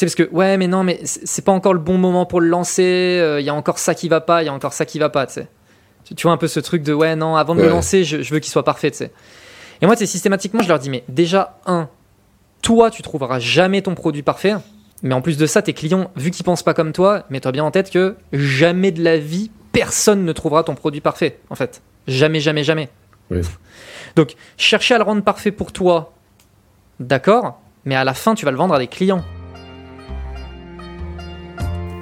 sais, parce que, ouais, mais non, mais c'est pas encore le bon moment pour le lancer, il y a encore ça qui va pas, il y a encore ça qui va pas, tu sais. Tu vois un peu ce truc de, ouais, non, avant de le lancer, je, veux qu'il soit parfait, tu sais. Et moi, c'est systématiquement, je leur dis, mais déjà, un, toi, tu trouveras jamais ton produit parfait. Mais en plus de ça, tes clients, vu qu'ils pensent pas comme toi, mets-toi bien en tête que jamais de la vie, personne ne trouvera ton produit parfait, en fait. Jamais, jamais, jamais. Donc, chercher à le rendre parfait pour toi, d'accord, mais à la fin, tu vas le vendre à des clients.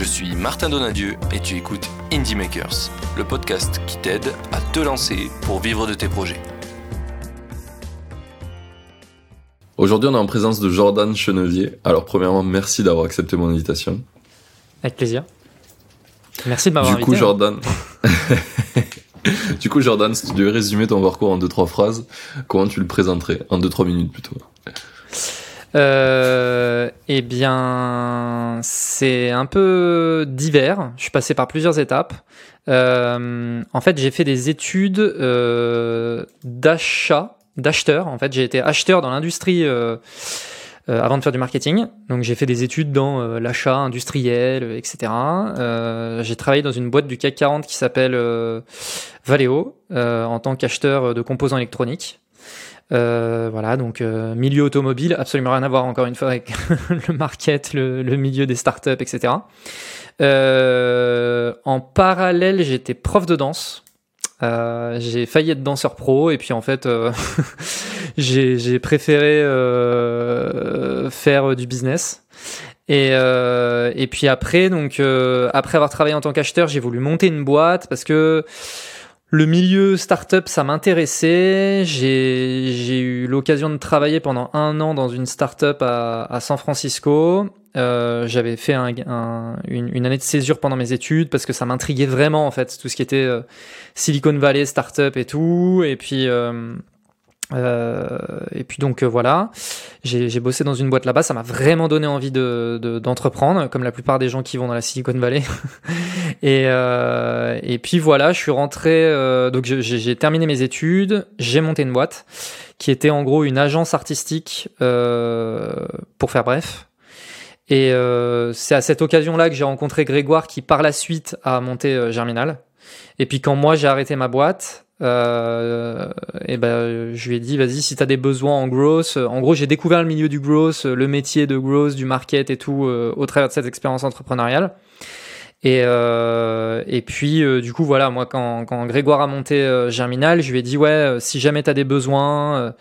Je suis Martin Donadieu et tu écoutes Indie Makers, le podcast qui t'aide à te lancer pour vivre de tes projets. Aujourd'hui, on est en présence de Jordan Chenevier. Alors, premièrement, merci d'avoir accepté mon invitation. Avec plaisir. Merci de m'avoir invité. Du coup, Jordan. du coup, Jordan, si tu devais résumer ton parcours en deux trois phrases, comment tu le présenterais? En deux trois minutes plutôt. Euh, eh bien, c'est un peu divers. Je suis passé par plusieurs étapes. Euh, en fait, j'ai fait des études euh, d'achat d'acheteur. En fait, j'ai été acheteur dans l'industrie euh, euh, avant de faire du marketing. Donc, j'ai fait des études dans euh, l'achat industriel, etc. j'ai travaillé dans une boîte du CAC 40 qui s'appelle Valeo en tant qu'acheteur de composants électroniques. Voilà, donc milieu automobile, absolument rien à voir encore une fois avec le market, le, le milieu des startups, etc. en parallèle, j'étais prof de danse. Euh, j'ai failli être danseur pro et puis en fait euh, j'ai préféré euh, faire du business. Et, euh, et puis après, donc euh, après avoir travaillé en tant qu'acheteur, j'ai voulu monter une boîte parce que le milieu startup, ça m'intéressait. J'ai eu l'occasion de travailler pendant un an dans une startup à, à San Francisco. Euh, j'avais fait un, une, année de césure pendant mes études parce que ça m'intriguait vraiment en fait tout ce qui était euh, Silicon Valley, startup et tout. Et puis euh, euh et puis donc voilà, j'ai bossé dans une boîte là-bas. Ça m'a vraiment donné envie de d'entreprendre, comme la plupart des gens qui vont dans la Silicon Valley. et et puis voilà, je suis rentré. donc j'ai terminé mes études, j'ai monté une boîte qui était en gros une agence artistique pour faire bref. Et euh, c'est à cette occasion-là que j'ai rencontré Grégoire qui par la suite a monté euh, Germinal. Et puis quand moi j'ai arrêté ma boîte, euh, et ben je lui ai dit vas-y si tu as des besoins en growth. En gros j'ai découvert le milieu du growth, le métier de growth, du market et tout euh, au travers de cette expérience entrepreneuriale. Et, euh, et puis, euh, du coup, voilà, moi, quand, quand Grégoire a monté euh, Germinal, je lui ai dit, ouais, euh, si jamais tu as des besoins,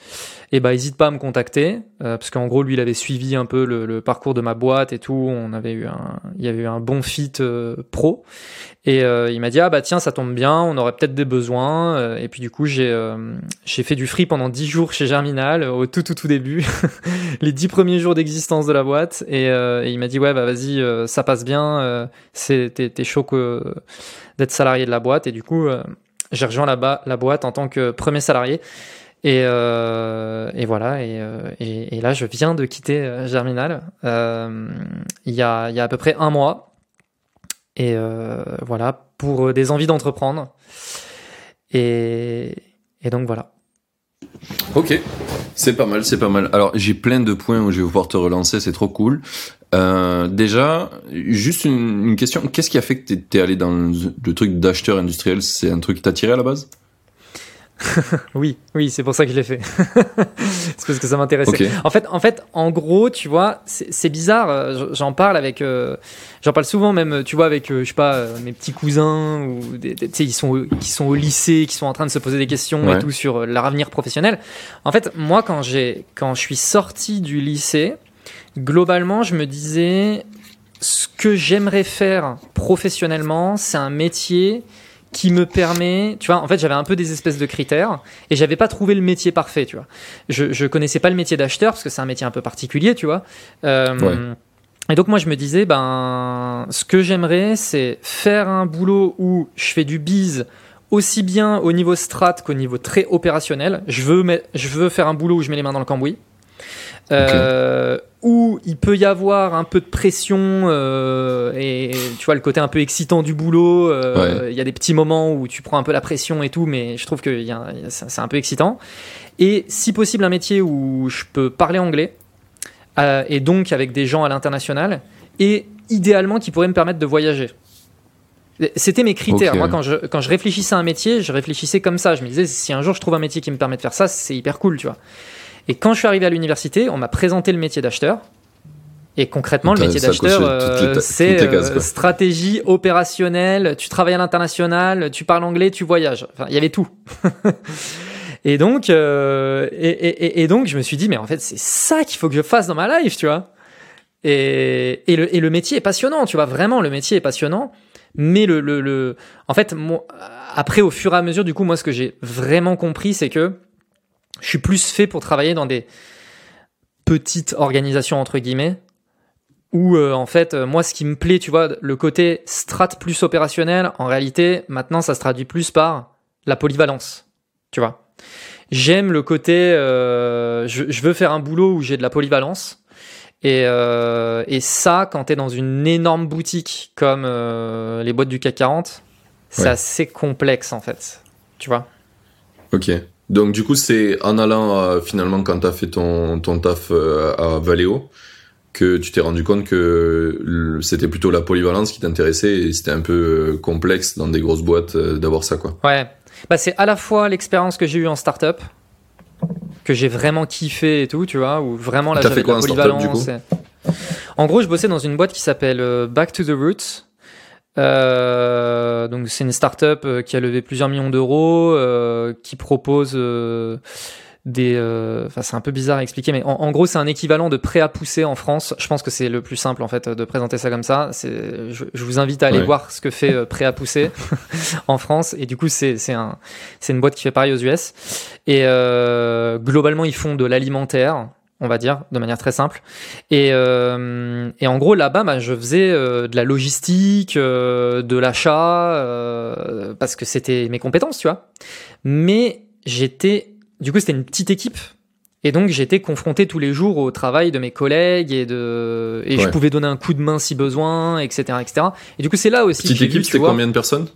eh ben, hésite pas à me contacter. parce qu'en gros, lui, il avait suivi un peu le, le, parcours de ma boîte et tout. On avait eu un, il y avait eu un bon fit pro. Et il m'a dit, ah bah tiens, ça tombe bien, on aurait peut-être des besoins. et puis, du coup, j'ai j'ai fait du free pendant dix jours chez Germinal, au tout, tout, tout début. les dix premiers jours d'existence de la boîte. Et, et il m'a dit, ouais, bah vas-y, ça passe bien. c'est t'es chaud d'être salarié de la boîte. Et du coup, euh, j'ai rejoint là-bas la boîte en tant que premier salarié. Et, euh, et voilà, euh, et, et, là je viens de quitter Germinal il, y a, y a à peu près un mois. Et voilà, pour des envies d'entreprendre. Et, et donc voilà. Ok, c'est pas mal, c'est pas mal. Alors j'ai plein de points où je vais pouvoir te relancer, c'est trop cool. Euh, déjà, juste une, question, qu'est-ce qui a fait que t'es allé dans le, truc d'acheteur industriel? C'est un truc qui t'a tiré à la base? oui, oui, c'est pour ça que je l'ai fait. c'est parce que ça m'intéressait. En fait, en fait, en gros, tu vois, c'est bizarre. Euh, j'en parle avec, euh, j'en parle souvent même, tu vois, avec, je sais pas, mes petits cousins ou des, tu sais, ils sont, qui sont au lycée, qui sont en train de se poser des questions et tout sur leur avenir professionnel. En fait, moi, quand j'ai, quand je suis sorti du lycée, globalement, je me disais, ce que j'aimerais faire professionnellement, c'est un métier qui me permet, tu vois, en fait, j'avais un peu des espèces de critères et j'avais pas trouvé le métier parfait, tu vois. Je, je connaissais pas le métier d'acheteur parce que c'est un métier un peu particulier, tu vois. Euh, Et donc moi je me disais, ben, ce que j'aimerais, c'est faire un boulot où je fais du bise aussi bien au niveau strat qu'au niveau très opérationnel. Je veux, je veux faire un boulot où je mets les mains dans le cambouis. Euh, où il peut y avoir un peu de pression euh, et tu vois le côté un peu excitant du boulot. Euh, il y a des petits moments où tu prends un peu la pression et tout, mais je trouve que c'est un peu excitant. Et si possible un métier où je peux parler anglais et donc avec des gens à l'international et idéalement qui pourrait me permettre de voyager. C'était mes critères. Moi, quand je, quand je réfléchissais à un métier, je réfléchissais comme ça. Je me disais, si un jour je trouve un métier qui me permet de faire ça, c'est hyper cool, tu vois. Et quand je suis arrivé à l'université, on m'a présenté le métier d'acheteur. Et concrètement, le métier d'acheteur, euh, c'est euh, stratégie opérationnelle, tu travailles à l'international, tu parles anglais, tu voyages. Enfin, il y avait tout. et donc, euh, et, et, et, donc, je me suis dit, mais en fait, c'est ça qu'il faut que je fasse dans ma life, tu vois. Et, et, le, et le métier est passionnant, tu vois. Vraiment, le métier est passionnant. Mais le, le, le en fait, moi, après, au fur et à mesure, du coup, moi, ce que j'ai vraiment compris, c'est que je suis plus fait pour travailler dans des petites organisations entre guillemets où euh, en fait euh, moi ce qui me plaît tu vois le côté strat plus opérationnel en réalité maintenant ça se traduit plus par la polyvalence tu vois. J'aime le côté euh, je, veux faire un boulot où j'ai de la polyvalence et, et ça quand tu es dans une énorme boutique comme les boîtes du CAC 40 c'est assez complexe en fait tu vois. Ok donc du coup, c'est en allant euh, finalement quand tu as fait ton, ton taf euh, à Valeo que tu t'es rendu compte que c'était plutôt la polyvalence qui t'intéressait et c'était un peu euh, complexe dans des grosses boîtes d'avoir ça quoi. Ouais. Bah c'est à la fois l'expérience que j'ai eue en startup que j'ai vraiment kiffé et tout, tu vois, où vraiment là j'avais la polyvalence. En gros, je bossais dans une boîte qui s'appelle Back to the Roots euh, donc c'est une startup euh, qui a levé plusieurs millions d'euros, euh, qui propose euh, des. Euh, enfin, c'est un peu bizarre à expliquer, mais en, en gros, c'est un équivalent de prêt à pousser en France. Je pense que c'est le plus simple en fait de présenter ça comme ça. C'est, je, je, vous invite à aller voir ce que fait prêt à pousser en France. Et du coup, c'est c'est un c'est une boîte qui fait pareil aux US. Et globalement, ils font de l'alimentaire on va dire, de manière très simple. Et, euh, et en gros, là-bas, bah, je faisais euh, de la logistique, euh, de l'achat, euh, parce que c'était mes compétences, tu vois. Mais j'étais, du coup, c'était une petite équipe. Et donc, j'étais confronté tous les jours au travail de mes collègues et de, et je pouvais donner un coup de main si besoin, etc., etc. Et du coup, c'est là aussi. Petite équipe, c'était combien de personnes?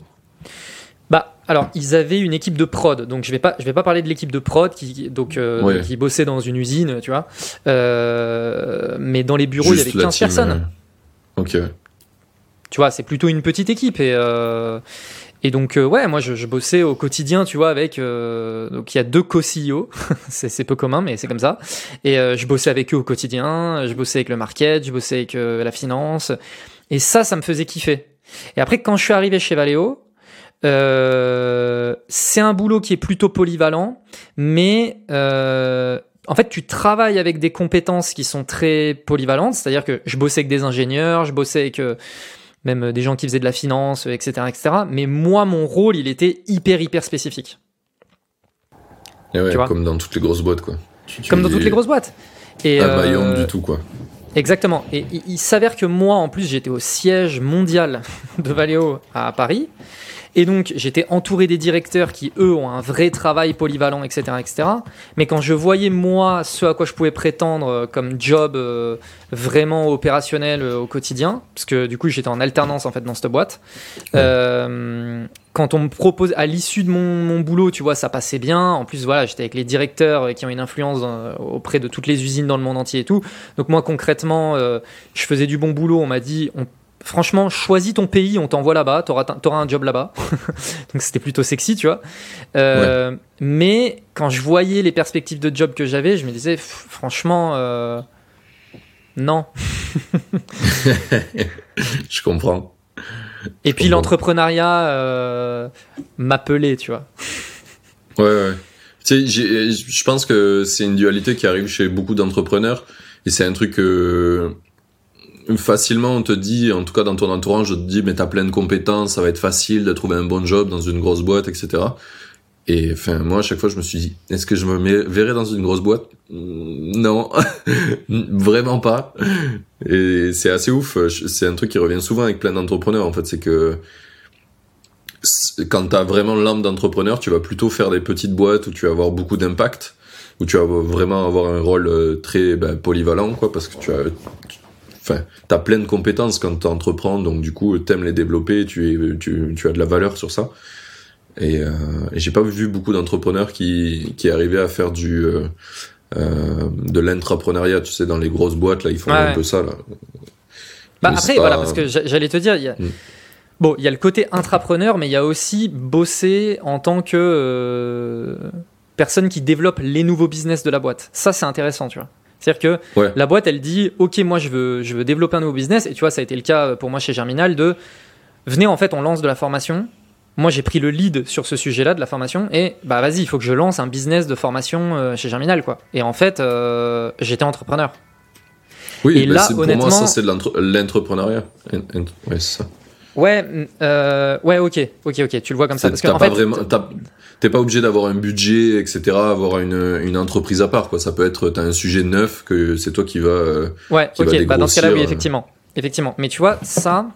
Alors ils avaient une équipe de prod, donc je vais pas, je vais pas parler de l'équipe de prod qui, donc, euh, qui bossait dans une usine, tu vois. Euh, mais dans les bureaux, il y avait 15 personnes. Ok. Tu vois, c'est plutôt une petite équipe et euh, et donc ouais, moi je, je, bossais au quotidien, tu vois, avec donc il y a deux co-CEO, c'est peu commun, mais c'est comme ça. Et je bossais avec eux au quotidien, je bossais avec le market, je bossais avec la finance, et ça, ça me faisait kiffer. Et après, quand je suis arrivé chez Valeo, euh, c'est un boulot qui est plutôt polyvalent, mais euh, en fait, tu travailles avec des compétences qui sont très polyvalentes. C'est-à-dire que je bossais avec des ingénieurs, je bossais avec euh, même des gens qui faisaient de la finance, etc., etc. Mais moi, mon rôle, il était hyper, hyper spécifique. Et ouais, comme dans toutes les grosses boîtes, quoi. comme dans toutes les grosses boîtes. Et euh, du tout, quoi. Exactement. Et il, il s'avère que moi, en plus, j'étais au siège mondial de Valeo à Paris. Et donc, j'étais entouré des directeurs qui, eux, ont un vrai travail polyvalent, etc., etc. Mais quand je voyais, moi, ce à quoi je pouvais prétendre euh, comme job euh, vraiment opérationnel euh, au quotidien, parce que du coup, j'étais en alternance, en fait, dans cette boîte, quand on me propose, à l'issue de mon, mon, boulot, tu vois, ça passait bien. En plus, voilà, j'étais avec les directeurs qui ont une influence auprès de toutes les usines dans le monde entier et tout. Donc, moi, concrètement, je faisais du bon boulot. On m'a dit, on franchement, choisis ton pays, on t'envoie là-bas, t'auras, auras un job là-bas. Donc c'était plutôt sexy, tu vois. Euh, mais quand je voyais les perspectives de job que j'avais, je me disais, franchement, euh, non. je comprends. Et puis l'entrepreneuriat euh, m'appelait, tu vois. Ouais, ouais. Tu sais, je pense que c'est une dualité qui arrive chez beaucoup d'entrepreneurs. Et c'est un truc que facilement on te dit, en tout cas dans ton entourage, on te dit mais t'as plein de compétences, ça va être facile de trouver un bon job dans une grosse boîte, etc. Et enfin, moi, à chaque fois, je me suis dit, est-ce que je me verrais dans une grosse boîte? Non, vraiment pas. Et c'est assez ouf. C'est un truc qui revient souvent avec plein d'entrepreneurs. En fait, c'est que quand t'as vraiment l'âme d'entrepreneur, tu vas plutôt faire des petites boîtes où tu vas avoir beaucoup d'impact, où tu vas vraiment avoir un rôle euh, très ben, polyvalent, quoi, parce que tu as, enfin, t'as plein de compétences quand tu entreprends, donc du coup, t'aimes les développer, tu, es- tu, tu as de la valeur sur ça. Et, euh, et j'ai pas vu beaucoup d'entrepreneurs qui, qui arrivaient à faire du euh, euh, de l'intrapreneuriat, tu sais, dans les grosses boîtes là, ils font Ouais. un peu ça là. Bah Mais après, voilà, parce que j'a- j'allais te dire, il y a... Mm. bon, il y a le côté intrapreneur, mais il y a aussi bosser en tant que personne qui développe les nouveaux business de la boîte. Ça, c'est intéressant, tu vois. C'est-à-dire que Ouais. la boîte, elle dit, ok, moi, je veux, je veux développer un nouveau business, et tu vois, ça a été le cas pour moi chez Germinal de, venez, en fait, on lance de la formation. Moi, j'ai pris le lead sur ce sujet-là de la formation, et bah vas-y, il faut que je lance un business de formation euh, chez Germinal, quoi. Et en fait, euh, j'étais entrepreneur. Oui, Et bah, là, c'est- pour moi ça c'est de l'entrepreneuriat. En- en- Ouais, c'est ça. Ouais, euh, ouais, ok, ok, ok, tu le vois comme ça. Parce que, en fait, vraiment, t'es pas obligé d'avoir un budget, etc., avoir une, une entreprise à part, quoi. Ça peut être, t'as un sujet neuf que c'est toi qui va. ouais, qui va ok, bah dans ce cas-là, oui, effectivement. Effectivement. Mais tu vois, ça,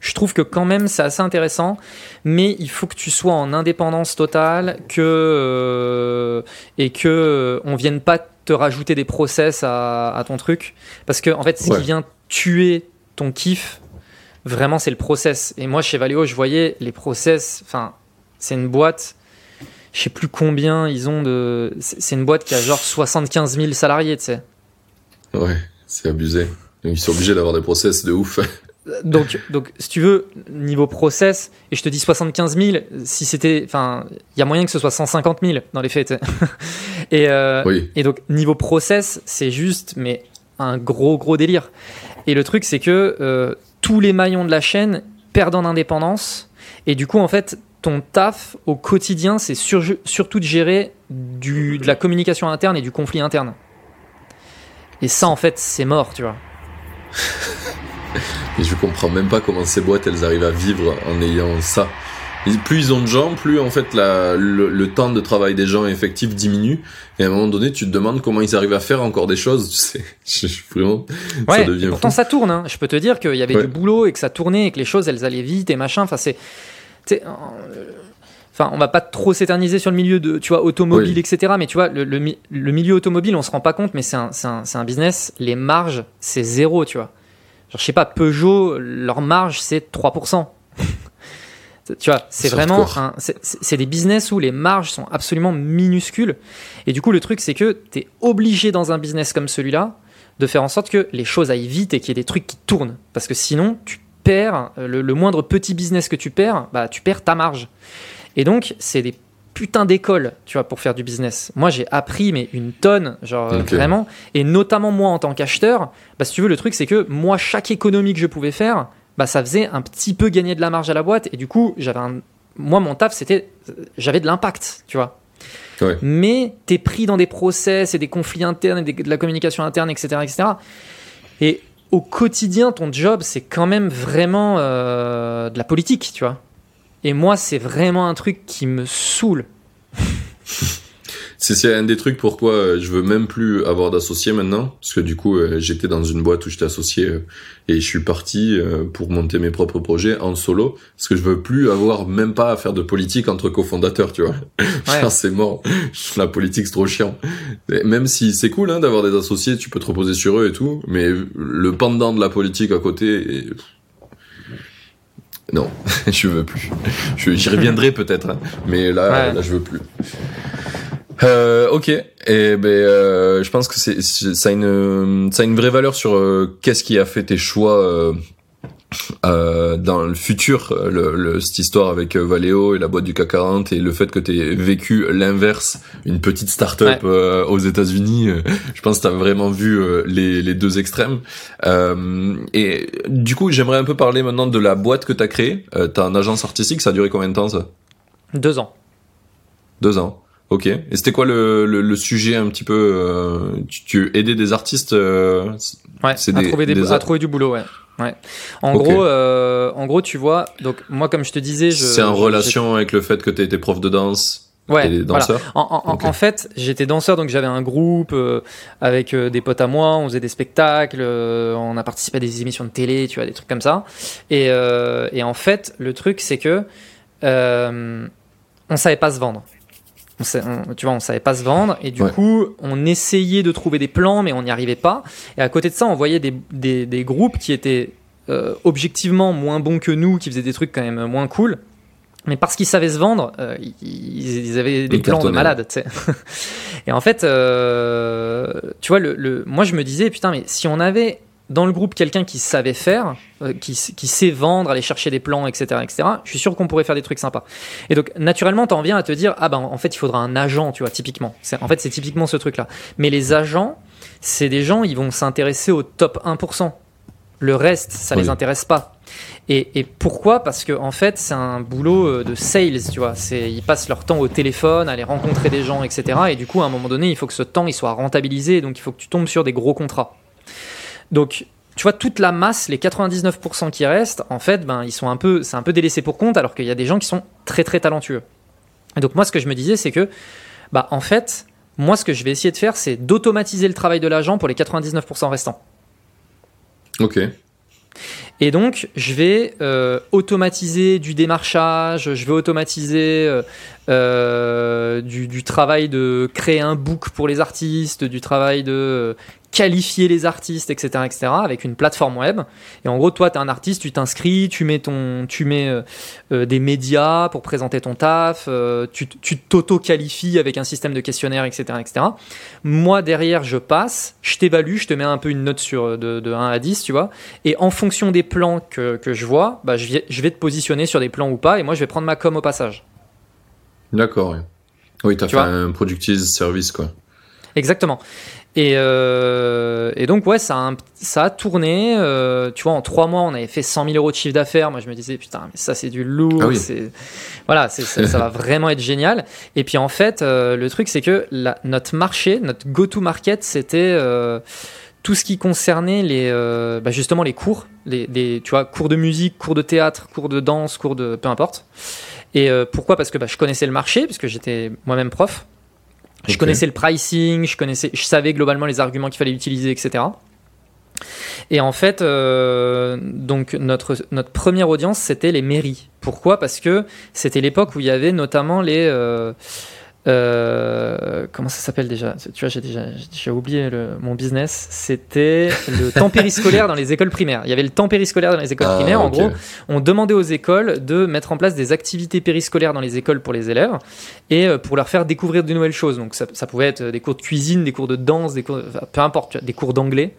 je trouve que quand même, c'est assez intéressant, mais il faut que tu sois en indépendance totale, que, euh, et que euh, on vienne pas te rajouter des process à, à ton truc. Parce que, en fait, ce Ouais. qui vient tuer ton kiff, vraiment, c'est le process. Et moi, chez Valeo, je voyais les process, enfin, c'est une boîte. Je sais plus combien ils ont de. C'est une boîte qui a genre 75 000 salariés, tu sais. Ouais, c'est abusé. Ils sont obligés d'avoir des process de ouf. Donc, donc, si tu veux, niveau process, et je te dis 75 000, si c'était. Enfin, il y a moyen que ce soit 150 000 dans les faits. et, euh, Oui. et donc, niveau process, c'est juste, mais un gros, gros délire. Et le truc, c'est que euh, tous les maillons de la chaîne perdent en indépendance. Et du coup, en fait, ton taf au quotidien, c'est sur- surtout de gérer du, de la communication interne et du conflit interne. Et ça, en fait, c'est mort, tu vois. Et je comprends même pas comment ces boîtes elles arrivent à vivre en ayant ça. Et plus ils ont de gens, plus en fait la, le, le temps de travail des gens effectifs diminue. Et à un moment donné, tu te demandes comment ils arrivent à faire encore des choses. Tu sais, je, je- vraiment, ça Ouais, devient et pourtant fou. ça tourne. Hein. Je peux te dire qu'il y avait Ouais. du boulot et que ça tournait et que les choses elles allaient vite et machin. Enfin c'est, enfin on va pas trop s'éterniser sur le milieu de, tu vois, automobile, Oui. etc. Mais tu vois, le, le mi- le milieu automobile, on se rend pas compte, mais c'est un, business. Les marges, c'est zéro, tu vois. Genre je sais pas, Peugeot, leur marge c'est 3%. Tu vois, c'est vraiment c'est des business où les marges sont absolument minuscules. Et du coup, le truc, c'est que tu es obligé dans un business comme celui-là de faire en sorte que les choses aillent vite et qu'il y ait des trucs qui tournent. Parce que sinon, tu perds, euh, le, le moindre petit business que tu perds, bah, tu perds ta marge. Et donc, c'est des putains d'écoles, tu vois, pour faire du business. Moi, j'ai appris, mais une tonne, genre euh, vraiment. Et notamment moi, en tant qu'acheteur, bah, si tu veux, le truc, c'est que moi, chaque économie que je pouvais faire, bah, ça faisait un petit peu gagner de la marge à la boîte. Et du coup, j'avais un... moi, mon taf, c'était. J'avais de l'impact, tu vois. Ouais. Mais t'es pris dans des process et des conflits internes et des- de la communication interne, etc. etc. Et au quotidien, ton job, c'est quand même vraiment euh, de la politique, tu vois. Et moi, c'est vraiment un truc qui me saoule. C'est un des trucs pourquoi euh, je veux même plus avoir d'associé maintenant, parce que du coup euh, j'étais dans une boîte où j'étais associé euh, et je suis parti pour monter mes propres projets en solo, parce que je veux plus avoir même pas à faire de politique entre cofondateurs, tu vois. Ouais. C'est mort. La politique c'est trop chiant. Même si c'est cool hein, d'avoir des associés, tu peux te reposer sur eux et tout, mais le pendant de la politique à côté. est- Non, je veux plus. J'y reviendrai peut-être, hein, mais là, Ouais. là, je veux plus. Euh, ok. Et ben, euh, je pense que c'est ça a une ça a une vraie valeur sur euh, qu'est-ce qui a fait tes choix euh, euh, dans le futur. euh, Le, le- cette histoire avec Valeo et la boîte du CAC 40 et le fait que tu aies vécu l'inverse, une petite start-up euh, aux États-Unis. je pense que tu as vraiment vu euh, les, les deux extrêmes. Euh, et du coup, j'aimerais un peu parler maintenant de la boîte que tu as créée. Euh, tu as une agence artistique, ça a duré combien de temps ça? Deux ans. Deux ans. Ok. Et c'était quoi le, le, le sujet un petit peu euh, tu, tu aidais des artistes euh, Ouais, C'est à, trouver des- des à trouver du boulot, ouais. ouais. En, gros, euh, en gros, tu vois, donc moi, comme je te disais, je. C'est en relation avec le fait que tu étais prof de danse. Ouais, danseur En, en- Ok. en fait, j'étais danseur, donc j'avais un groupe euh, avec euh, des potes à moi, on faisait des spectacles, euh, on a participé à des émissions de télé, tu vois, des trucs comme ça. Et, euh, et en fait, le truc, c'est que euh, on savait pas se vendre. On sait- on- tu vois, on savait pas se vendre, et du Ouais. coup, on essayait de trouver des plans, mais on n'y arrivait pas. Et à côté de ça, on voyait des, des, des groupes qui étaient euh, objectivement moins bons que nous, qui faisaient des trucs quand même moins cool. Mais parce qu'ils savaient se vendre, euh, ils, ils avaient des plans de malade. Et en fait, euh, tu vois, le, le- moi je me disais, putain, mais si on avait dans le groupe quelqu'un qui savait faire, euh, qui, qui sait vendre, aller chercher des plans, etc., etc., je suis sûr qu'on pourrait faire des trucs sympas. Et donc, naturellement, t'en viens à te dire, ah ben, en fait, il faudra un agent, tu vois, typiquement. En fait, c'est typiquement ce truc-là. Mais les agents, c'est des gens, ils vont s'intéresser au top 1%. Le reste, ça Oui. les intéresse pas. Et, et pourquoi? Parce que en fait, c'est un boulot euh, de sales, tu vois. C'est, ils passent leur temps au téléphone, à aller rencontrer des gens, etc. Et du coup, à un moment donné, il faut que ce temps il soit rentabilisé. Donc, il faut que tu tombes sur des gros contrats. Donc, tu vois, toute la masse, les 99% qui restent, en fait, ben, ils sont un peu, c'est un peu délaissé pour compte, alors qu'il y a des gens qui sont très très talentueux. Et donc, moi, ce que je me disais, c'est que, bah, en fait, moi, ce que je vais essayer de faire, c'est d'automatiser le travail de l'agent pour les 99% restants. Ok. Et donc, je vais euh, automatiser du démarchage, je vais automatiser euh, euh, du, du travail de créer un book pour les artistes, du travail de qualifier les artistes, etc., etc., avec une plateforme web. Et en gros, toi, tu es un artiste, tu t'inscris, tu mets, ton, tu mets euh, euh, des médias pour présenter ton taf, euh, tu t'auto-qualifies avec un système de questionnaire, etc., etc. Moi, derrière, je passe, je t'évalue, je te mets un peu une note sur, de, de 1 à 10, tu vois. Et en fonction des plans que, que je vois, bah, je, vais, je vais te positionner sur des plans ou pas, et moi, je vais prendre ma com au passage. D'accord, oui. Tu fait vois un productive service, quoi. Exactement. Et, euh, et donc, ouais, ça a, un- ça a tourné. euh, tu vois, en trois mois, on avait fait 100 000 euros de chiffre d'affaires. Moi, je me disais, putain, mais ça, c'est du lourd. Ah oui. c'est- Voilà, c'est- ça, ça va vraiment être génial. Et puis, en fait, euh, le truc, c'est que la- notre marché, notre go-to-market, c'était tout ce qui concernait les, bah, justement les cours. Les, les- tu vois, cours de musique, cours de théâtre, cours de danse, cours de. peu importe. Et pourquoi? Parce que bah, je connaissais le marché, puisque j'étais moi-même prof. Je connaissais le pricing, je connaissais, je savais globalement les arguments qu'il fallait utiliser, etc. Et en fait, euh, donc notre notre première audience c'était les mairies. Pourquoi? Parce que c'était l'époque où il y avait notamment les euh, euh, comment ça s'appelle déjà Tu vois, j'ai déjà j'ai oublié le, mon business. C'était le temps périscolaire dans les écoles primaires. Il y avait le temps périscolaire dans les écoles Ah, primaires. En gros, on demandait aux écoles de mettre en place des activités périscolaires dans les écoles pour les élèves et euh, pour leur faire découvrir de nouvelles choses. Donc ça, ça pouvait être des cours de cuisine, des cours de danse, des cours, enfin, peu importe, des cours d'anglais.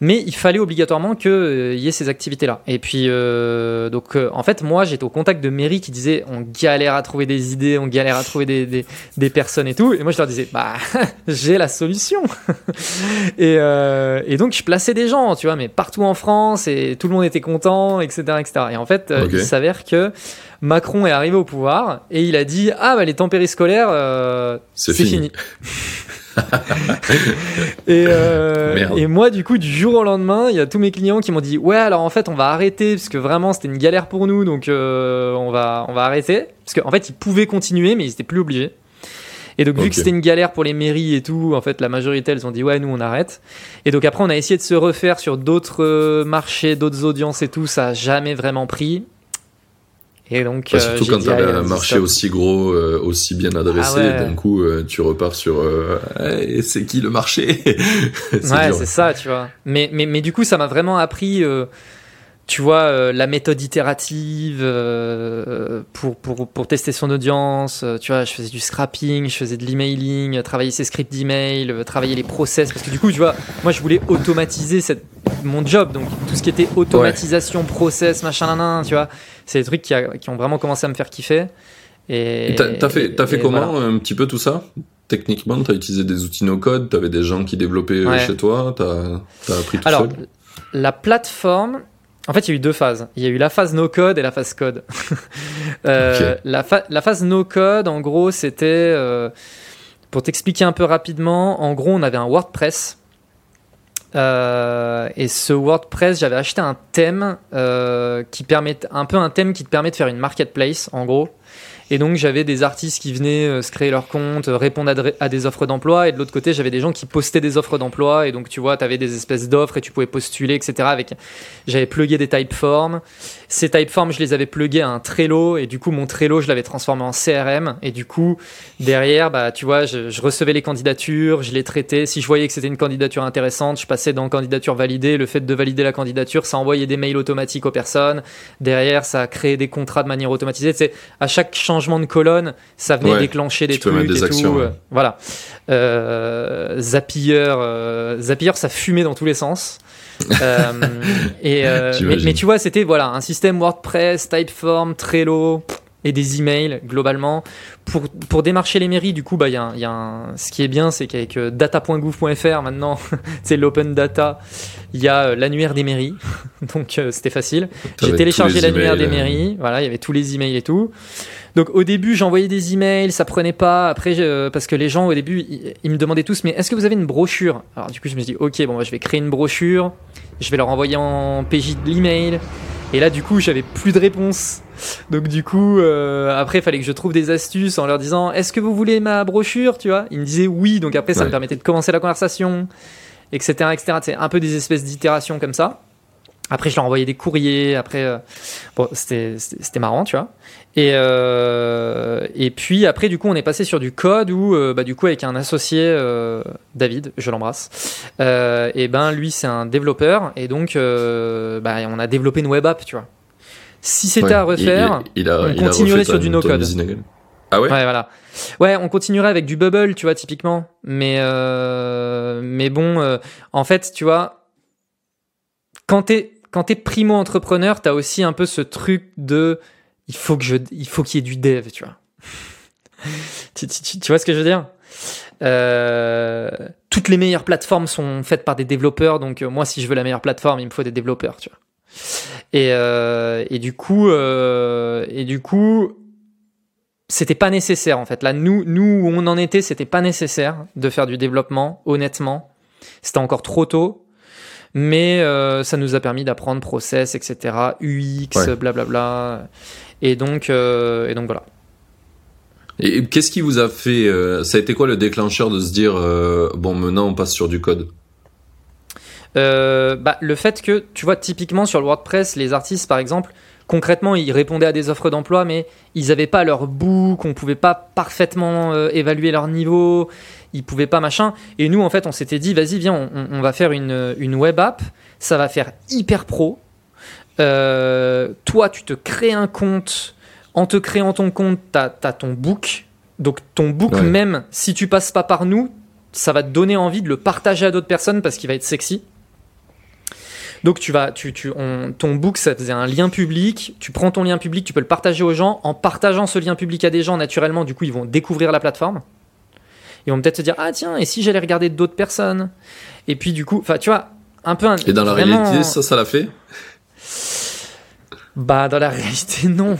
Mais il fallait obligatoirement qu'il y ait ces activités-là. Et puis, euh, donc, euh, en fait, moi, j'étais au contact de mairies qui disaient on galère à trouver des idées, on galère à trouver des, des, des personnes et tout. Et moi, je leur disais bah, j'ai la solution. et, euh, et donc, je plaçais des gens, tu vois, mais partout en France et tout le monde était content, etc. etc. Et en fait, euh, il s'avère que Macron est arrivé au pouvoir et il a dit ah, bah, les temps périscolaires, euh, C'est c'est fini. fini. et, euh, et moi, du coup, du jour au lendemain, il y a tous mes clients qui m'ont dit Ouais, alors en fait, on va arrêter parce que vraiment c'était une galère pour nous, donc euh, on, va, on va arrêter. Parce qu'en fait, ils pouvaient continuer, mais ils étaient plus obligés. Et donc, vu que c'était une galère pour les mairies et tout, en fait, la majorité, elles ont dit Ouais, nous, on arrête. Et donc, après, on a essayé de se refaire sur d'autres euh, marchés, d'autres audiences et tout, ça a jamais vraiment pris. Et donc, Bah, surtout quand Allez, un marché aussi gros, euh, aussi bien adressé, Ah ouais. d'un coup, euh, tu repars sur euh, Hey, c'est qui le marché? C'est ouais, c'est ça, tu vois. Mais, mais, mais du coup, ça m'a vraiment appris, euh, tu vois, euh, la méthode itérative euh, pour, pour, pour tester son audience. Tu vois, je faisais du scrapping, je faisais de l'emailing, travailler ses scripts d'email, travailler les process. Parce que du coup, tu vois, moi, je voulais automatiser cette, mon job. Donc, tout ce qui était automatisation, process, machin, nan, nan, tu vois, c'est des trucs qui, a- qui ont vraiment commencé à me faire kiffer. Et T'as fait, t'as fait et comment voilà. un petit peu tout ça? Techniquement, t'as utilisé des outils no-code, t'avais des gens qui développaient euh, Ouais. chez toi, t'as as appris tout Alors, seul? la plateforme, en fait, il y a eu deux phases. Il y a eu la phase no code et la phase code. Euh, la phase no code, en gros, c'était euh, pour t'expliquer un peu rapidement. En gros, on avait un WordPress. Euh, et ce WordPress, j'avais acheté un thème euh, qui permet un peu un thème qui te permet de faire une marketplace, en gros. Et donc j'avais des artistes qui venaient euh, se créer leur compte, répondre à, dre- à des offres d'emploi, et de l'autre côté j'avais des gens qui postaient des offres d'emploi, et donc tu vois, tu avais des espèces d'offres et tu pouvais postuler, etc. Avec, j'avais plugué des typeforms. Ces typeforms, je les avais plugués à un Trello, et du coup mon Trello, je l'avais transformé en CRM, et du coup derrière, bah tu vois, je, je recevais les candidatures, je les traitais. Si je voyais que c'était une candidature intéressante, je passais dans candidature validée. Le fait de valider la candidature, ça envoyait des mails automatiques aux personnes. Derrière, ça créait des contrats de manière automatisée. C'est à chaque changement de colonne, ça venait Ouais, déclencher des trucs des et actions, tout. ouais. euh, Voilà. Euh, Zapier, euh, Zapier, ça fumait dans tous les sens. Euh, et euh, mais, mais tu vois, c'était voilà un système WordPress, Typeform, Trello et des emails globalement pour, pour démarcher les mairies. Du coup, bah il y a, y a un, ce qui est bien, c'est qu'avec euh, data.gouv.fr maintenant, c'est l'open data, il y a euh, l'annuaire des mairies, donc euh, c'était facile. J'ai téléchargé l'annuaire des mairies, voilà, il y avait tous les emails et tout. Donc au début, j'envoyais des emails, ça prenait pas. Après, je- parce que les gens au début, ils, ils me demandaient tous, mais est-ce que vous avez une brochure? Alors du coup, je me suis dit, ok, bon, bah, je vais créer une brochure, je vais leur envoyer en PJ de l'email. Et là, du coup, j'avais plus de réponse. Donc du coup, euh, après, il fallait que je trouve des astuces en leur disant, est-ce que vous voulez ma brochure? Tu vois Ils me disaient oui. Donc après, ça Ouais. me permettait de commencer la conversation, etc., etc. C'est un peu des espèces d'itérations comme ça. Après, je leur envoyais des courriers. Après, euh, bon, c'était marrant, tu vois. Et, euh, et puis après, du coup, on est passé sur du code où, euh, bah, du coup, avec un associé, euh, David, je l'embrasse, euh, et ben lui, c'est un développeur. Et donc, euh, bah, on a développé une web app, tu vois. Si c'était ouais, à refaire, il, il a, on continuerait sur du no-code. Ah ouais, Ouais, voilà. Ouais, on continuerait avec du bubble, tu vois, typiquement. Mais, euh, mais bon, euh, en fait, tu vois, quand t'es, quand t'es primo-entrepreneur, t'as aussi un peu ce truc de, il faut que je, il faut qu'il y ait du dev, tu vois. tu, tu- tu- vois ce que je veux dire? Euh, toutes les meilleures plateformes sont faites par des développeurs, donc euh, moi, si je veux la meilleure plateforme, il me faut des développeurs, tu vois. Et, euh, et du coup, euh, et du coup, c'était pas nécessaire en fait. Là, nous, nous où on en était, c'était pas nécessaire de faire du développement. Honnêtement, c'était encore trop tôt. Mais euh, ça nous a permis d'apprendre process, etc., UX, Ouais. blablabla. Et donc, euh, et donc voilà. Et qu'est-ce qui vous a fait euh, Ça a été quoi le déclencheur de se dire bon maintenant on passe sur du code? Bah, le fait que, tu vois, typiquement sur le WordPress, les artistes, par exemple, concrètement, ils répondaient à des offres d'emploi, mais ils n'avaient pas leur book, on pouvait pas parfaitement euh, évaluer leur niveau, ils pouvaient pas machin. Et nous, en fait, on s'était dit, vas-y, viens, on, va faire une, une web app, ça va faire hyper pro. Euh, toi, tu te crées un compte. En te créant ton compte, tu as, ton book. Donc, ton book, Ouais. même si tu passes pas par nous, ça va te donner envie de le partager à d'autres personnes parce qu'il va être sexy. Donc tu vas, tu, tu, on- ton book, ça faisait un lien public. Tu prends ton lien public, tu peux le partager aux gens. En partageant ce lien public à des gens, naturellement, du coup, ils vont découvrir la plateforme. Ils vont peut-être se dire ah tiens, et si j'allais regarder d'autres personnes? Et puis du coup, enfin tu vois, un peu un, Et dans la réalité, ça, ça l'a fait? Bah dans la réalité non.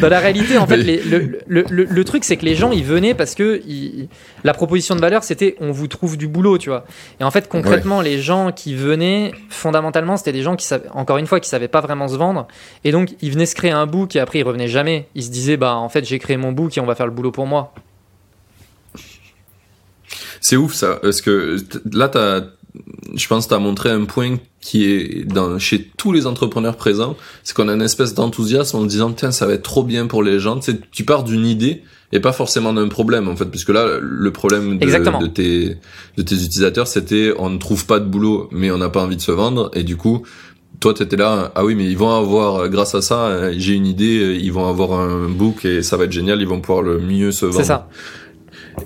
dans la réalité en fait les- le, le, le, le truc c'est que les gens ils venaient parce que ils- la proposition de valeur c'était on vous trouve du boulot tu vois. Et en fait concrètement les gens qui venaient fondamentalement c'était des gens qui savaient encore une fois qui savaient pas vraiment se vendre et donc ils venaient se créer un book et après ils revenaient jamais. Ils se disaient bah en fait j'ai créé mon book et on va faire le boulot pour moi. C'est ouf ça, parce que là, t'as, je pense, t'as montré un point qui est dans, chez tous les entrepreneurs présents, c'est qu'on a une espèce d'enthousiasme en disant tiens ça va être trop bien pour les gens. Tu, sais, tu pars d'une idée et pas forcément d'un problème en fait, puisque là le problème de, de tes de tes utilisateurs c'était on ne trouve pas de boulot mais on n'a pas envie de se vendre et du coup toi t'étais là ah oui mais ils vont avoir grâce à ça euh, j'ai une idée ils vont avoir un book et ça va être génial ils vont pouvoir le mieux se vendre. C'est ça.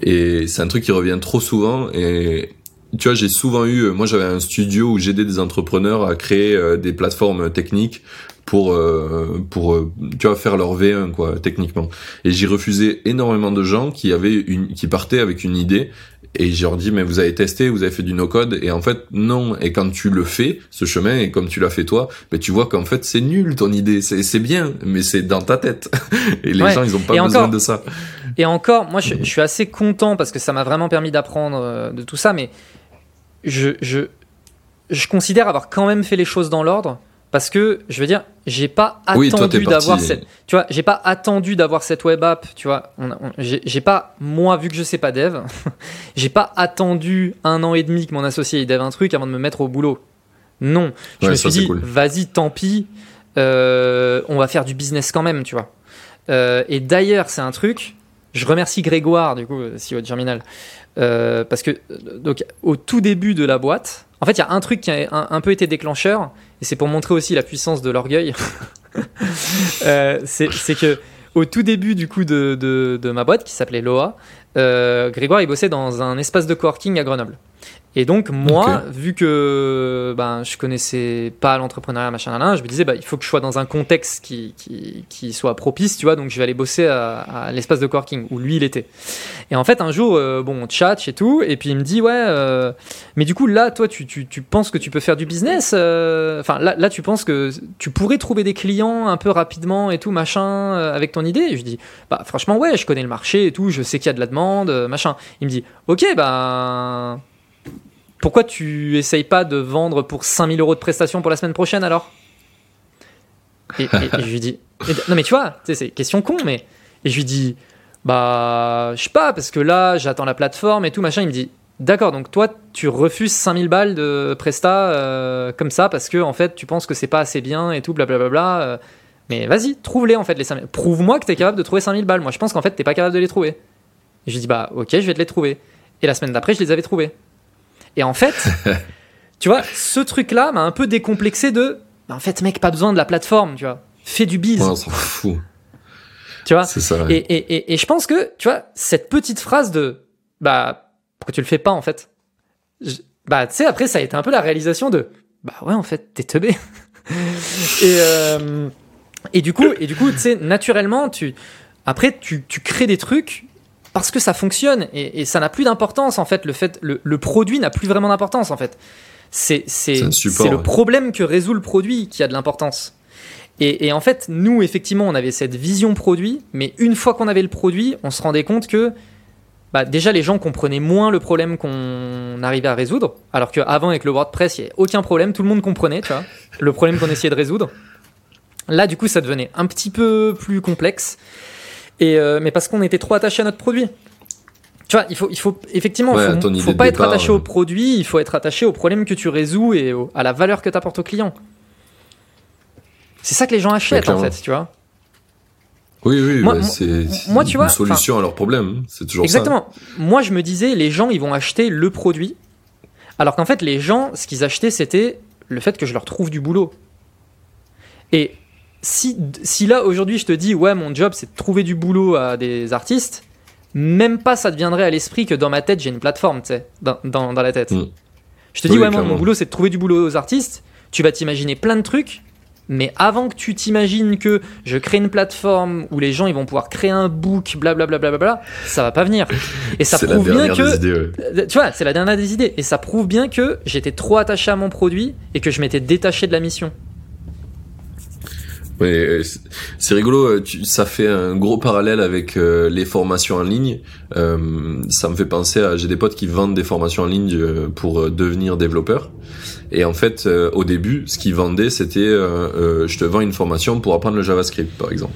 Et c'est un truc qui revient trop souvent. Et tu vois, j'ai souvent eu, euh, moi j'avais un studio où j'aidais des entrepreneurs à créer euh, des plateformes techniques pour euh, pour tu vois faire leur V1 quoi techniquement. Et j'ai refusé énormément de gens qui avaient une qui partaient avec une idée et j'ai leur dit mais vous avez testé, vous avez fait du no code et en fait non. Et quand tu le fais ce chemin et comme tu l'as fait toi, ben tu vois qu'en fait c'est nul ton idée, c'est c'est bien mais c'est dans ta tête. Et les Ouais. gens ils ont pas Et besoin encore, de ça. Et encore, moi, je, je suis assez content parce que ça m'a vraiment permis d'apprendre euh, de tout ça, mais je, je, je considère avoir quand même fait les choses dans l'ordre Parce que, je veux dire, j'ai pas Oui, attendu d'avoir cette, tu vois, j'ai pas attendu d'avoir cette web app, tu vois. J'ai pas, moi, vu que je sais pas dev, j'ai pas attendu un an et demi que mon associé il dev un truc avant de me mettre au boulot. Non, je Ouais, me suis dit, cool. vas-y, tant pis, euh, on va faire du business quand même, tu vois. Euh, et d'ailleurs, c'est un truc, je remercie Grégoire, du coup, CEO de Germinal, euh, parce que donc, au tout début de la boîte, en fait, il y a un truc qui a un, peu été déclencheur, et c'est pour montrer aussi la puissance de l'orgueil. Euh, c'est que au tout début du coup de, de, de ma boîte qui s'appelait Loa, euh, Grégoire il bossait dans un espace de coworking à Grenoble. Et donc moi, vu que ben, je connaissais pas l'entrepreneuriat machin là, je me disais bah, il faut que je sois dans un contexte qui, qui, qui soit propice, tu vois, donc je vais aller bosser à, à l'espace de coworking où lui il était. Et en fait un jour, euh, bon on chat et tout, et puis il me dit ouais, euh, mais du coup là toi tu, tu, tu penses que tu peux faire du business, euh, enfin là, là tu penses que tu pourrais trouver des clients un peu rapidement et tout machin avec ton idée? Et je dis bah franchement ouais, je connais le marché et tout, je sais qu'il y a de la demande, machin. Il me dit ok bah pourquoi tu essayes pas de vendre pour 5000 euros de prestations pour la semaine prochaine alors? Et, je lui dis non mais tu vois, c'est question con mais et je lui dis bah je sais pas parce que là j'attends la plateforme et tout machin. Il me dit D'accord, donc toi, tu refuses 5000 balles de Presta euh, comme ça parce que en fait, tu penses que c'est pas assez bien et tout, blablabla. euh, mais vas-y, trouve-les en fait, les 5000. Prouve-moi que t'es capable de trouver 5000 balles. Moi, je pense qu'en fait, t'es pas capable de les trouver. Et je lui dis, bah ok, je vais te les trouver. Et la semaine d'après, je les avais trouvés. Et en fait, tu vois, ce truc-là m'a un peu décomplexé de, bah, en fait, mec, pas besoin de la plateforme, tu vois. Fais du biz, Ouais, on s'en fout. tu vois? C'est ça. ouais. Et, et, et, et je pense que, tu vois, cette petite phrase de bah, pourquoi tu le fais pas en fait? Je- Bah, tu sais, après, ça a été un peu la réalisation de bah ouais, en fait, t'es teubé. et, euh, et du coup, et du coup tu sais, naturellement, tu, après, tu, tu crées des trucs parce que ça fonctionne et, et ça n'a plus d'importance en fait. Le, fait le, le produit n'a plus vraiment d'importance en fait. C'est le problème que résout le produit qui a de l'importance. Et, et en fait, nous, effectivement, on avait cette vision produit, mais une fois qu'on avait le produit, on se rendait compte que bah, déjà les gens comprenaient moins le problème qu'on arrivait à résoudre, alors qu'avant avec le WordPress, il n'y avait aucun problème, tout le monde comprenait, tu vois, le problème qu'on essayait de résoudre. Là, du coup, ça devenait un petit peu plus complexe, et euh, mais parce qu'on était trop attaché à notre produit. Tu vois, il faut, il faut effectivement, Ouais, faut, pas être attaché ouais. au produit, il faut être attaché au problème que tu résous et au- à la valeur que tu apportes au client. C'est ça que les gens achètent en fait, tu vois. Oui, oui, Moi- bah, c'est moi, tu vois, une solution à leurs problèmes. C'est toujours Exactement. Moi, je me disais, les gens, ils vont acheter le produit. Alors qu'en fait, les gens, ce qu'ils achetaient, c'était le fait que je leur trouve du boulot. Et si, si là, aujourd'hui, je te dis, ouais, mon job, c'est de trouver du boulot à des artistes, même pas ça te viendrait à l'esprit que dans ma tête, j'ai une plateforme, tu sais, dans, dans, dans la tête. Mm. Je te dis, ouais, mon clairement. boulot, c'est de trouver du boulot aux artistes. Tu vas t'imaginer plein de trucs. Mais avant que tu t'imagines que je crée une plateforme où les gens ils vont pouvoir créer un book, blablabla, bla, bla, bla, ça va pas venir. Et ça prouve bien que des idées, ouais. euh, tu vois, c'est la dernière des idées. Et ça prouve bien que j'étais trop attaché à mon produit et que je m'étais détaché de la mission. Ouais, euh, c'est- rigolo, euh, ça fait un gros parallèle avec euh, les formations en ligne. Ça me fait penser à, j'ai des potes qui vendent des formations en ligne pour devenir développeur. Et en fait, au début, ce qu'ils vendaient, c'était, je te vends une formation pour apprendre le JavaScript, par exemple.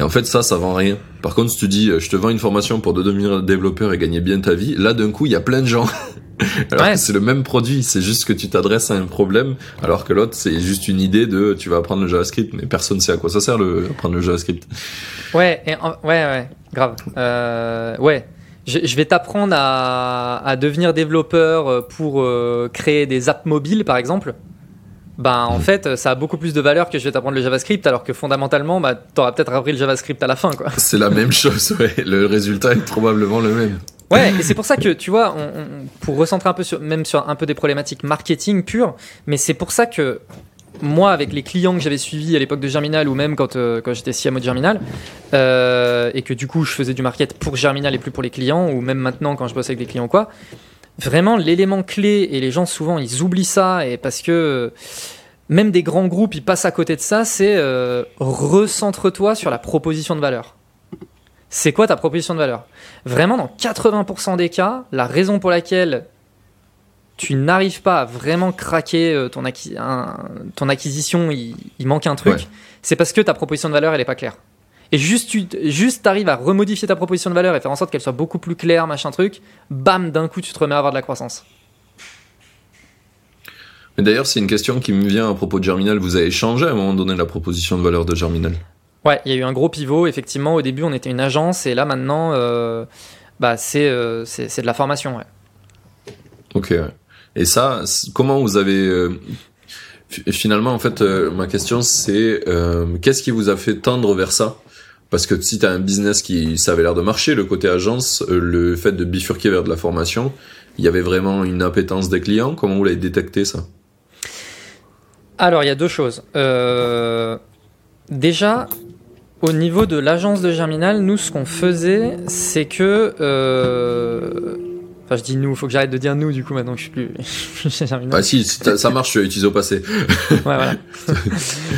Et en fait, ça, ça vend rien. Par contre, si tu dis, euh, je te vends une formation pour devenir développeur et gagner bien ta vie, là, d'un coup, il y a plein de gens. alors Ouais. que c'est le même produit, c'est juste que tu t'adresses à un problème, alors que l'autre, c'est juste une idée de, tu vas apprendre le JavaScript, mais personne sait à quoi ça sert, le, apprendre le JavaScript. Ouais, et en- ouais, ouais, grave. Euh, ouais. Je, je vais t'apprendre à, à devenir développeur euh, pour euh, créer des apps mobiles, par exemple. Ben, en Mhm. fait, ça a beaucoup plus de valeur que je vais t'apprendre le JavaScript, alors que fondamentalement, bah, t'auras peut-être appris le JavaScript à la fin, quoi. C'est la même chose, ouais. Le résultat est probablement le même. Ouais, et c'est pour ça que tu vois, on, on- pour recentrer un peu sur, même sur un peu des problématiques marketing pures, mais c'est pour ça que moi, avec les clients que j'avais suivis à l'époque de Germinal ou même quand, euh, quand j'étais CMO de Germinal, euh, et que du coup je faisais du market pour Germinal et plus pour les clients, ou même maintenant quand je bosse avec des clients ou quoi, vraiment l'élément clé, et les gens souvent ils oublient ça, et parce que euh, même des grands groupes ils passent à côté de ça, c'est euh, recentre-toi sur la proposition de valeur. C'est quoi ta proposition de valeur? Vraiment, dans 80% des cas, la raison pour laquelle tu n'arrives pas à vraiment craquer euh, ton, acquis- un- ton acquisition, il, il manque un truc, Ouais. c'est parce que ta proposition de valeur, elle est pas claire. Et juste, tu juste arrives à remodifier ta proposition de valeur et faire en sorte qu'elle soit beaucoup plus claire, machin truc, bam, d'un coup, tu te remets à avoir de la croissance. Mais d'ailleurs, c'est une question qui me vient à propos de Germinal. Vous avez changé à un moment donné la proposition de valeur de Germinal? Ouais, il y a eu un gros pivot. Effectivement, au début, on était une agence et là, maintenant, euh, bah, c'est euh, c'est c'est de la formation. Ouais. Ok. Et ça, comment vous avez euh, fi- finalement en fait ma question c'est qu'est-ce qui vous a fait tendre vers ça? Parce que si tu as un business qui ça avait l'air de marcher, le côté agence, euh, le fait de bifurquer vers de la formation, il y avait vraiment une appétence des clients? Comment vous l'avez détecté ça? Alors, il y a deux choses. Euh, déjà, au niveau de l'agence de Germinal, nous, ce qu'on faisait, c'est que. euh, Enfin, je dis nous, faut que j'arrête de dire nous, du coup, maintenant que je suis plus Germinal. Ah si, ça marche, utilisé au passé. Ouais, voilà.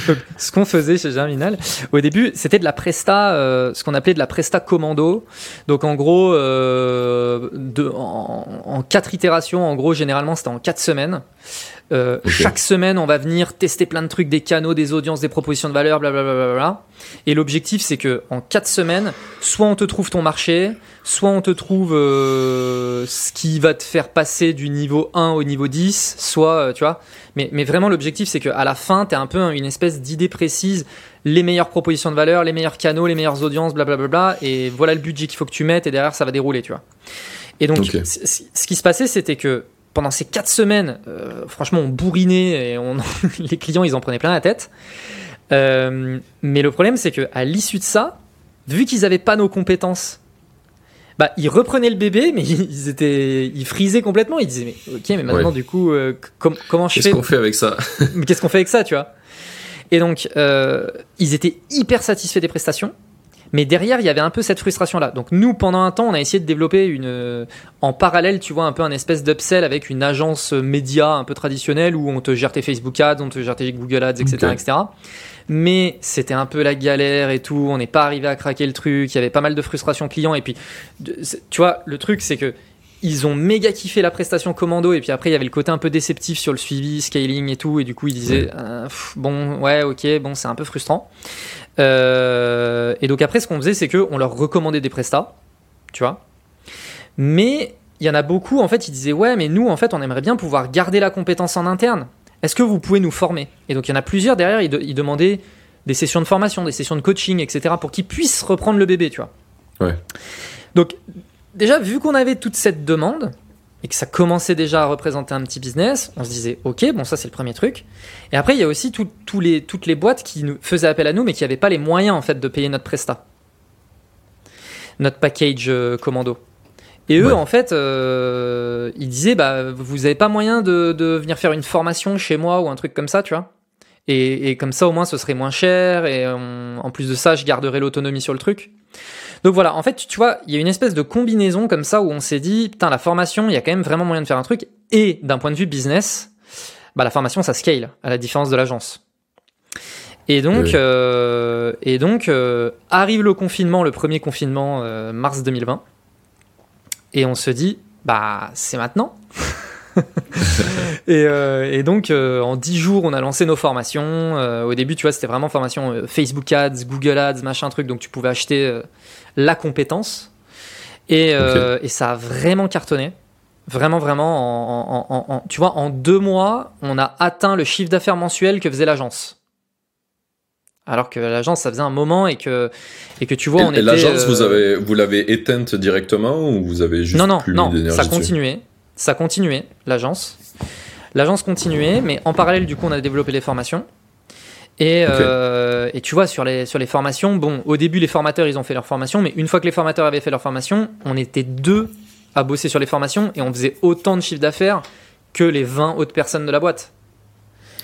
Donc, ce qu'on faisait chez Germinal, au début, c'était de la presta, euh, ce qu'on appelait de la presta commando. Donc, en gros, euh, de, en, en quatre itérations, en gros, généralement, c'était en quatre semaines. Euh. Chaque semaine, on va venir tester plein de trucs, des canaux, des audiences, des propositions de valeur, blablabla. Bla, bla, bla. Et l'objectif, c'est que en quatre semaines, soit on te trouve ton marché, soit on te trouve euh, ce qui va te faire passer du niveau 1 au niveau 10, soit, euh, tu vois. Mais, mais vraiment, l'objectif, c'est qu'à la fin, tu as un peu une espèce d'idée précise, les meilleures propositions de valeur, les meilleurs canaux, les meilleures audiences, blablabla. Bla, bla, et voilà le budget qu'il faut que tu mettes, et derrière, ça va dérouler, tu vois. Et donc, ce qui se passait, c'était que pendant ces quatre semaines, euh, franchement, on bourrinait et on, les clients, ils en prenaient plein la tête. Euh, mais le problème, c'est que à l'issue de ça, vu qu'ils n'avaient pas nos compétences, bah, ils reprenaient le bébé, mais ils étaient, ils frisaient complètement. Ils disaient, mais ok, mais maintenant, Ouais. du coup, euh, com- comment je Qu'est-ce fais qu'on fait avec ça? Mais qu'est-ce qu'on fait avec ça, tu vois? Et donc, ils étaient hyper satisfaits des prestations, mais derrière, il y avait un peu cette frustration-là. Donc, nous, pendant un temps, on a essayé de développer une, euh, en parallèle, tu vois, un peu un espèce d'upsell avec une agence média un peu traditionnelle où on te gère tes Facebook Ads, on te gère tes Google Ads, etc., etc. Mais c'était un peu la galère et tout. On n'est pas arrivé à craquer le truc. Il y avait pas mal de frustration client. Et puis, tu vois, le truc, c'est que ils ont méga kiffé la prestation commando et puis après il y avait le côté un peu déceptif sur le suivi, scaling et tout et du coup ils disaient euh, pff, bon ouais ok bon c'est un peu frustrant Euh, et donc après ce qu'on faisait c'est que on leur recommandait des prestats tu vois. Mais il y en a beaucoup en fait ils disaient ouais mais nous en fait on aimerait bien pouvoir garder la compétence en interne. Est-ce que vous pouvez nous former? Et donc il y en a plusieurs derrière ils, de- ils demandaient des sessions de formation des sessions de coaching etc pour qu'ils puissent reprendre le bébé tu vois. Ouais. donc déjà, vu qu'on avait toute cette demande et que ça commençait déjà à représenter un petit business, on se disait, ok, bon, ça c'est le premier truc. Et après, il y a aussi tout- les, toutes les boîtes qui nous faisaient appel à nous, mais qui n'avaient pas les moyens en fait de payer notre presta, notre package euh, commando. Et eux, Ouais. en fait, euh, ils disaient, bah, vous n'avez pas moyen de, de venir faire une formation chez moi ou un truc comme ça, tu vois. Et, et comme ça, au moins, ce serait moins cher. Et on- en plus de ça, je garderai l'autonomie sur le truc. Donc voilà, en fait, tu vois, il y a une espèce de combinaison comme ça où on s'est dit, putain, la formation, il y a quand même vraiment moyen de faire un truc. Et d'un point de vue business, bah, la formation, ça scale, à la différence de l'agence. Et donc, Oui. euh, et donc euh, arrive le confinement, le premier confinement, euh, mars 2020. Et on se dit, bah, c'est maintenant. et, euh, et donc, euh, en 10 jours, on a lancé nos formations. Euh, au début, tu vois, c'était vraiment formation Facebook Ads, Google Ads, machin truc. Donc, tu pouvais acheter la compétence. Et, et ça a vraiment cartonné. Vraiment, vraiment, en, en- en- en- tu vois, en deux mois, on a atteint le chiffre d'affaires mensuel que faisait l'agence. Alors que l'agence, ça faisait un moment et que, et que tu vois, on et était. l'agence, vous avez, vous l'avez éteinte directement ou vous avez juste non, non, plus non, ça continuait. Ça continuait, l'agence. L'agence continuait, mais en parallèle, du coup, on a développé les formations. Et, euh, et tu vois, sur les, sur les formations, bon, au début, les formateurs, ils ont fait leur formation, mais une fois que les formateurs avaient fait leur formation, on était deux à bosser sur les formations et on faisait autant de chiffre d'affaires que les 20 autres personnes de la boîte.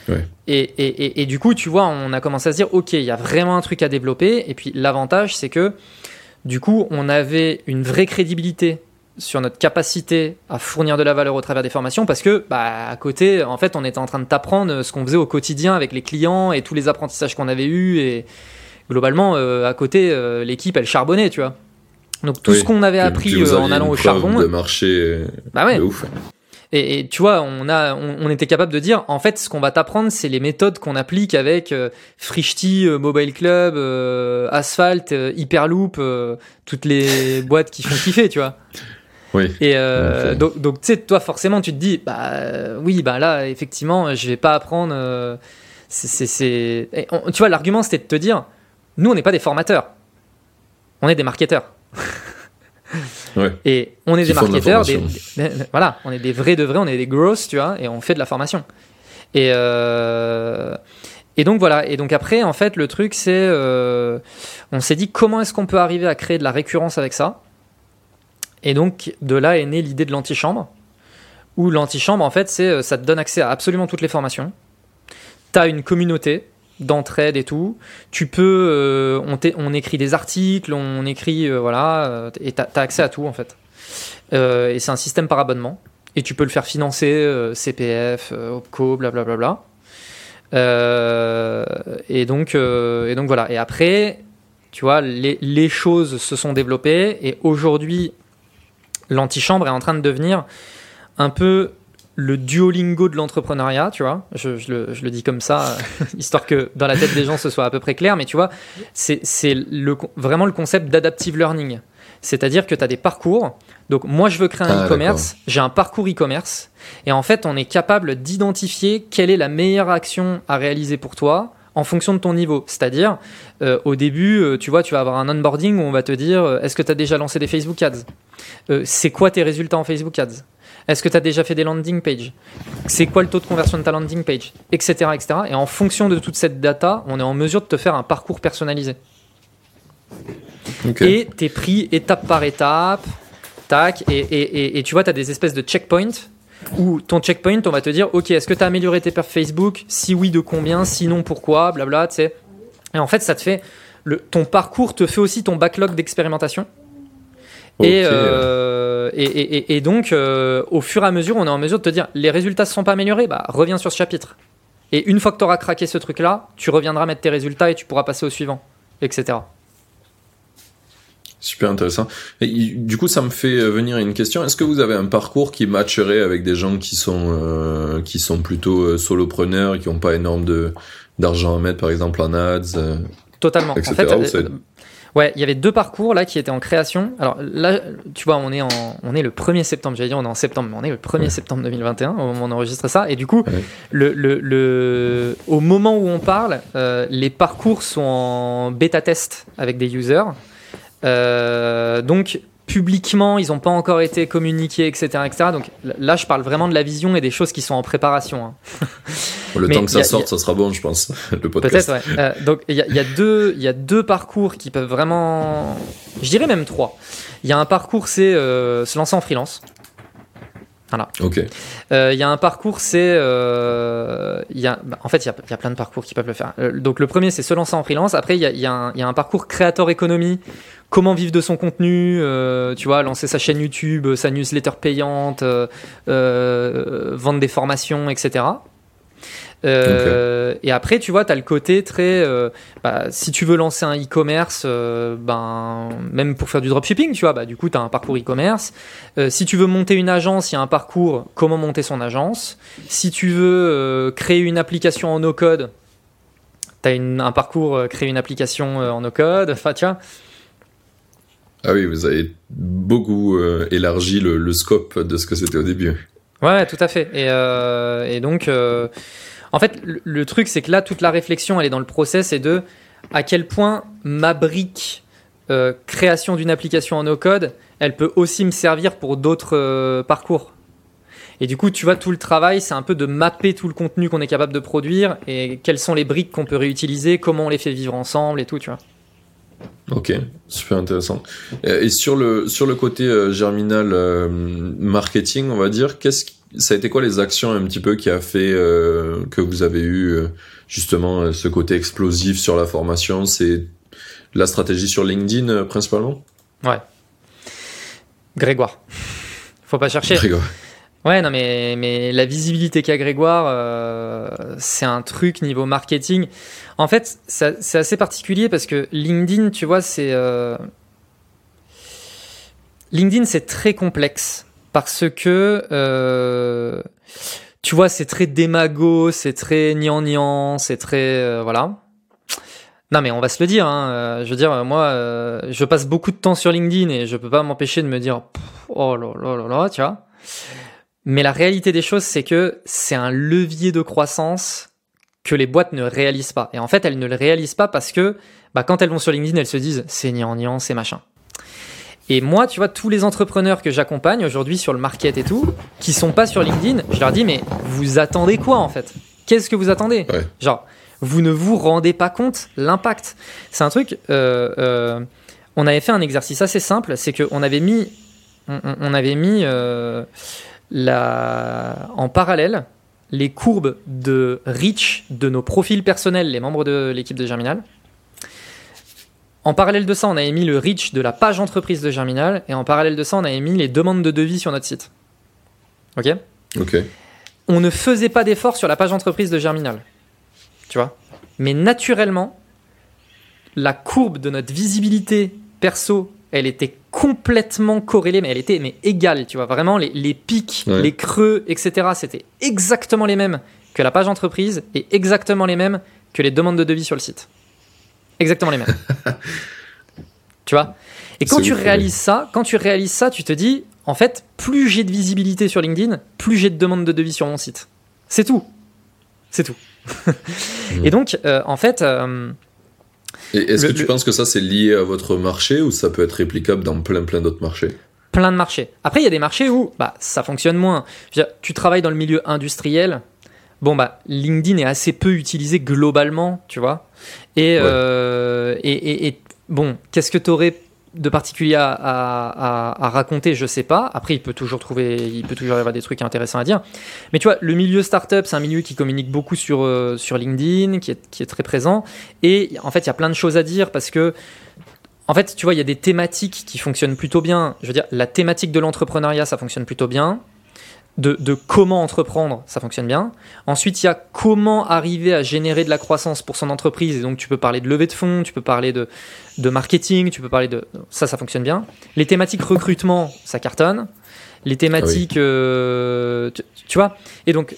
Ouais. Et, et, et du coup, tu vois, on a commencé à se dire, ok, il y a vraiment un truc à développer. Et puis l'avantage, c'est que du coup, on avait une vraie crédibilité sur notre capacité à fournir de la valeur au travers des formations parce que bah, à côté en fait on était en train de t'apprendre ce qu'on faisait au quotidien avec les clients et tous les apprentissages qu'on avait eus et globalement euh, à côté euh, l'équipe elle charbonnait tu vois donc tout Oui. ce qu'on avait appris euh, en allant au charbon de marché bah ouais de ouf. Et, et tu vois, on, a, on, on était capable de dire, en fait, ce qu'on va t'apprendre, c'est les méthodes qu'on applique avec euh, Frishti, euh, Mobile Club, euh, Asphalt, Hyperloop, toutes les boîtes qui font kiffer, tu vois. Oui. Et euh, donc, donc tu sais, toi, forcément, tu te dis, bah euh, oui, bah là, effectivement, je vais pas apprendre. euh, c'est, c'est, tu vois, l'argument, c'était de te dire, nous, on n'est pas des formateurs, on est des marketeurs. Ouais. Et on est Qui des de marketeurs, des- formation. des- voilà, on est des vrais de vrais, on est des grosses, tu vois, et on fait de la formation. Et, euh, et donc voilà, et donc après, en fait, le truc, c'est, euh, on s'est dit comment est-ce qu'on peut arriver à créer de la récurrence avec ça? Et donc de là est née l'idée de l'antichambre, où l'antichambre, en fait, c'est, euh, ça te donne accès à absolument toutes les formations. Tu as une communauté d'entraide et tout. Tu peux, euh, on, écrit des articles, on écrit, euh, voilà, et tu as, accès à tout en fait. Et c'est un système par abonnement. Et tu peux le faire financer, CPF, OPCO, blablabla. Euh, et, donc, et donc voilà. Et après, tu vois, les choses se sont développées. Et aujourd'hui, l'antichambre est en train de devenir un peu le duolingo de l'entrepreneuriat, tu vois. Je, je le, je le dis comme ça, euh, histoire que dans la tête des gens ce soit à peu près clair. Mais tu vois, c'est c'est le, vraiment le concept d'adaptive learning. C'est-à-dire que tu as des parcours. Donc, moi, je veux créer un Ah, e-commerce. J'ai un parcours e-commerce. Et en fait, on est capable d'identifier quelle est la meilleure action à réaliser pour toi en fonction de ton niveau. C'est-à-dire, euh, au début, euh, tu vois, tu vas avoir un onboarding où on va te dire euh, est-ce que tu as déjà lancé des Facebook Ads? Euh, C'est quoi tes résultats en Facebook Ads Est-ce que tu as déjà fait des landing pages C'est quoi le taux de conversion de ta landing page Etc. etc. Et en fonction de toute cette data, on est en mesure de te faire un parcours personnalisé. Et t'es pris étape par étape, tac, et, et, et, et tu vois, tu as des espèces de checkpoints où ton checkpoint, on va te dire, ok, est-ce que tu as amélioré tes perfs Facebook Si oui, de combien Sinon, pourquoi Blabla, tu sais. Et en fait, ça te fait. Le, ton parcours te fait aussi ton backlog d'expérimentation. Et, euh, et, et, et- donc, euh, au fur et à mesure, on est en mesure de te dire les résultats ne sont pas améliorés, bah reviens sur ce chapitre. Et une fois que tu auras craqué ce truc-là, tu reviendras mettre tes résultats et tu pourras passer au suivant, etc. Super intéressant. Et, du coup, ça me fait euh, venir une question. Est-ce que vous avez un parcours qui matcherait avec des gens qui sont euh, qui sont plutôt solopreneurs, et qui n'ont pas énorme d'argent à mettre, par exemple en ads, Totalement. etc. En fait, ouais, il y avait deux parcours là qui étaient en création. Alors là, tu vois, on est en, on est le 1er septembre. J'allais dire on est en septembre, mais on est le 1er Ouais. septembre 2021 au moment où on enregistre ça. Et du coup, Ouais. le, le, le- au moment où on parle, euh, les parcours sont en bêta test avec des users. Euh, donc publiquement, ils n'ont pas encore été communiqués, etc., etc. Donc là, je parle vraiment de la vision et des choses qui sont en préparation. hein. le Mais temps que ça a- sorte, a- ça sera bon, je pense. Le podcast. Peut-être, ouais. Euh, donc, il y, y a deux- il y a deux parcours qui peuvent vraiment. Je dirais même trois. Il y a un parcours, c'est euh, se lancer en freelance. Ok. Euh, Il y a un parcours, c'est. euh, il y a, bah, en fait, il y, y a plein de parcours qui peuvent le faire. Euh, donc, le premier, c'est se lancer en freelance. Après, il y a, y a un, il y a un parcours créateur économie. Comment vivre de son contenu, euh, tu vois, lancer sa chaîne YouTube, sa newsletter payante, euh, euh, vendre des formations, etc. Euh, Et après, tu vois, tu as le côté très. euh, bah, si tu veux lancer un e-commerce, euh, ben, même pour faire du dropshipping, tu vois, bah, du coup, tu as un parcours e-commerce. Si tu veux monter une agence, il y a un parcours comment monter son agence. Si tu veux créer une application en no-code, tu as un parcours créer une application en no-code. Enfin, tu vois. Ah oui, vous avez beaucoup élargi le, le scope de ce que c'était au début. Ouais, tout à fait. Et, euh, et donc, euh, en fait, le, truc, c'est que là, toute la réflexion, elle est dans le process et de à quel point ma brique euh, création d'une application en no-code, elle peut aussi me servir pour d'autres euh, parcours. Et du coup, tu vois, tout le travail, c'est un peu de mapper tout le contenu qu'on est capable de produire et quelles sont les briques qu'on peut réutiliser, comment on les fait vivre ensemble et tout, tu vois. Ok, super intéressant. Et sur le sur le côté euh, germinal euh, marketing, on va dire, qu'est-ce qui- ça a été quoi les actions un petit peu qui a fait euh, que vous avez eu euh, justement euh, ce côté explosif sur la formation? C'est la stratégie sur LinkedIn principalement? Grégoire. Faut pas chercher. Grégoire. Ouais, non, mais, mais la visibilité qu'a Grégoire, euh, c'est un truc niveau marketing. En fait, c'est assez particulier parce que LinkedIn, tu vois, c'est. euh, LinkedIn, c'est très complexe parce que euh, tu vois, c'est très démago, c'est très gnangnan, c'est très euh, voilà. Non mais on va se le dire. Hein, euh, je veux dire, moi, euh, je passe beaucoup de temps sur LinkedIn et je peux pas m'empêcher de me dire, oh là là là là, tu vois. Mais la réalité des choses, c'est que c'est un levier de croissance que les boîtes ne réalisent pas. Et en fait, elles ne le réalisent pas parce que bah, quand elles vont sur LinkedIn, elles se disent c'est gnangnan, c'est machin. Et moi, tu vois, tous les entrepreneurs que j'accompagne aujourd'hui sur le market et tout, qui sont pas sur LinkedIn, je leur dis mais vous attendez quoi en fait? Qu'est-ce que vous attendez? Ouais. Genre, vous ne vous rendez pas compte l'impact. C'est un truc. euh, euh, on avait fait un exercice assez simple, c'est qu'on avait mis, on, on- on avait mis euh, la, en parallèle les courbes de reach de nos profils personnels, les membres de l'équipe de Germinal. En parallèle de ça, on avait mis le reach de la page entreprise de Germinal, et en parallèle de ça, on avait mis les demandes de devis sur notre site. Ok? Ok. on ne faisait pas d'effort sur la page entreprise de Germinal. Tu vois? Mais naturellement, la courbe de notre visibilité perso, elle était complètement corrélée, mais elle était mais égale, tu vois. Vraiment, les, les pics, Ouais. les creux, etc., c'était exactement les mêmes que la page entreprise et exactement les mêmes que les demandes de devis sur le site. Exactement les mêmes. tu vois? Et quand tu réalises ça, quand tu réalises ça, tu te dis, en fait, plus j'ai de visibilité sur LinkedIn, plus j'ai de demandes de devis sur mon site. C'est tout. C'est tout. Et donc, euh, en fait, euh, est-ce que tu le- penses que ça c'est lié à votre marché ou ça peut être réplicable dans plein plein d'autres marchés? Plein de marchés. Après, il y a des marchés où bah, ça fonctionne moins. Dire, tu travailles dans le milieu industriel. Bon, bah, LinkedIn est assez peu utilisé globalement, tu vois. Et, Ouais. euh, et, et- et, bon, qu'est-ce que tu aurais de particulier à, à- à- à raconter? Je sais pas. Après, il peut toujours trouver, il peut toujours y avoir des trucs intéressants à dire. Mais tu vois, le milieu startup, c'est un milieu qui communique beaucoup sur, euh, sur LinkedIn, qui est, qui est très présent. Et en fait, il y a plein de choses à dire parce que en fait, tu vois, il y a des thématiques qui fonctionnent plutôt bien. Je veux dire, la thématique de l'entrepreneuriat, ça fonctionne plutôt bien. De, de comment entreprendre, ça fonctionne bien. Ensuite, il y a comment arriver à générer de la croissance pour son entreprise. Et donc, tu peux parler de levée de fonds, tu peux parler de, de marketing, tu peux parler de... Ça, ça fonctionne bien. Les thématiques recrutement, ça cartonne. Les thématiques... euh, tu, tu vois Et donc,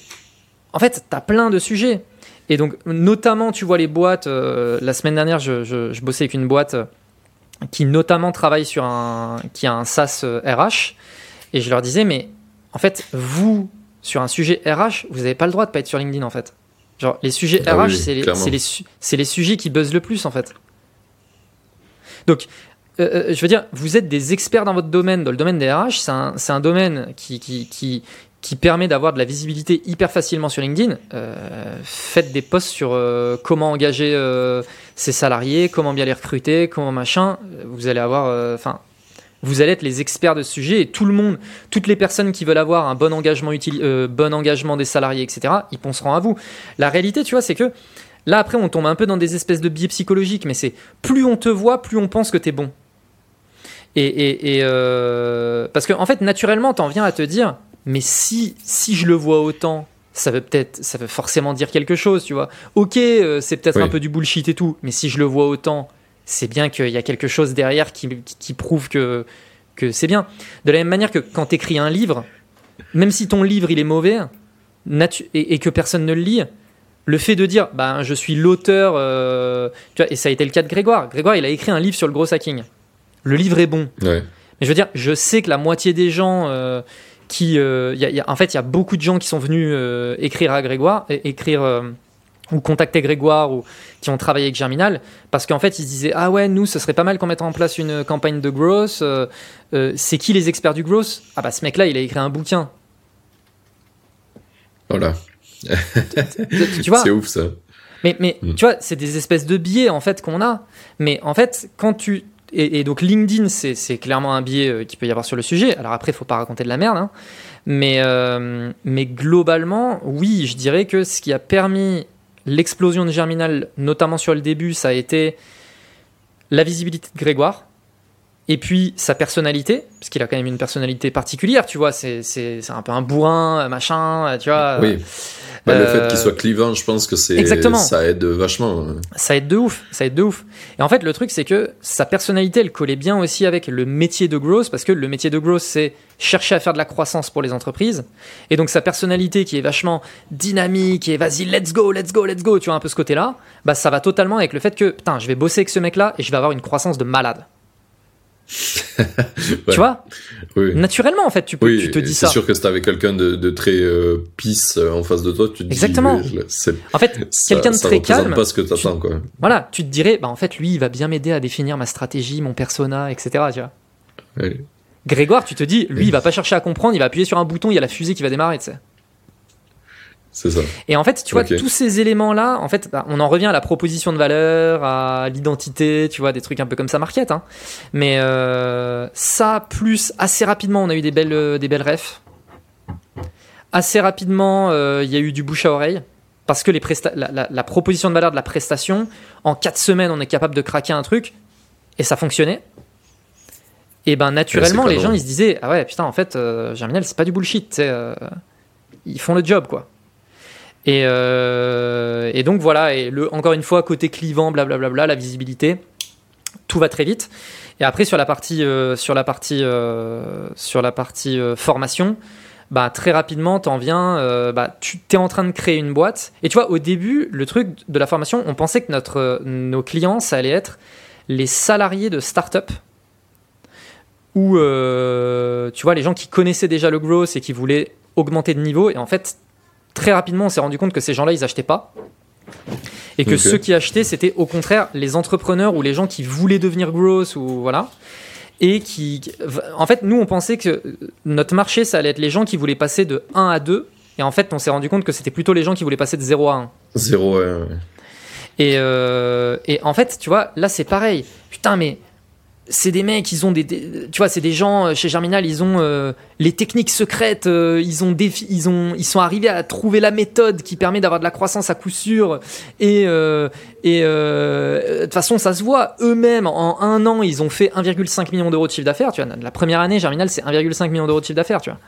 en fait, tu as plein de sujets. Et donc, notamment, tu vois les boîtes... euh, la semaine dernière, je, je- je bossais avec une boîte euh, qui notamment travaille sur un... qui a un SaaS RH. Et je leur disais, mais en fait, vous, sur un sujet RH, vous n'avez pas le droit de pas être sur LinkedIn, en fait. Genre, les sujets Ah RH, oui, c'est les, su- sujets qui buzzent le plus, en fait. Donc, euh, euh, je veux dire, vous êtes des experts dans votre domaine, dans le domaine des RH, c'est un, domaine qui, qui, qui, qui permet d'avoir de la visibilité hyper facilement sur LinkedIn. Euh, faites des posts sur euh, comment engager ses salariés, comment bien les recruter, comment machin. Vous allez avoir, enfin, vous allez être les experts de ce sujet et tout le monde, toutes les personnes qui veulent avoir un bon engagement, utile, euh, bon engagement des salariés, etc., ils penseront à vous. La réalité, tu vois, c'est que là, après, on tombe un peu dans des espèces de biais psychologiques, mais c'est plus on te voit, plus on pense que t'es bon. Et, et, et, euh, parce que en fait, naturellement, t'en viens à te dire, mais si si je le vois autant, ça veut peut-être, ça veut forcément dire quelque chose, tu vois. Ok, euh, c'est peut-être Oui. un peu du bullshit et tout, mais si je le vois autant, c'est bien qu'il y a quelque chose derrière qui, qui, qui prouve que que c'est bien. De la même manière que quand t'écris un livre, même si ton livre il est mauvais, et, et que personne ne le lit. Le fait de dire, bah, je suis l'auteur, euh, tu vois, et ça a été le cas de Grégoire. Grégoire, il a écrit un livre sur le gros hacking. Le livre est bon. Ouais. Mais je veux dire, je sais que la moitié des gens euh, qui. euh, y a- y a- en fait, il y a beaucoup de gens qui sont venus écrire à Grégoire, écrire. Ou contacter Grégoire, ou qui ont travaillé avec Germinal, parce qu'en fait, ils se disaient Ah ouais, nous, ce serait pas mal qu'on mette en place une campagne de growth. euh, euh, c'est qui les experts du growth? Ah bah, ce mec-là, il a écrit un bouquin. Voilà. Tu- vois? C'est ouf ça. Mais, mais Mm. tu vois, c'est des espèces de biais en fait qu'on a. Mais en fait, quand tu. Et, et donc LinkedIn, c'est c'est clairement un biais euh, qu'il peut y avoir sur le sujet. Alors après, il faut pas raconter de la merde. hein. Mais, euh, mais globalement, oui, je dirais que ce qui a permis l'explosion de Germinal, notamment sur le début, ça a été la visibilité de Grégoire. Et puis sa personnalité, parce qu'il a quand même une personnalité particulière, tu vois, c'est, c'est, c'est un peu un bourrin, machin, tu vois. Oui. Bah, le fait qu'il soit clivant, je pense que c'est Exactement. ça aide vachement. Ça aide de ouf, ça aide de ouf. Et en fait, le truc, c'est que sa personnalité, elle collait bien aussi avec le métier de growth, parce que le métier de growth, c'est chercher à faire de la croissance pour les entreprises. Et donc sa personnalité, qui est vachement dynamique et vas-y, let's go, let's go, let's go, tu vois un peu ce côté-là, bah ça va totalement avec le fait que putain, je vais bosser avec ce mec-là et je vais avoir une croissance de malade. Ouais. Tu vois? Oui. Naturellement, en fait, tu, peux, Oui, tu te dis c'est ça. sûr que si t'avais quelqu'un de, de très euh, peace euh, en face de toi, tu te Exactement. dis, c'est- En fait, quelqu'un de ça très calme, pas ce que t'attends, quoi. voilà, tu te dirais, bah en fait, lui, il va bien m'aider à définir ma stratégie, mon persona, etc. Tu vois. Grégoire, tu te dis, lui, il va pas chercher à comprendre, il va appuyer sur un bouton, il y a la fusée qui va démarrer, tu sais. C'est ça. Et en fait, tu vois, Ok. tous ces éléments-là, en fait, bah, on en revient à la proposition de valeur, à l'identité, tu vois, des trucs un peu comme ça, market. Hein. Mais euh, ça, plus assez rapidement, on a eu des belles, euh, des belles refs. Assez rapidement, euh, il y a eu du bouche à oreille. Parce que les la, la- la proposition de valeur de la prestation, en 4 semaines, on est capable de craquer un truc, et ça fonctionnait. Et ben naturellement, Ouais, les gens, ils se disaient, ah ouais, putain, en fait, euh, Germinal, c'est pas du bullshit, ils font le job, quoi. Et, euh, et donc voilà, encore une fois, côté clivant, blablabla, la visibilité, tout va très vite. Et après, sur la partie, euh, sur la partie, euh, sur la partie formation, bah, très rapidement, t'en viens, bah, tu es en train de créer une boîte. Et tu vois, au début, le truc de la formation, on pensait que notre, nos clients, ça allait être les salariés de start-up ou tu vois les gens qui connaissaient déjà le growth et qui voulaient augmenter de niveau et en fait très rapidement on s'est rendu compte que ces gens-là ils achetaient pas. Et que ceux qui achetaient c'était au contraire les entrepreneurs ou les gens qui voulaient devenir growth ou voilà. Et qui en fait nous on pensait que notre marché ça allait être les gens qui voulaient passer de 1 à 2 et en fait on s'est rendu compte que c'était plutôt les gens qui voulaient passer de 0 à 1 Zéro, ouais, ouais. et, euh, et en fait, tu vois, là c'est pareil. Putain, mais c'est des mecs, ils ont des, des- tu vois, c'est des gens euh, chez Germinal, ils ont euh, les techniques secrètes, euh, ils ont défi- ils ont, ils sont arrivés à trouver la méthode qui permet d'avoir de la croissance à coup sûr. Et euh, et euh, de toute façon, ça se voit. Eux-mêmes, en un an, ils ont fait 1,5 million d'euros de chiffre d'affaires. Tu vois, la première année, Germinal, c'est 1,5 million d'euros de chiffre d'affaires. Tu vois.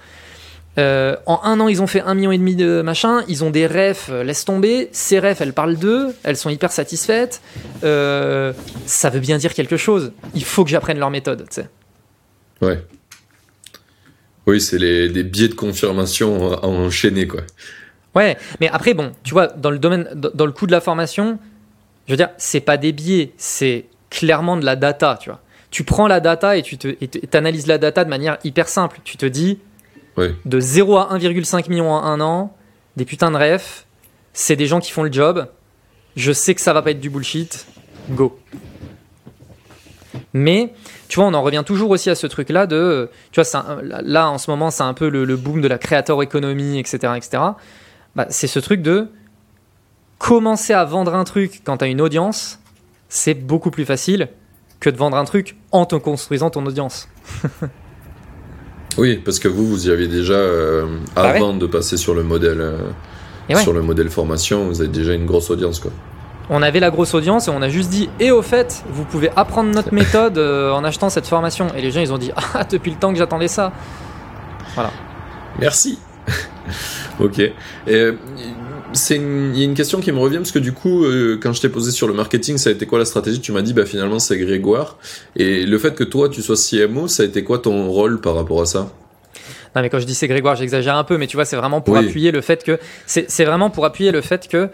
Euh, en un an, ils ont fait un million et demi de machin. Ils ont des refs, euh, laisse tomber. Ces refs, elles parlent d'eux. Elles sont hyper satisfaites. Euh, ça veut bien dire quelque chose. Il faut que j'apprenne leur méthode. tu sais. Ouais. Oui, c'est les, des biais de confirmation à enchaîner, quoi. Ouais, mais après, bon, tu vois, dans le domaine, dans le coup de la formation, je veux dire, c'est pas des biais, c'est clairement de la data, tu vois. Tu prends la data et tu te, et t'analyses la data de manière hyper simple. Tu te dis, De 0 à 1,5 million en un an, des putains de refs, c'est des gens qui font le job. Je sais que ça va pas être du bullshit. Go. Mais, tu vois, on en revient toujours aussi à ce truc-là de, tu vois, là en ce moment, c'est un peu le, boom de la creator economy, etc., etc. Bah, c'est ce truc de commencer à vendre un truc quand tu as une audience, c'est beaucoup plus facile que de vendre un truc en te construisant ton audience. Oui, parce que vous, vous y aviez déjà, euh, Ah ouais avant de passer sur le modèle, euh, Et ouais. sur le modèle formation, vous avez déjà une grosse audience, quoi. On avait la grosse audience et on a juste dit et au fait, vous pouvez apprendre notre méthode euh, en achetant cette formation. Et les gens ils ont dit ah depuis le temps que j'attendais ça. Merci. ok. Et, c'est une- il y a une question qui me revient parce que du coup, euh, quand je t'ai posé sur le marketing, ça a été quoi la stratégie Tu m'as dit, bah finalement, c'est Grégoire. Et le fait que toi, tu sois CMO, ça a été quoi ton rôle par rapport à ça? Non mais quand je dis c'est Grégoire, j'exagère un peu, mais tu vois c'est vraiment pour Oui. appuyer le fait que c'est c'est vraiment pour appuyer le fait que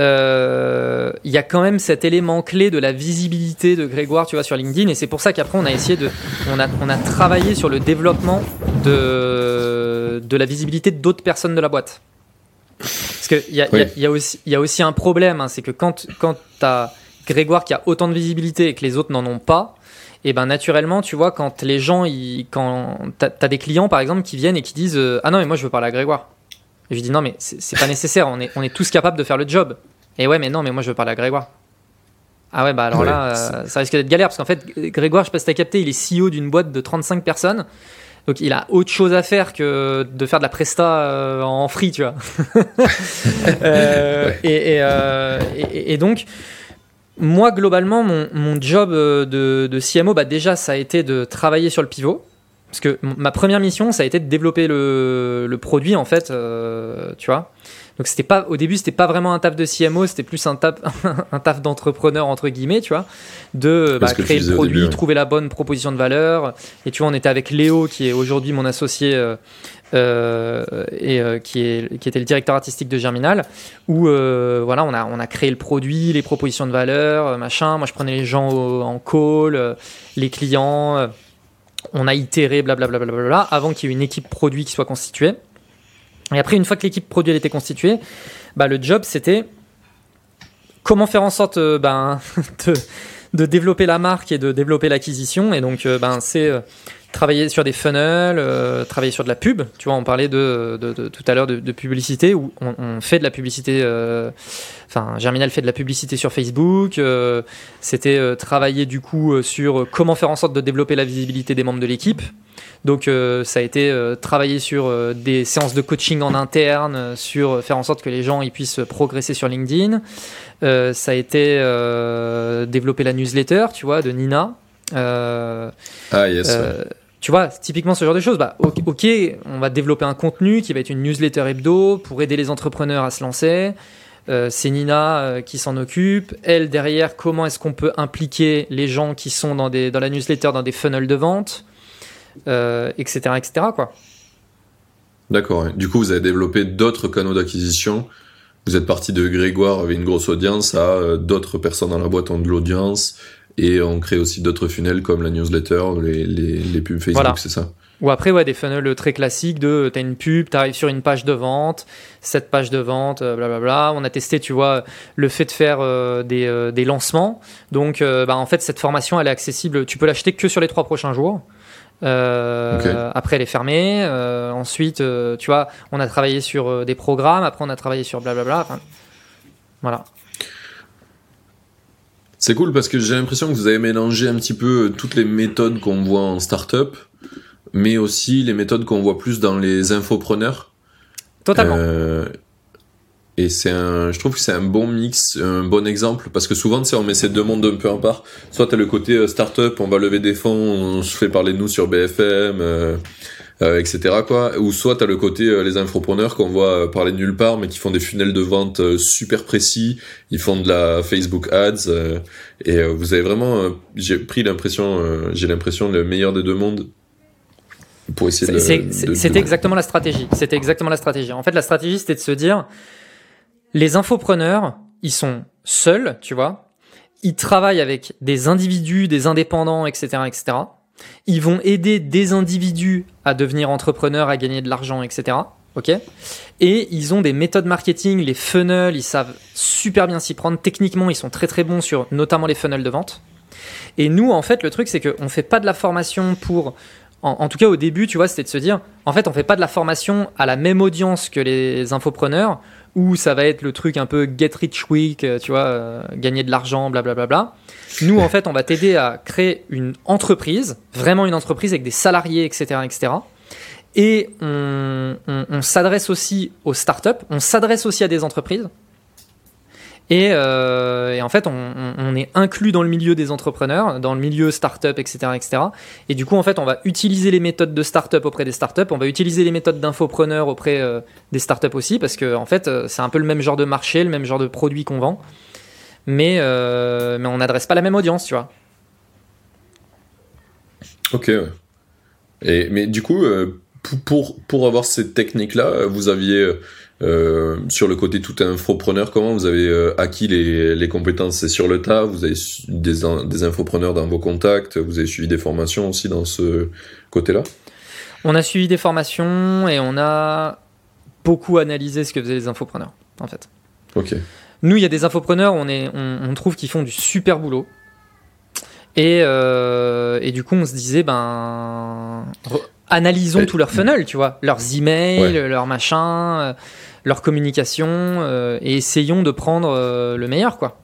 euh, il y a quand même cet élément clé de la visibilité de Grégoire, tu vois, sur LinkedIn, et c'est pour ça qu'après on a essayé de, on a, on a travaillé sur le développement de, de la visibilité d'autres personnes de la boîte. Parce qu'il y a, y a- y aussi, il y a aussi un problème, hein, c'est que quand, quand tu as Grégoire qui a autant de visibilité et que les autres n'en ont pas, et ben naturellement, tu vois, quand les gens, ils, quand t'as as des clients par exemple qui viennent et qui disent euh, ah non mais moi je veux parler à Grégoire. Et je dis non mais c'est c'est pas nécessaire, on est, on est tous capables de faire le job. Et ouais mais non mais moi je veux parler à Grégoire. Ah ouais bah alors Ouais, là euh, ça risque d'être galère parce qu'en fait Grégoire je sais pas si t'as capté il est CEO d'une boîte de 35 personnes. Donc il a autre chose à faire que de faire de la presta euh, en free, tu vois. Euh, Ouais. et, et, euh, et- et donc, moi, globalement, mon, mon job de, de CMO, bah, déjà, ça a été de travailler sur le pivot. Parce que ma première mission, ça a été de développer le, le produit, en fait, euh, tu vois. Donc, c'était pas, au début, c'était pas vraiment un taf de CMO, c'était plus un taf, un taf d'entrepreneur, entre guillemets, tu vois. De bah, créer le produit, début, trouver la bonne proposition de valeur. Et tu vois, on était avec Léo, qui est aujourd'hui mon associé, euh, euh, et euh, qui, est, qui était le directeur artistique de Germinal où euh, voilà, on a, on a créé le produit, les propositions de valeur, machin. Moi, je prenais les gens au- en call, les clients. on a itéré, blablabla, blablabla, avant qu'il y ait une équipe produit qui soit constituée. Et après, une fois que l'équipe produit elle était constituée, bah, le job, c'était comment faire en sorte euh, ben, de, de développer la marque et de développer l'acquisition. Et donc, euh, ben, c'est euh, travailler sur des funnels, travailler sur de la pub. Tu vois, on parlait de, de- tout à l'heure de, publicité où on, on fait de la publicité. Enfin, Germinal fait de la publicité sur Facebook. C'était travailler du coup sur comment faire en sorte de développer la visibilité des membres de l'équipe. Donc, euh, ça a été euh, travailler sur euh, des séances de coaching en interne, sur faire en sorte que les gens ils puissent progresser sur LinkedIn. Ça a été développer la newsletter, tu vois, de Nina. Ah, yes. ouais. tu vois, typiquement ce genre de choses, bah, ok, on va développer un contenu qui va être une newsletter hebdo pour aider les entrepreneurs à se lancer. Euh, c'est Nina euh, qui s'en occupe. Elle, derrière, comment est-ce qu'on peut impliquer les gens qui sont dans, des, dans la newsletter, dans des funnels de vente, etc., etc., quoi. D'accord. Du coup, vous avez développé d'autres canaux d'acquisition. Vous êtes parti de Grégoire avec une grosse audience à euh, d'autres personnes dans la boîte ont de l'audience. Et on crée aussi d'autres funnels comme la newsletter, les, les, les pubs Facebook, Voilà. c'est ça? Ou après, ouais, des funnels très classiques de t'as une pub, t'arrives sur une page de vente, cette page de vente, euh, blablabla. On a testé, tu vois, le fait de faire euh, des, euh, des lancements. Donc, euh, bah, en fait, cette formation, elle est accessible. Tu peux l'acheter que sur les trois prochains jours. Euh. Après, elle est fermée. Euh, ensuite, euh, tu vois, on a travaillé sur des programmes. Après, on a travaillé sur blablabla. Enfin, voilà. C'est cool parce que j'ai l'impression que vous avez mélangé un petit peu toutes les méthodes qu'on voit en startup, mais aussi les méthodes qu'on voit plus dans les infopreneurs. Totalement. Euh, et c'est un, je trouve que c'est un bon mix, un bon exemple, parce que souvent, on met ces deux mondes un peu en part. Soit t'as le côté euh, startup, on va lever des fonds, on se fait parler de nous sur BFM, euh, euh, etc. quoi. Ou soit t'as le côté euh, les infopreneurs qu'on voit euh, parler de nulle part, mais qui font des funnels de vente euh, super précis. Ils font de la Facebook Ads, euh, et euh, vous avez vraiment, euh, j'ai pris l'impression, euh, j'ai l'impression le meilleur des deux mondes pour essayer de- C'était exactement la stratégie. C'était exactement la stratégie. En fait, la stratégie, c'était de se dire, les infopreneurs, ils sont seuls, tu vois. Ils travaillent avec des individus, des indépendants, etc., etc. Ils vont aider des individus à devenir entrepreneurs, à gagner de l'argent, etc. Ok? Et ils ont des méthodes marketing, les funnels, ils savent super bien s'y prendre. Techniquement, ils sont très très bons sur notamment les funnels de vente. Et nous, en fait, le truc, c'est qu'on fait pas de la formation pour en, en tout cas au début, tu vois, c'était de se dire, en fait, on fait pas de la formation à la même audience que les infopreneurs, où ça va être le truc un peu get rich quick, euh, tu vois, euh, gagner de l'argent, blablabla. Nous, en fait, on va t'aider à créer une entreprise, vraiment une entreprise avec des salariés, etc., etc. Et on, on- on s'adresse aussi aux startups, on s'adresse aussi à des entreprises. Et, euh, et en fait, on, est inclus dans le milieu des entrepreneurs, dans le milieu startup, etc., etc. Et du coup, en fait, on va utiliser les méthodes de startup auprès des startups, on va utiliser les méthodes d'infopreneurs auprès euh, des startups aussi, parce que en fait, euh, c'est un peu le même genre de marché, le même genre de produit qu'on vend, mais euh, mais on n'adresse pas la même audience, tu vois. Ok. Et, mais du coup, pour, pour, avoir cette technique-là, euh, vous aviez, euh, sur le côté tout infopreneur, comment vous avez euh, acquis les, les compétences C'est sur le tas? Vous avez des, in- des infopreneurs dans vos contacts? Vous avez suivi des formations aussi dans ce côté-là? On a suivi des formations et on a beaucoup analysé ce que faisaient les infopreneurs, en fait. Ok. Nous, il y a des infopreneurs, on, est, on, on trouve qu'ils font du super boulot. Et, euh, et du coup, on se disait, ben, analysons Et- tous leurs funnels, tu vois, leurs emails, Ouais. leurs machins, euh, leur communication, euh, et essayons de prendre euh, le meilleur, quoi.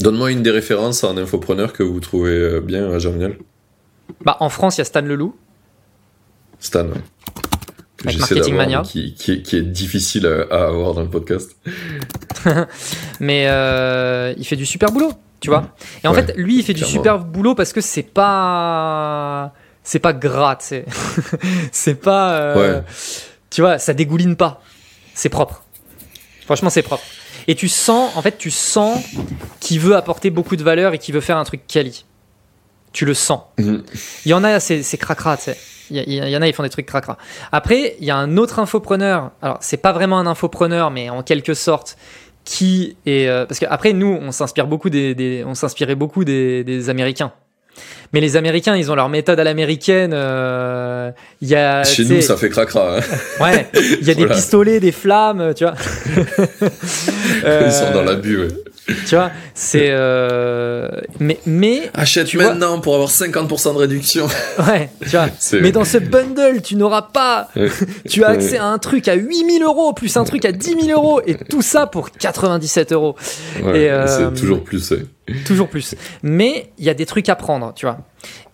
Donne-moi une des références en infopreneur que vous trouvez euh, bien à Germinal. Bah, en France, il y a Stan Leloup. Stan, ouais. que Avec j'essaie Marketing Mania. Qui, qui, est, qui est difficile à, à avoir dans le podcast. Mais euh, il fait du super boulot, tu vois. Et en Ouais, fait, lui, il fait du super boulot parce que c'est pas. C'est pas gras, tu sais. c'est pas. euh, Ouais. Tu vois, ça dégouline pas. C'est propre. Franchement, c'est propre. Et tu sens, en fait, tu sens qu'il veut apporter beaucoup de valeur et qu'il veut faire un truc quali. Tu le sens. Mhm. Il y en a, c'est c'est cracra, tu sais. Il y, en a, ils font des trucs cracra. Après, il y a un autre infopreneur. Alors, c'est pas vraiment un infopreneur, mais en quelque sorte, qui est. euh, parce que après, nous, on s'inspire beaucoup des, des- on s'inspirait beaucoup des, des Américains. Mais les Américains, ils ont leur méthode à l'américaine. euh, Il y a. Chez nous, ça fait cracra. Hein. Ouais, il y a des pistolets, des flammes, tu vois. Ils sont dans l'abus. Ouais. Tu vois, c'est. euh, Mais, mais, Achète vois- maintenant pour avoir 50% de réduction. ouais, tu vois. C'est- Mais dans ce bundle, tu n'auras pas. Tu as accès à un truc à 8000 euros, plus un truc à 10 000 euros, et tout ça pour 97 euros. Ouais, Et, euh, C'est toujours plus. ouais. Toujours plus. Mais il y a des trucs à prendre, tu vois.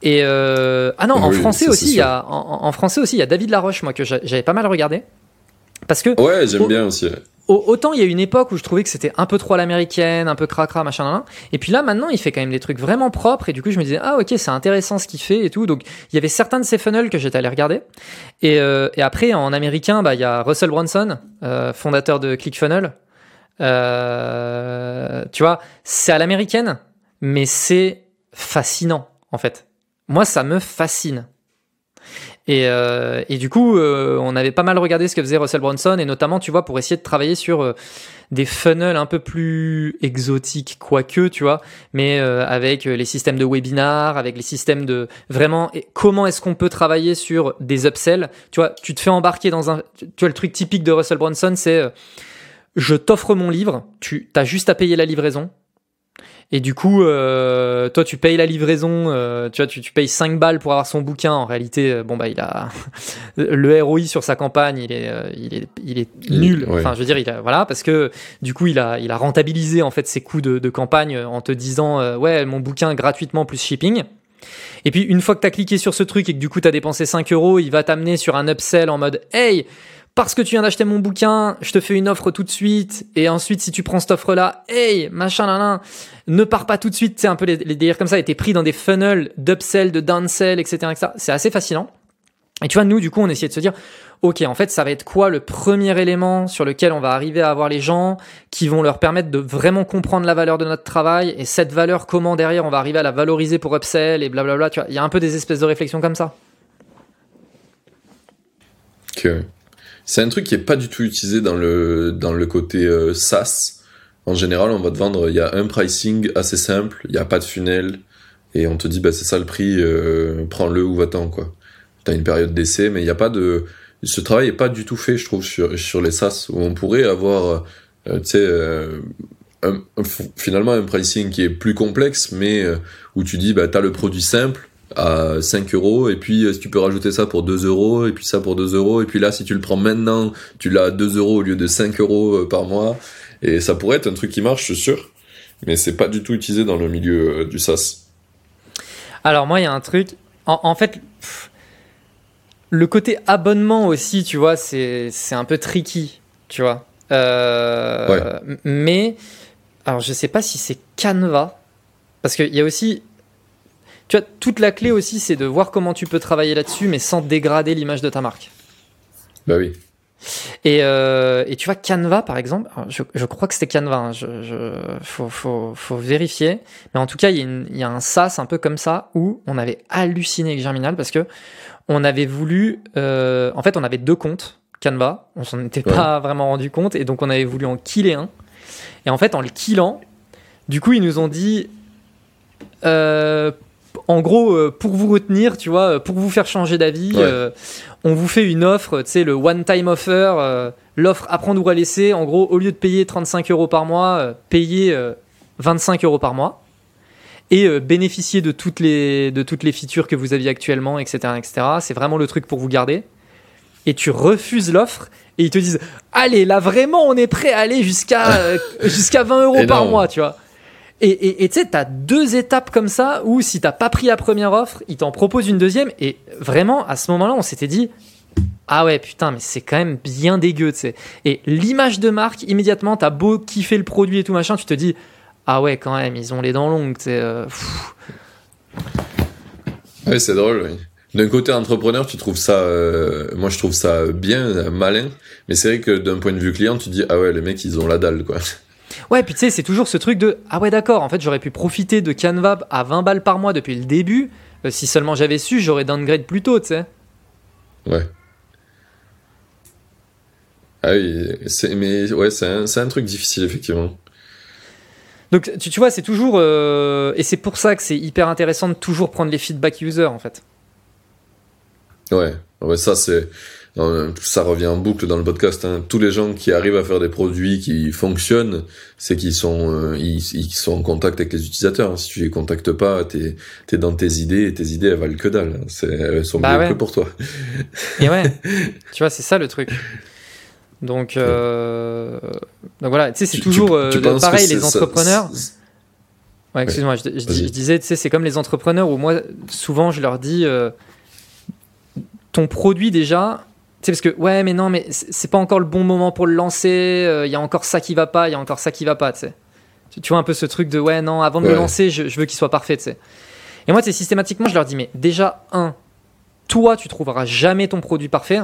Et euh, ah non, en français ça, aussi, il y a en, en français aussi, il y a David Laroche, moi que j'a- j'avais pas mal regardé, parce que Ouais, j'aime bien aussi. ouais. autant il y a une époque où je trouvais que c'était un peu trop à l'américaine, un peu cracra, machin, nan. et puis là maintenant il fait quand même des trucs vraiment propres, et du coup je me disais ah ok c'est intéressant ce qu'il fait et tout, donc il y avait certains de ces funnels que j'étais allé regarder, et, euh, et après en américain bah il y a Russell Brunson, euh, fondateur de ClickFunnels, euh, tu vois c'est à l'américaine, mais c'est fascinant en fait. Moi ça me fascine. Et, euh, et du coup, euh, on avait pas mal regardé ce que faisait Russell Brunson, et notamment, tu vois, pour essayer de travailler sur euh, des funnels un peu plus exotiques, quoique, tu vois, mais euh, avec les systèmes de webinar, avec les systèmes de vraiment, et comment est-ce qu'on peut travailler sur des upsells Tu vois, tu te fais embarquer dans un, tu vois, le truc typique de Russell Brunson, c'est je t'offre mon livre, tu as juste à payer la livraison. Et du coup, euh, toi, tu payes la livraison, euh, tu vois, tu, tu payes 5 balles pour avoir son bouquin. En réalité, euh, bon, bah, il a le ROI sur sa campagne, il est, euh, il est, il est Il- nul. ouais. Enfin, je veux dire, il a, voilà, parce que du coup, il a, il a rentabilisé en fait ses coûts de, de campagne en te disant, euh, ouais, mon bouquin gratuitement plus shipping. Et puis, une fois que tu as cliqué sur ce truc et que du coup, tu as dépensé 5 euros, il va t'amener sur un upsell en mode, hey, parce que tu viens d'acheter mon bouquin, je te fais une offre tout de suite. Et ensuite, si tu prends cette offre-là, hey, machin, là, là, ne pars pas tout de suite. C'est un peu les, les délires comme ça. Et t'es pris dans des funnels d'upsell, de downsell, etc., etc. C'est assez fascinant. Et tu vois, nous, du coup, on essayait de se dire, OK, en fait, ça va être quoi le premier élément sur lequel on va arriver à avoir les gens qui vont leur permettre de vraiment comprendre la valeur de notre travail et cette valeur, comment derrière on va arriver à la valoriser pour upsell et blablabla. Tu vois, il y a un peu des espèces de réflexions comme ça. Que c'est un truc qui est pas du tout utilisé dans le dans le côté euh, SaaS. En général, on va te vendre, il y a un pricing assez simple, il y a pas de funnel et on te dit bah c'est ça le prix, euh, prends-le ou va-t'en quoi. T'as une période d'essai, mais il y a pas de ce travail est pas du tout fait, je trouve, sur sur les SaaS où on pourrait avoir, euh, tu sais, euh, finalement un pricing qui est plus complexe, mais euh, où tu dis bah t'as le produit simple à 5 euros et puis euh, si tu peux rajouter ça pour 2 euros et puis ça pour 2 euros et puis là si tu le prends maintenant tu l'as à 2 euros au lieu de 5 euros euh, par mois et ça pourrait être un truc qui marche je suis sûr mais c'est pas du tout utilisé dans le milieu euh, du SaaS Alors moi, il y a un truc. En, en fait, pff, le côté abonnement aussi, tu vois, c'est c'est un peu tricky, tu vois. Euh, m- Mais alors, je sais pas si c'est Canva, parce qu'il y a aussi, tu vois, toute la clé aussi, c'est de voir comment tu peux travailler là-dessus, mais sans dégrader l'image de ta marque. bah oui Et, euh, et tu vois, Canva, par exemple, je, je crois que c'était Canva, hein, je, je, faut, faut, faut vérifier. Mais en tout cas, il y, a une- il y a un SaaS un peu comme ça où on avait halluciné avec Germinal parce que on avait voulu. euh, en fait, on avait deux comptes Canva, on s'en était pas vraiment rendu compte et donc on avait voulu en killer un. Et en fait, en le killant, du coup, ils nous ont dit. euh, en gros, euh, pour vous retenir, tu vois, pour vous faire changer d'avis, Ouais. euh, on vous fait une offre, tu sais, le one-time offer, euh, l'offre à prendre ou à laisser. En gros, au lieu de payer 35 euros par mois, euh, payez euh, 25 euros par mois et euh, bénéficier de toutes les de toutes les features que vous aviez actuellement, etc., etc. C'est vraiment le truc pour vous garder. Et tu refuses l'offre et ils te disent, allez, là vraiment, on est prêt à aller jusqu'à euh, jusqu'à 20 euros par mois, tu vois. Et tu sais, t'as deux étapes comme ça où si t'as pas pris la première offre, ils t'en proposent une deuxième. Et vraiment, à ce moment-là, on s'était dit, ah ouais, putain, mais c'est quand même bien dégueu. Et l'image de marque, immédiatement, t'as beau kiffer le produit et tout machin, tu te dis, ah ouais, quand même, ils ont les dents longues, tu euh, c'est drôle. oui. D'un côté entrepreneur, tu trouves ça, euh, moi je trouve ça bien, malin, mais c'est vrai que d'un point de vue client, tu dis ah ouais les mecs ils ont la dalle quoi. Ouais, puis tu sais, c'est toujours ce truc de, ah ouais, d'accord, en fait, j'aurais pu profiter de Canva à 20 balles par mois depuis le début. Euh, si seulement j'avais su, j'aurais downgrade plus tôt, tu sais. Ouais. Ah oui, c'est mais ouais c'est un, un truc difficile effectivement. Donc, tu, tu vois, c'est toujours. euh, et c'est pour ça que c'est hyper intéressant de toujours prendre les feedback users, en fait. Ouais, ouais ça c'est ça revient en boucle dans le podcast. hein. Tous les gens qui arrivent à faire des produits qui fonctionnent, c'est qu'ils sont euh, ils, ils sont en contact avec les utilisateurs. Si tu les contactes pas, t'es es dans tes idées et tes idées elles valent que dalle. elles sont Bah mieux ouais. que pour toi. Et ouais, tu vois, c'est ça le truc. Donc, euh, donc voilà, tu sais, c'est toujours tu- euh, tu pareil, les ça- entrepreneurs. Ouais, excuse-moi, je, disais, tu sais, c'est comme les entrepreneurs où moi, souvent, je leur dis, euh, ton produit déjà, sais, parce que, ouais, mais non, mais c'est pas encore le bon moment pour le lancer, il y a encore ça qui va pas, il y a encore ça qui va pas, tu sais. Tu, vois un peu ce truc de, ouais, non, avant de le Ouais. lancer, je, je veux qu'il soit parfait, tu sais. Et moi, c'est systématiquement, je leur dis, mais déjà, un, toi, tu trouveras jamais ton produit parfait.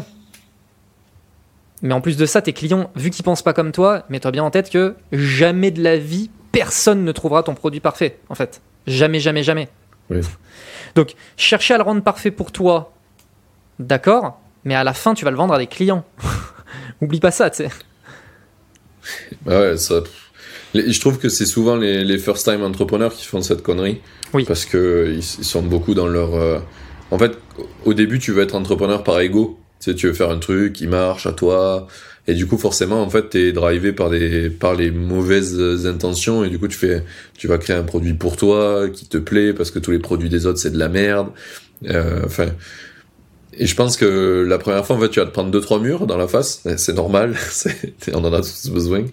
Mais en plus de ça, tes clients, vu qu'ils pensent pas comme toi, mets-toi bien en tête que jamais de la vie, personne ne trouvera ton produit parfait, en fait. Jamais, jamais, jamais. Oui. Donc, chercher à le rendre parfait pour toi, d'accord, mais à la fin, tu vas le vendre à des clients. Oublie pas ça, tu sais. Ouais, ça. Je trouve que c'est souvent les, les first time entrepreneurs qui font cette connerie. Oui. Parce que ils, sont beaucoup dans leur. euh, En fait, au début, tu veux être entrepreneur par ego. Tu sais, tu veux faire un truc qui marche à toi. Et du coup, forcément, en fait, t'es drivé par des, par les mauvaises intentions. Et du coup, tu fais, tu vas créer un produit pour toi, qui te plaît, parce que tous les produits des autres, c'est de la merde. Euh, Enfin. Et je pense que la première fois, en fait, tu vas te prendre deux, trois murs dans la face. C'est normal. on en a tous besoin.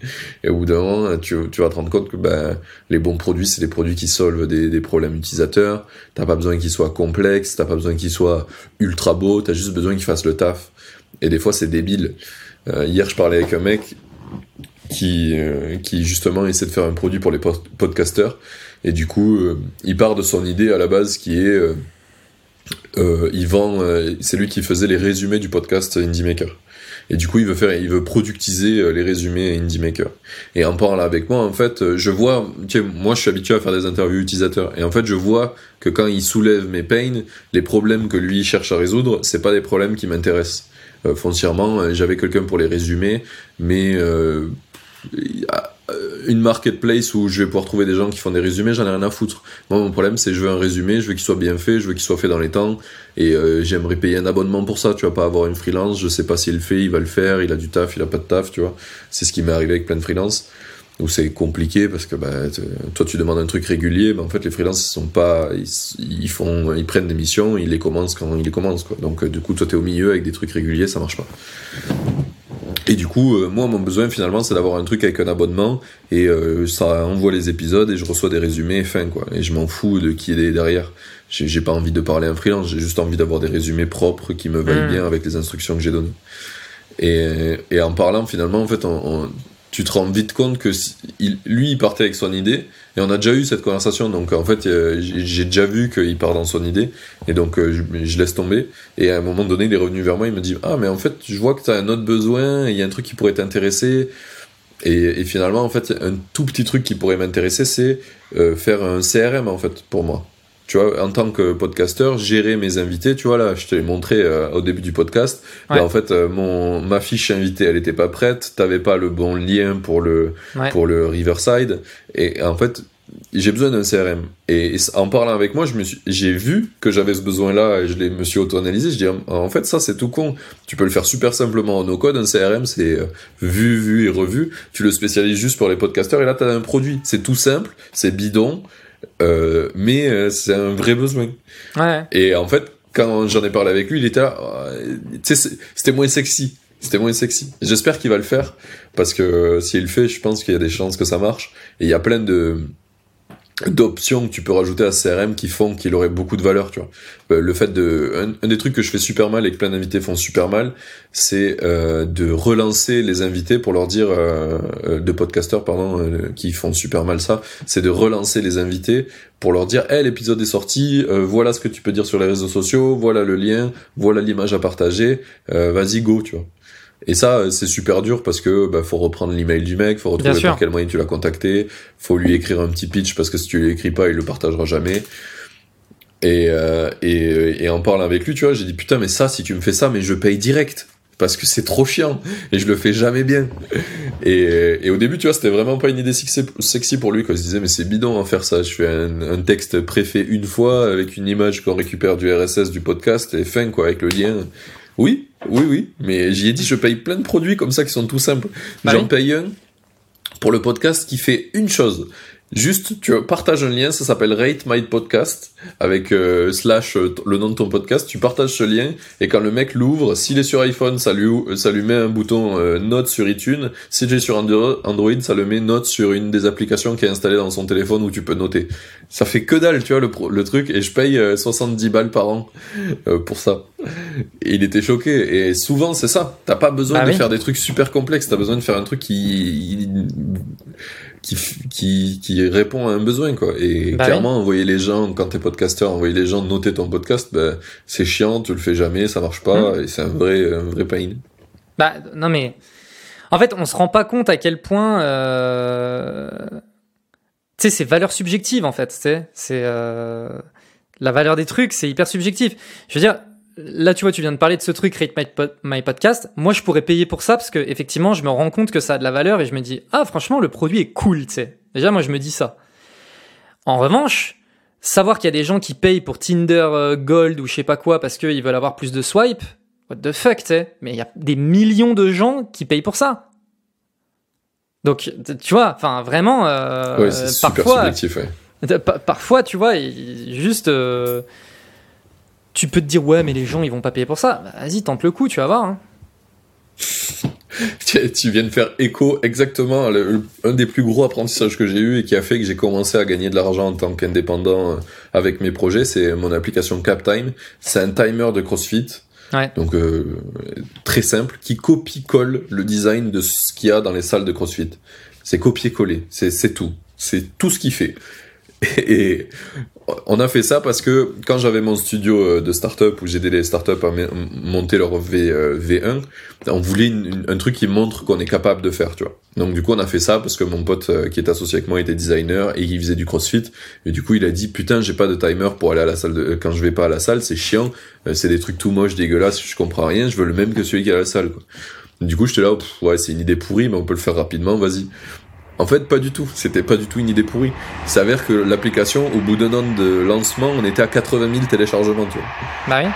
Et au bout d'un moment, tu, vas te rendre compte que ben, les bons produits, c'est des produits qui solvent des, problèmes utilisateurs. T'as pas besoin qu'ils soient complexes, t'as pas besoin qu'ils soient ultra beaux, t'as juste besoin qu'ils fassent le taf. Et des fois, c'est débile. Euh, hier, je parlais avec un mec qui, euh, qui justement essaie de faire un produit pour les pod- podcasters. Et du coup, euh, il part de son idée à la base qui est... euh, il vend, euh, c'est lui qui faisait les résumés du podcast Indie Maker. Et du coup, il veut faire, il veut productiser euh, les résumés Indie Maker. Et en parlant avec moi, en fait, euh, je vois, tu moi, je suis habitué à faire des interviews utilisateurs. Et en fait, je vois que quand il soulève mes pains, les problèmes que lui cherche à résoudre, c'est pas des problèmes qui m'intéressent. Euh, foncièrement, euh, j'avais quelqu'un pour les résumer, mais une marketplace où je vais pouvoir trouver des gens qui font des résumés, j'en ai rien à foutre. Moi, mon problème, c'est je veux un résumé, je veux qu'il soit bien fait, je veux qu'il soit fait dans les temps, et euh, j'aimerais payer un abonnement pour ça. Tu vas pas avoir une freelance, je sais pas s'il le fait, il va le faire, il a du taf, il a pas de taf, tu vois. C'est ce qui m'est arrivé avec plein de freelance où c'est compliqué parce que bah, toi tu demandes un truc régulier, mais en fait les freelances ils sont pas, ils, ils font, ils prennent des missions, ils les commencent quand ils les commencent quoi. Donc euh, du coup toi t'es au milieu avec des trucs réguliers, ça marche pas. Et coup, euh, moi, mon besoin finalement, c'est d'avoir un truc avec un abonnement et euh, ça envoie les épisodes et je reçois des résumés, fin quoi. Et je m'en fous de qui est derrière. J'ai pas envie de parler à un freelance, j'ai juste envie d'avoir des résumés propres qui me veulent Mm. bien avec les instructions que j'ai données. Et, et en parlant, finalement, en fait, on, on- tu te rends vite compte que lui, il partait avec son idée et on a déjà eu cette conversation. Donc en fait, euh, j'ai déjà vu qu'il part dans son idée et donc euh, je, laisse tomber. Et à un moment donné, il est revenu vers moi, il me dit ah mais en fait, je vois que tu as un autre besoin, il y a un truc qui pourrait t'intéresser. Et, et finalement, en fait, un tout petit truc qui pourrait m'intéresser, c'est euh, faire un CRM en fait pour moi. Tu vois, en tant que podcasteur, gérer mes invités, tu vois là, je te l'ai montré euh, au début du podcast. Ouais. Ben, en fait, euh, mon ma fiche invitée, elle était pas prête. T'avais pas le bon lien pour le Ouais. pour le Riverside. Et en fait, j'ai besoin d'un CRM. Et, et en parlant avec moi, je me suis, j'ai vu que j'avais ce besoin-là et je me suis auto-analysé. Je dis, en fait, ça, c'est tout con. Tu peux le faire super simplement en no-code. Un CRM, c'est euh, vu, vu et revu. Tu le spécialises juste pour les podcasteurs et là, t'as un produit. C'est tout simple, c'est bidon, euh, mais euh, c'est un vrai besoin. Ouais. Et en fait, quand j'en ai parlé avec lui, il était là, euh, tu sais, c'est- c'était moins sexy. C'était moins sexy. J'espère qu'il va le faire parce que euh, s'il le fait, je pense qu'il y a des chances que ça marche. Et il y a plein de d'options que tu peux rajouter à CRM qui font qu'il aurait beaucoup de valeur, tu vois. Euh, le fait de un, des trucs que je fais super mal et que plein d'invités font super mal, c'est euh, de relancer les invités pour leur dire euh, euh de podcasteurs pardon euh, qui font super mal ça, c'est de relancer les invités pour leur dire "Eh l'épisode est sorti, voilà ce que tu peux dire sur les réseaux sociaux, voilà le lien, voilà l'image à partager, vas-y go", tu vois. Et ça, c'est super dur parce que bah, faut reprendre l'email du mec, faut retrouver par quel moyen tu l'as contacté, faut lui écrire un petit pitch parce que si tu lui écris pas, il le partagera jamais. Et, euh, et, et en parlant avec lui, tu vois, j'ai dit putain, mais ça, si tu me fais ça, mais je paye direct parce que c'est trop chiant et je le fais jamais bien. Et, et au début, tu vois, c'était vraiment pas une idée sexy pour lui. Quoi. Il se disait, mais c'est bidon à faire ça. Je fais un, un texte préfet une fois avec une image qu'on récupère du RSS du podcast et fin, quoi, avec le lien. Oui, oui, oui. Mais j'y ai dit, je paye plein de produits comme ça qui sont tout simples. Bah J'en paye un pour le podcast qui fait une chose. Juste, tu partages un lien, ça s'appelle Rate My Podcast, avec euh, slash euh, le nom de ton podcast, tu partages ce lien, et quand le mec l'ouvre, s'il est sur iPhone, ça lui, ça lui met un bouton euh, note sur iTunes, si j'ai sur Android, ça le met note sur une des applications qui est installée dans son téléphone où tu peux noter. Ça fait que dalle, tu vois, le, le truc, et je paye 70 balles par an pour ça. Et il était choqué, et souvent c'est ça, t'as pas besoin bah de faire des trucs super complexes, t'as besoin de faire un truc qui qui, qui, qui répond à un besoin, quoi. Et bah clairement, envoyer les gens, quand t'es podcasteur, envoyer les gens noter ton podcast, ben, c'est chiant, tu le fais jamais, ça marche pas, mmh. et c'est un vrai, un vrai pain. Bah, non mais, en fait, on se rend pas compte à quel point, euh... tu sais, c'est valeur subjective, en fait, sais, c'est, euh... la valeur des trucs, c'est hyper subjectif. Je veux dire, là, tu vois, tu viens de parler de ce truc Rate My, Podcast. Moi, je pourrais payer pour ça parce que effectivement, je me rends compte que ça a de la valeur et je me dis, ah, franchement, le produit est cool, tu sais. Déjà, moi, je me dis ça. En revanche, savoir qu'il y a des gens qui payent pour Tinder euh, Gold ou je sais pas quoi parce qu'ils veulent avoir plus de swipe, what the fuck, tu sais. Mais il y a des millions de gens qui payent pour ça. Donc, tu vois, enfin, vraiment, euh, ouais, c'est parfois, subjectif, ouais. parfois, tu vois, juste. Euh, tu peux te dire ouais mais les gens ils vont pas payer pour ça. Bah, vas-y tente le coup, tu vas voir. Hein. tu viens de faire écho exactement à un des plus gros apprentissages que j'ai eu et qui a fait que j'ai commencé à gagner de l'argent en tant qu'indépendant euh, avec mes projets, c'est mon application CapTime. C'est un timer de CrossFit. Donc euh, très simple, qui copie-colle le design de ce qu'il y a dans les salles de CrossFit. C'est copier-coller, c'est tout. C'est tout ce qu'il fait. Et on a fait ça parce que quand j'avais mon studio euh, de start-up où j'aidais les start-up à monter leur v, 1 euh, on voulait un truc qui montre qu'on est capable de faire, tu vois. Donc du coup, on a fait ça parce que mon pote euh, qui est associé avec moi était designer et il faisait du CrossFit. Et du coup, il a dit putain, j'ai pas de timer pour aller à la salle de... quand je vais pas à la salle, c'est chiant, c'est des trucs tout moches, dégueulasses, je comprends rien, je veux le même que celui qui est à la salle. Quoi. Du coup, j'étais là, ouais, c'est une idée pourrie, mais on peut le faire rapidement, vas-y. En fait, pas du tout. C'était pas du tout une idée pourrie. Il s'avère que l'application, au bout d'un an de lancement, on était à 80 000 téléchargements, tu vois. Bah oui.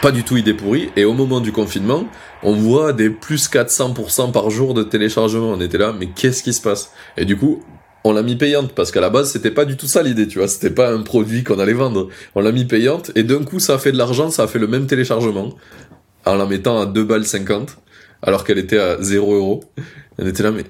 Pas du tout idée pourrie. Et au moment du confinement, on voit des plus 400% par jour de téléchargements. On était là, mais qu'est-ce qui se passe? Et du coup, on l'a mis payante parce qu'à la base c'était pas du tout ça l'idée tu vois c'était pas un produit qu'on allait vendre on l'a mis payante et d'un coup ça a fait de l'argent ça a fait le même téléchargement en la mettant à 2 balles 50 alors qu'elle était à 0 euros on était là, mais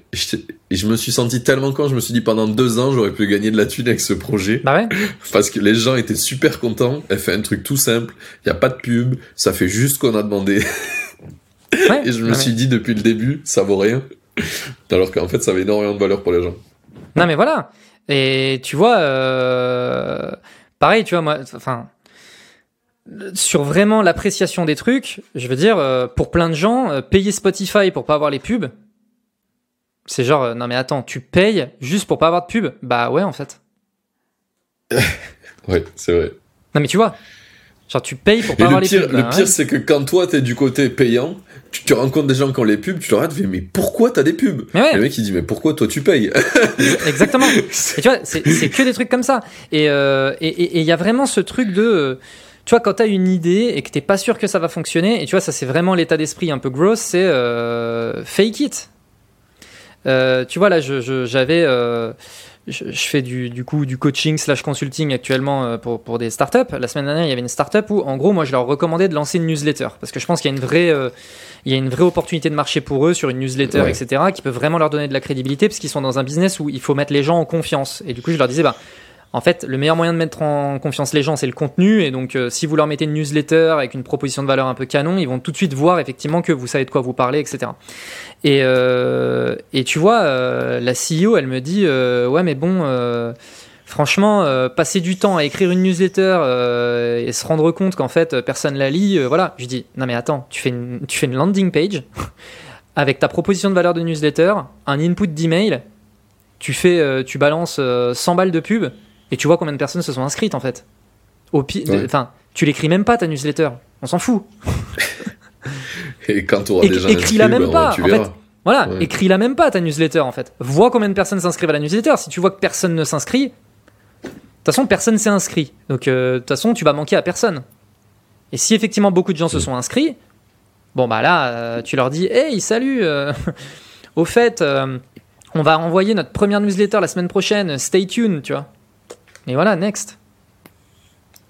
je, me suis senti tellement con, je me suis dit pendant deux ans, j'aurais pu gagner de la thune avec ce projet. Bah ouais. Parce que les gens étaient super contents. Elle fait un truc tout simple. Il y a pas de pub. Ça fait juste ce qu'on a demandé. Ouais, et je me suis dit depuis le début, ça vaut rien. Alors qu'en fait, ça avait énormément de valeur pour les gens. Non, mais voilà. Et tu vois, euh... pareil, tu vois, moi, enfin, sur vraiment l'appréciation des trucs, je veux dire, euh, pour plein de gens, euh, payer Spotify pour pas avoir les pubs, c'est genre, euh, non mais attends, tu payes juste pour pas avoir de pub Bah ouais, en fait. ouais, c'est vrai. Non mais tu vois, genre tu payes pour pas avoir les pubs. Le pire, c'est que quand toi t'es du côté payant, tu, tu, rencontres des gens qui ont les pubs, tu leur dis mais pourquoi t'as des pubs? Mais le mec il dit mais pourquoi toi tu payes? Exactement. et tu vois, c'est que des trucs comme ça. Et il euh, et, et, y a vraiment ce truc de... Tu vois, quand t'as une idée et que t'es pas sûr que ça va fonctionner, et tu vois, ça c'est vraiment l'état d'esprit un peu gross, c'est euh, fake it. Euh, tu vois, là, j'avais. Euh, je, fais du, du, coup du coaching slash consulting actuellement pour, pour des startups. La semaine dernière, il y avait une startup où, en gros, moi, je leur recommandais de lancer une newsletter parce que je pense qu'il y a une vraie, euh, il y a une vraie opportunité de marché pour eux sur une newsletter, etc., qui peut vraiment leur donner de la crédibilité parce qu'ils sont dans un business où il faut mettre les gens en confiance. Et du coup, je leur disais, bah, en fait, le meilleur moyen de mettre en confiance les gens, c'est le contenu. Et donc, euh, si vous leur mettez une newsletter avec une proposition de valeur un peu canon, ils vont tout de suite voir effectivement que vous savez de quoi vous parlez, etc. Et, euh, et tu vois, euh, la CEO, elle me dit Ouais, mais bon, franchement, passer du temps à écrire une newsletter et se rendre compte qu'en fait, personne la lit, voilà. Je dis Non, mais attends, tu fais une, tu fais une landing page avec ta proposition de valeur de newsletter, un input d'email, tu fais, tu balances 100 balles de pub et tu vois combien de personnes se sont inscrites en fait. Au enfin, tu l'écris même pas ta newsletter, on s'en fout. et quand tu auras déjà écris la même bah, pas. En fait, voilà, écris la même pas ta newsletter en fait. Vois combien de personnes s'inscrivent à la newsletter. Si tu vois que personne ne s'inscrit, de toute façon personne s'est inscrit. Donc euh, de toute façon tu vas manquer à personne. Et si effectivement beaucoup de gens se sont inscrits, bon bah là euh, tu leur dis hey salut. Euh, au fait, on va envoyer notre première newsletter la semaine prochaine. Stay tuned, tu vois. Et voilà, next.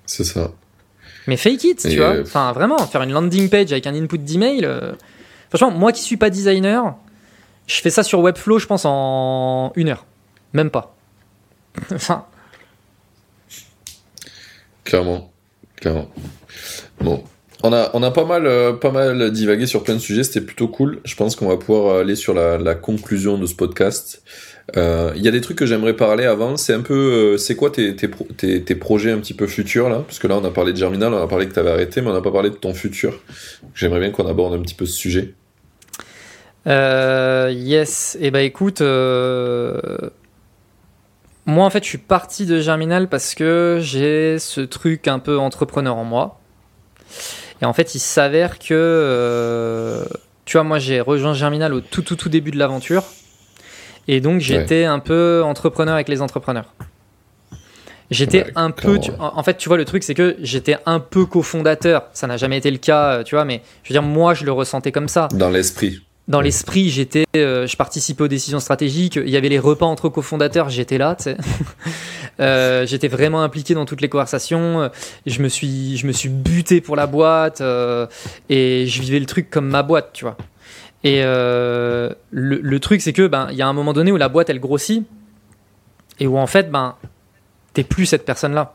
C'est ça. Mais fake it, tu vois. Euh, enfin, vraiment, faire une landing page avec un input d'email. Euh... Franchement, moi qui suis pas designer, je fais ça sur Webflow, je pense, en une heure. Même pas. enfin. Clairement. Clairement. Bon. On a, on a pas, mal, euh, pas mal divagué sur plein de sujets, c'était plutôt cool. Je pense qu'on va pouvoir aller sur la, la conclusion de ce podcast. Il euh, y a des trucs que j'aimerais parler avant. C'est un peu, euh, c'est quoi tes, tes, tes, projets un petit peu futurs là? Parce que là, on a parlé de Germinal, on a parlé que tu avais arrêté, mais on n'a pas parlé de ton futur. J'aimerais bien qu'on aborde un petit peu ce sujet. Euh, yes. Et eh ben écoute, moi en fait, je suis parti de Germinal parce que j'ai ce truc un peu entrepreneur en moi. Et en fait, il s'avère que, tu vois, moi j'ai rejoint Germinal au tout tout tout début de l'aventure. Et donc j'étais un peu entrepreneur avec les entrepreneurs. J'étais un peu. en fait, tu vois, le truc, c'est que j'étais un peu cofondateur. Ça n'a jamais été le cas, euh, tu vois, mais je veux dire, moi, je le ressentais comme ça. Dans l'esprit. Dans l'esprit, j'étais, euh, je participais aux décisions stratégiques. Il y avait les repas entre cofondateurs, j'étais là, tu sais. Euh, j'étais vraiment impliqué dans toutes les conversations. Je me suis, je me suis buté pour la boîte et je vivais le truc comme ma boîte, tu vois. Et euh, le, truc, c'est que ben il y a un moment donné où la boîte elle grossit et où en fait ben t'es plus cette personne-là.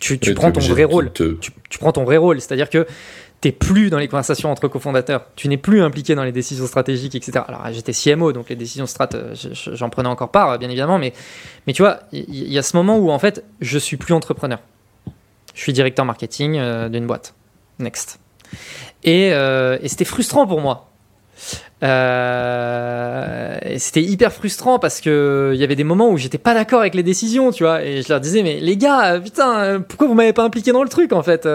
Tu, prends ton vrai rôle. Tu, prends ton vrai rôle, c'est-à-dire que t'es plus dans les conversations entre cofondateurs. Tu n'es plus impliqué dans les décisions stratégiques, etc. Alors j'étais CMO, donc les décisions strat, euh, j'en prenais encore part, bien évidemment, mais mais tu vois, il y, a ce moment où en fait je suis plus entrepreneur. Je suis directeur marketing euh, d'une boîte. Next. Euh, et, c'était frustrant pour moi. Euh, c'était hyper frustrant parce que il y avait des moments où j'étais pas d'accord avec les décisions, tu vois, et je leur disais mais les gars, putain, pourquoi vous m'avez pas impliqué dans le truc en fait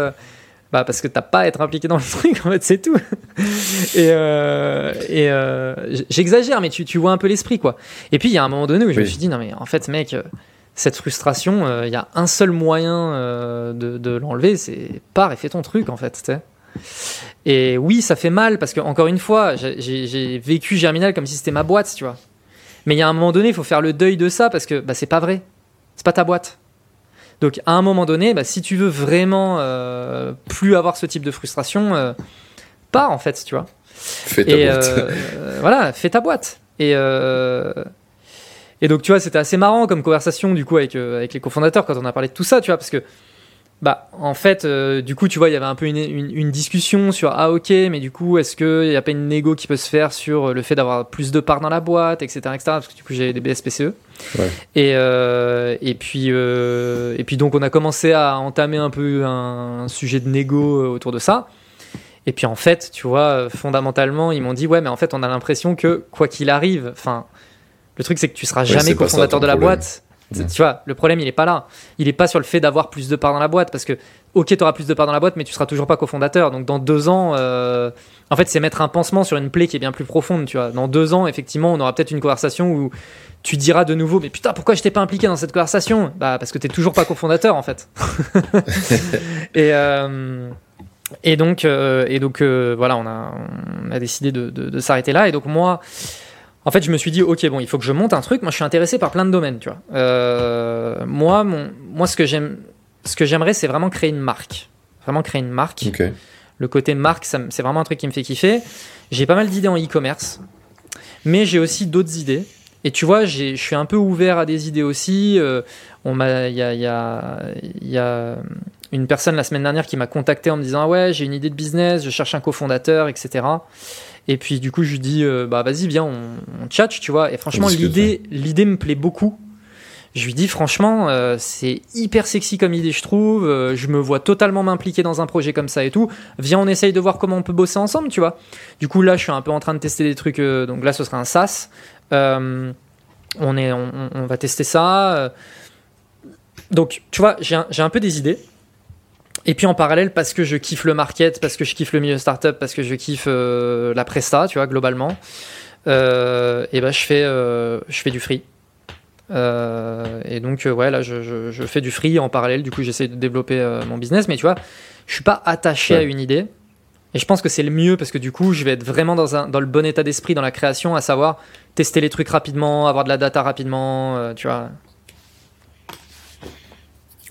Bah parce que t'as pas à être impliqué dans le truc en fait, c'est tout. et euh, et j'exagère, mais tu, tu vois un peu l'esprit quoi. Et puis il y a un moment donné où je me suis dit non mais en fait mec, cette frustration, il y a un seul moyen de, de l'enlever, c'est pars et fais ton truc en fait, tu sais. Et oui, ça fait mal parce que, encore une fois, j'ai vécu Germinal comme si c'était ma boîte, tu vois. Mais il y a un moment donné, il faut faire le deuil de ça parce que bah, c'est pas vrai. C'est pas ta boîte. Donc, à un moment donné, bah, si tu veux vraiment euh, plus avoir ce type de frustration, euh, pas en fait, tu vois. Fais ta boîte. Euh, voilà, fais ta boîte. Et, et donc, tu vois, c'était assez marrant comme conversation du coup avec, avec les cofondateurs quand on a parlé de tout ça, tu vois, parce que bah, en fait, euh, du coup, tu vois, il y avait un peu une, une, discussion sur ah ok, mais du coup, est-ce qu'il n'y a pas une négo qui peut se faire sur le fait d'avoir plus de parts dans la boîte, etc., etc. Parce que du coup, j'ai des BSPCE. Ouais. Et euh, et puis euh, et puis donc, on a commencé à entamer un peu un, sujet de négo autour de ça. Et puis en fait, tu vois, fondamentalement, ils m'ont dit ouais, mais en fait, on a l'impression que quoi qu'il arrive, enfin, le truc c'est que tu seras jamais cofondateur de la boîte tu vois, le problème, il est pas là. Il est pas sur le fait d'avoir plus de parts dans la boîte, parce que, ok, tu auras plus de parts dans la boîte, mais tu seras toujours pas cofondateur. Donc, dans deux ans, euh, en fait, c'est mettre un pansement sur une plaie qui est bien plus profonde, tu vois. Dans deux ans, effectivement, on aura peut-être une conversation où tu diras de nouveau, mais putain, pourquoi je t'ai pas impliqué dans cette conversation? Bah, parce que t'es toujours pas cofondateur, en fait. et, euh, et donc, euh, et donc voilà, on a, on a décidé de, de, de s'arrêter là. Et donc, moi, en fait, je me suis dit, ok, bon, il faut que je monte un truc. Moi, je suis intéressé par plein de domaines, tu vois. Euh, moi, mon, moi, ce que j'aime, ce que j'aimerais, c'est vraiment créer une marque. Vraiment créer une marque. Le côté marque, c'est vraiment un truc qui me fait kiffer. J'ai pas mal d'idées en e-commerce, mais j'ai aussi d'autres idées. Et tu vois, je suis un peu ouvert à des idées aussi. Euh, on m'a, il y a, il y a- il y a une personne la semaine dernière qui m'a contacté en me disant ah ouais, j'ai une idée de business, je cherche un cofondateur, etc. Et puis du coup, je lui dis euh, bah vas-y, viens, on, on tchatche, tu vois. Et franchement, l'idée, l'idée me plaît beaucoup. Je lui dis franchement, euh, c'est hyper sexy comme idée, je trouve. Euh, je me vois totalement m'impliquer dans un projet comme ça et tout. Viens, on essaye de voir comment on peut bosser ensemble, tu vois. Du coup, là, je suis un peu en train de tester des trucs. donc là, ce sera un SaaS. On, est, on, va tester ça. Donc, tu vois, j'ai un, j'ai un peu des idées. Et puis en parallèle, parce que je kiffe le market, parce que je kiffe le milieu startup, parce que je kiffe euh, la presta, tu vois, globalement, euh, et ben je fais, euh, je fais du free. Et donc, ouais, là, je, je- je fais du free en parallèle. Du coup, j'essaie de développer mon business. Mais tu vois, je suis pas attaché Ouais. à une idée. Et je pense que c'est le mieux parce que du coup, je vais être vraiment dans, un, dans le bon état d'esprit dans la création, à savoir tester les trucs rapidement, avoir de la data rapidement, tu vois.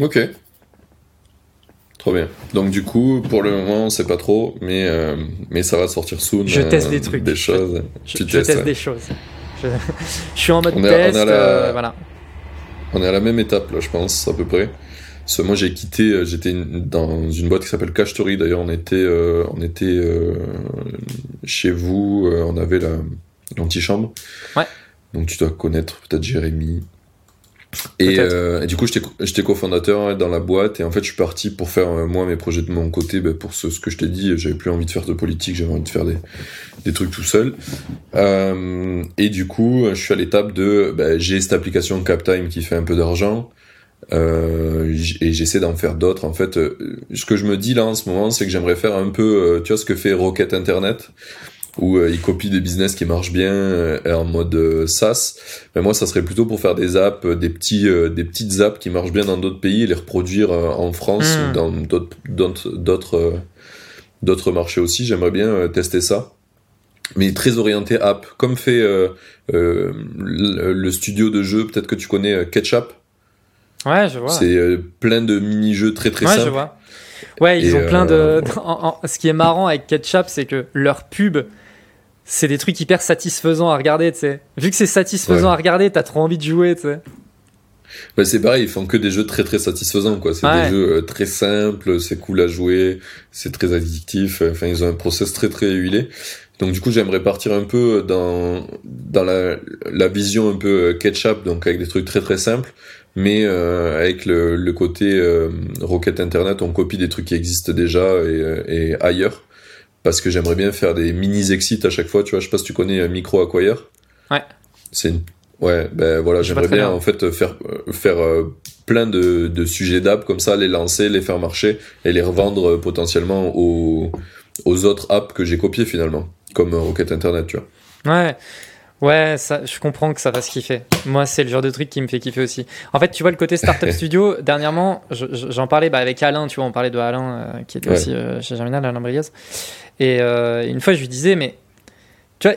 Ok. Trop bien. Donc du coup, pour le moment, on sait pas trop, mais, euh, mais ça va sortir soon. Je euh, teste des trucs. Des choses. Je, Tu je testes, teste ouais. des choses. Je, je suis en mode On est- on est à test, la- euh, voilà. On est à la même étape là, je pense, à peu près. Parce que moi, j'ai quitté, euh, j'étais dans une boîte qui s'appelle Cash Story. D'ailleurs, on était, euh, on était euh, chez vous, euh, on avait la l'antichambre. Ouais. Donc tu dois connaître peut-être Jérémy. Et, euh, et du coup, j'étais co- j'étais cofondateur dans la boîte et en fait, je suis parti pour faire euh, moi mes projets de mon côté. ben, pour ce, ce que je t'ai dit, j'avais plus envie de faire de politique, j'avais envie de faire des, des trucs tout seul. Euh, et du coup, je suis à l'étape de, ben, j'ai cette application CapTime qui fait un peu d'argent. Euh, et j'essaie d'en faire d'autres. En fait, euh, ce que je me dis là en ce moment, c'est que j'aimerais faire un peu, tu vois, ce que fait Rocket Internet, où euh, il copie des business qui marchent bien euh, en mode euh, SaaS. Mais moi, ça serait plutôt pour faire des apps, des petits, des petites apps qui marchent bien dans d'autres pays et les reproduire en France Mm. ou dans d'autres, d'autres, d'autres, marchés aussi. J'aimerais bien tester ça. Mais très orienté app, comme fait euh, euh, le, studio de jeu, peut-être que tu connais Ketchup. Ouais, je vois. C'est euh, plein de mini-jeux très très ouais, je simples. vois. Ouais, ils Et, ont plein de. Ce qui est marrant avec Ketchup, c'est que leur pub, c'est des trucs hyper satisfaisants à regarder, tu sais. Vu que c'est satisfaisant Ouais. à regarder, t'as trop envie de jouer, tu sais. Bah, c'est pareil, ils font que des jeux très très satisfaisants quoi. C'est Ouais. des jeux euh, très simples, c'est cool à jouer, c'est très addictif. Enfin, ils ont un process très très huilé. Donc du coup, j'aimerais partir un peu dans dans la la vision un peu euh, ketchup, donc avec des trucs très très simples, mais euh, avec le, le côté euh, Rocket Internet, on copie des trucs qui existent déjà et, euh, et ailleurs. Parce que j'aimerais bien faire des mini exits à chaque fois. Tu vois, je sais pas si tu connais euh, Micro Acquire. Ouais. C'est une Ouais, ben voilà, j'aimerais bien bien. en fait faire euh, faire euh, plein de, de sujets d'app comme ça, les lancer, les faire marcher et les revendre potentiellement aux aux autres apps que j'ai copiées finalement, comme Rocket Internet, tu vois. Ouais. Ouais, ça, je comprends que ça fasse kiffer. Moi, c'est le genre de truc qui me fait kiffer aussi. En fait, tu vois, le côté Startup Studio, dernièrement, je- je- j'en parlais bah, avec Alain, tu vois, on parlait de Alain, euh, qui était Ouais. aussi euh, chez Germinal, Alain Briaz. Et euh, une fois, je lui disais, mais tu vois,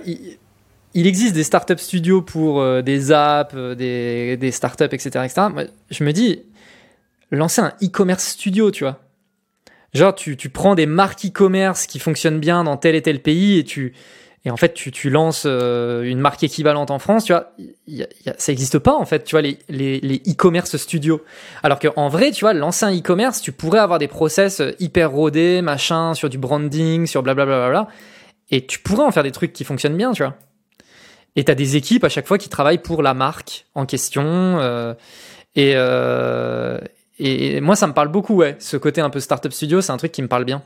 il, existe des Startup Studios pour euh, des apps, euh, des, startups, etc., etc. Je me dis, lancer un e-commerce studio, tu vois. Genre, tu, tu prends des marques e-commerce qui fonctionnent bien dans tel et tel pays et tu, et en fait, tu, tu lances euh, une marque équivalente en France, tu vois, ça n'existe pas en fait, tu vois, les, e-commerce studios. Alors qu'en vrai, tu vois, lancer un e-commerce, tu pourrais avoir des process euh, hyper rodés, machin, sur du branding, sur blablabla, bla, bla, bla, et tu pourrais en faire des trucs qui fonctionnent bien, tu vois. Et tu as des équipes à chaque fois qui travaillent pour la marque en question. euh, et, et moi, ça me parle beaucoup, ouais. Ce côté un peu startup studio, c'est un truc qui me parle bien.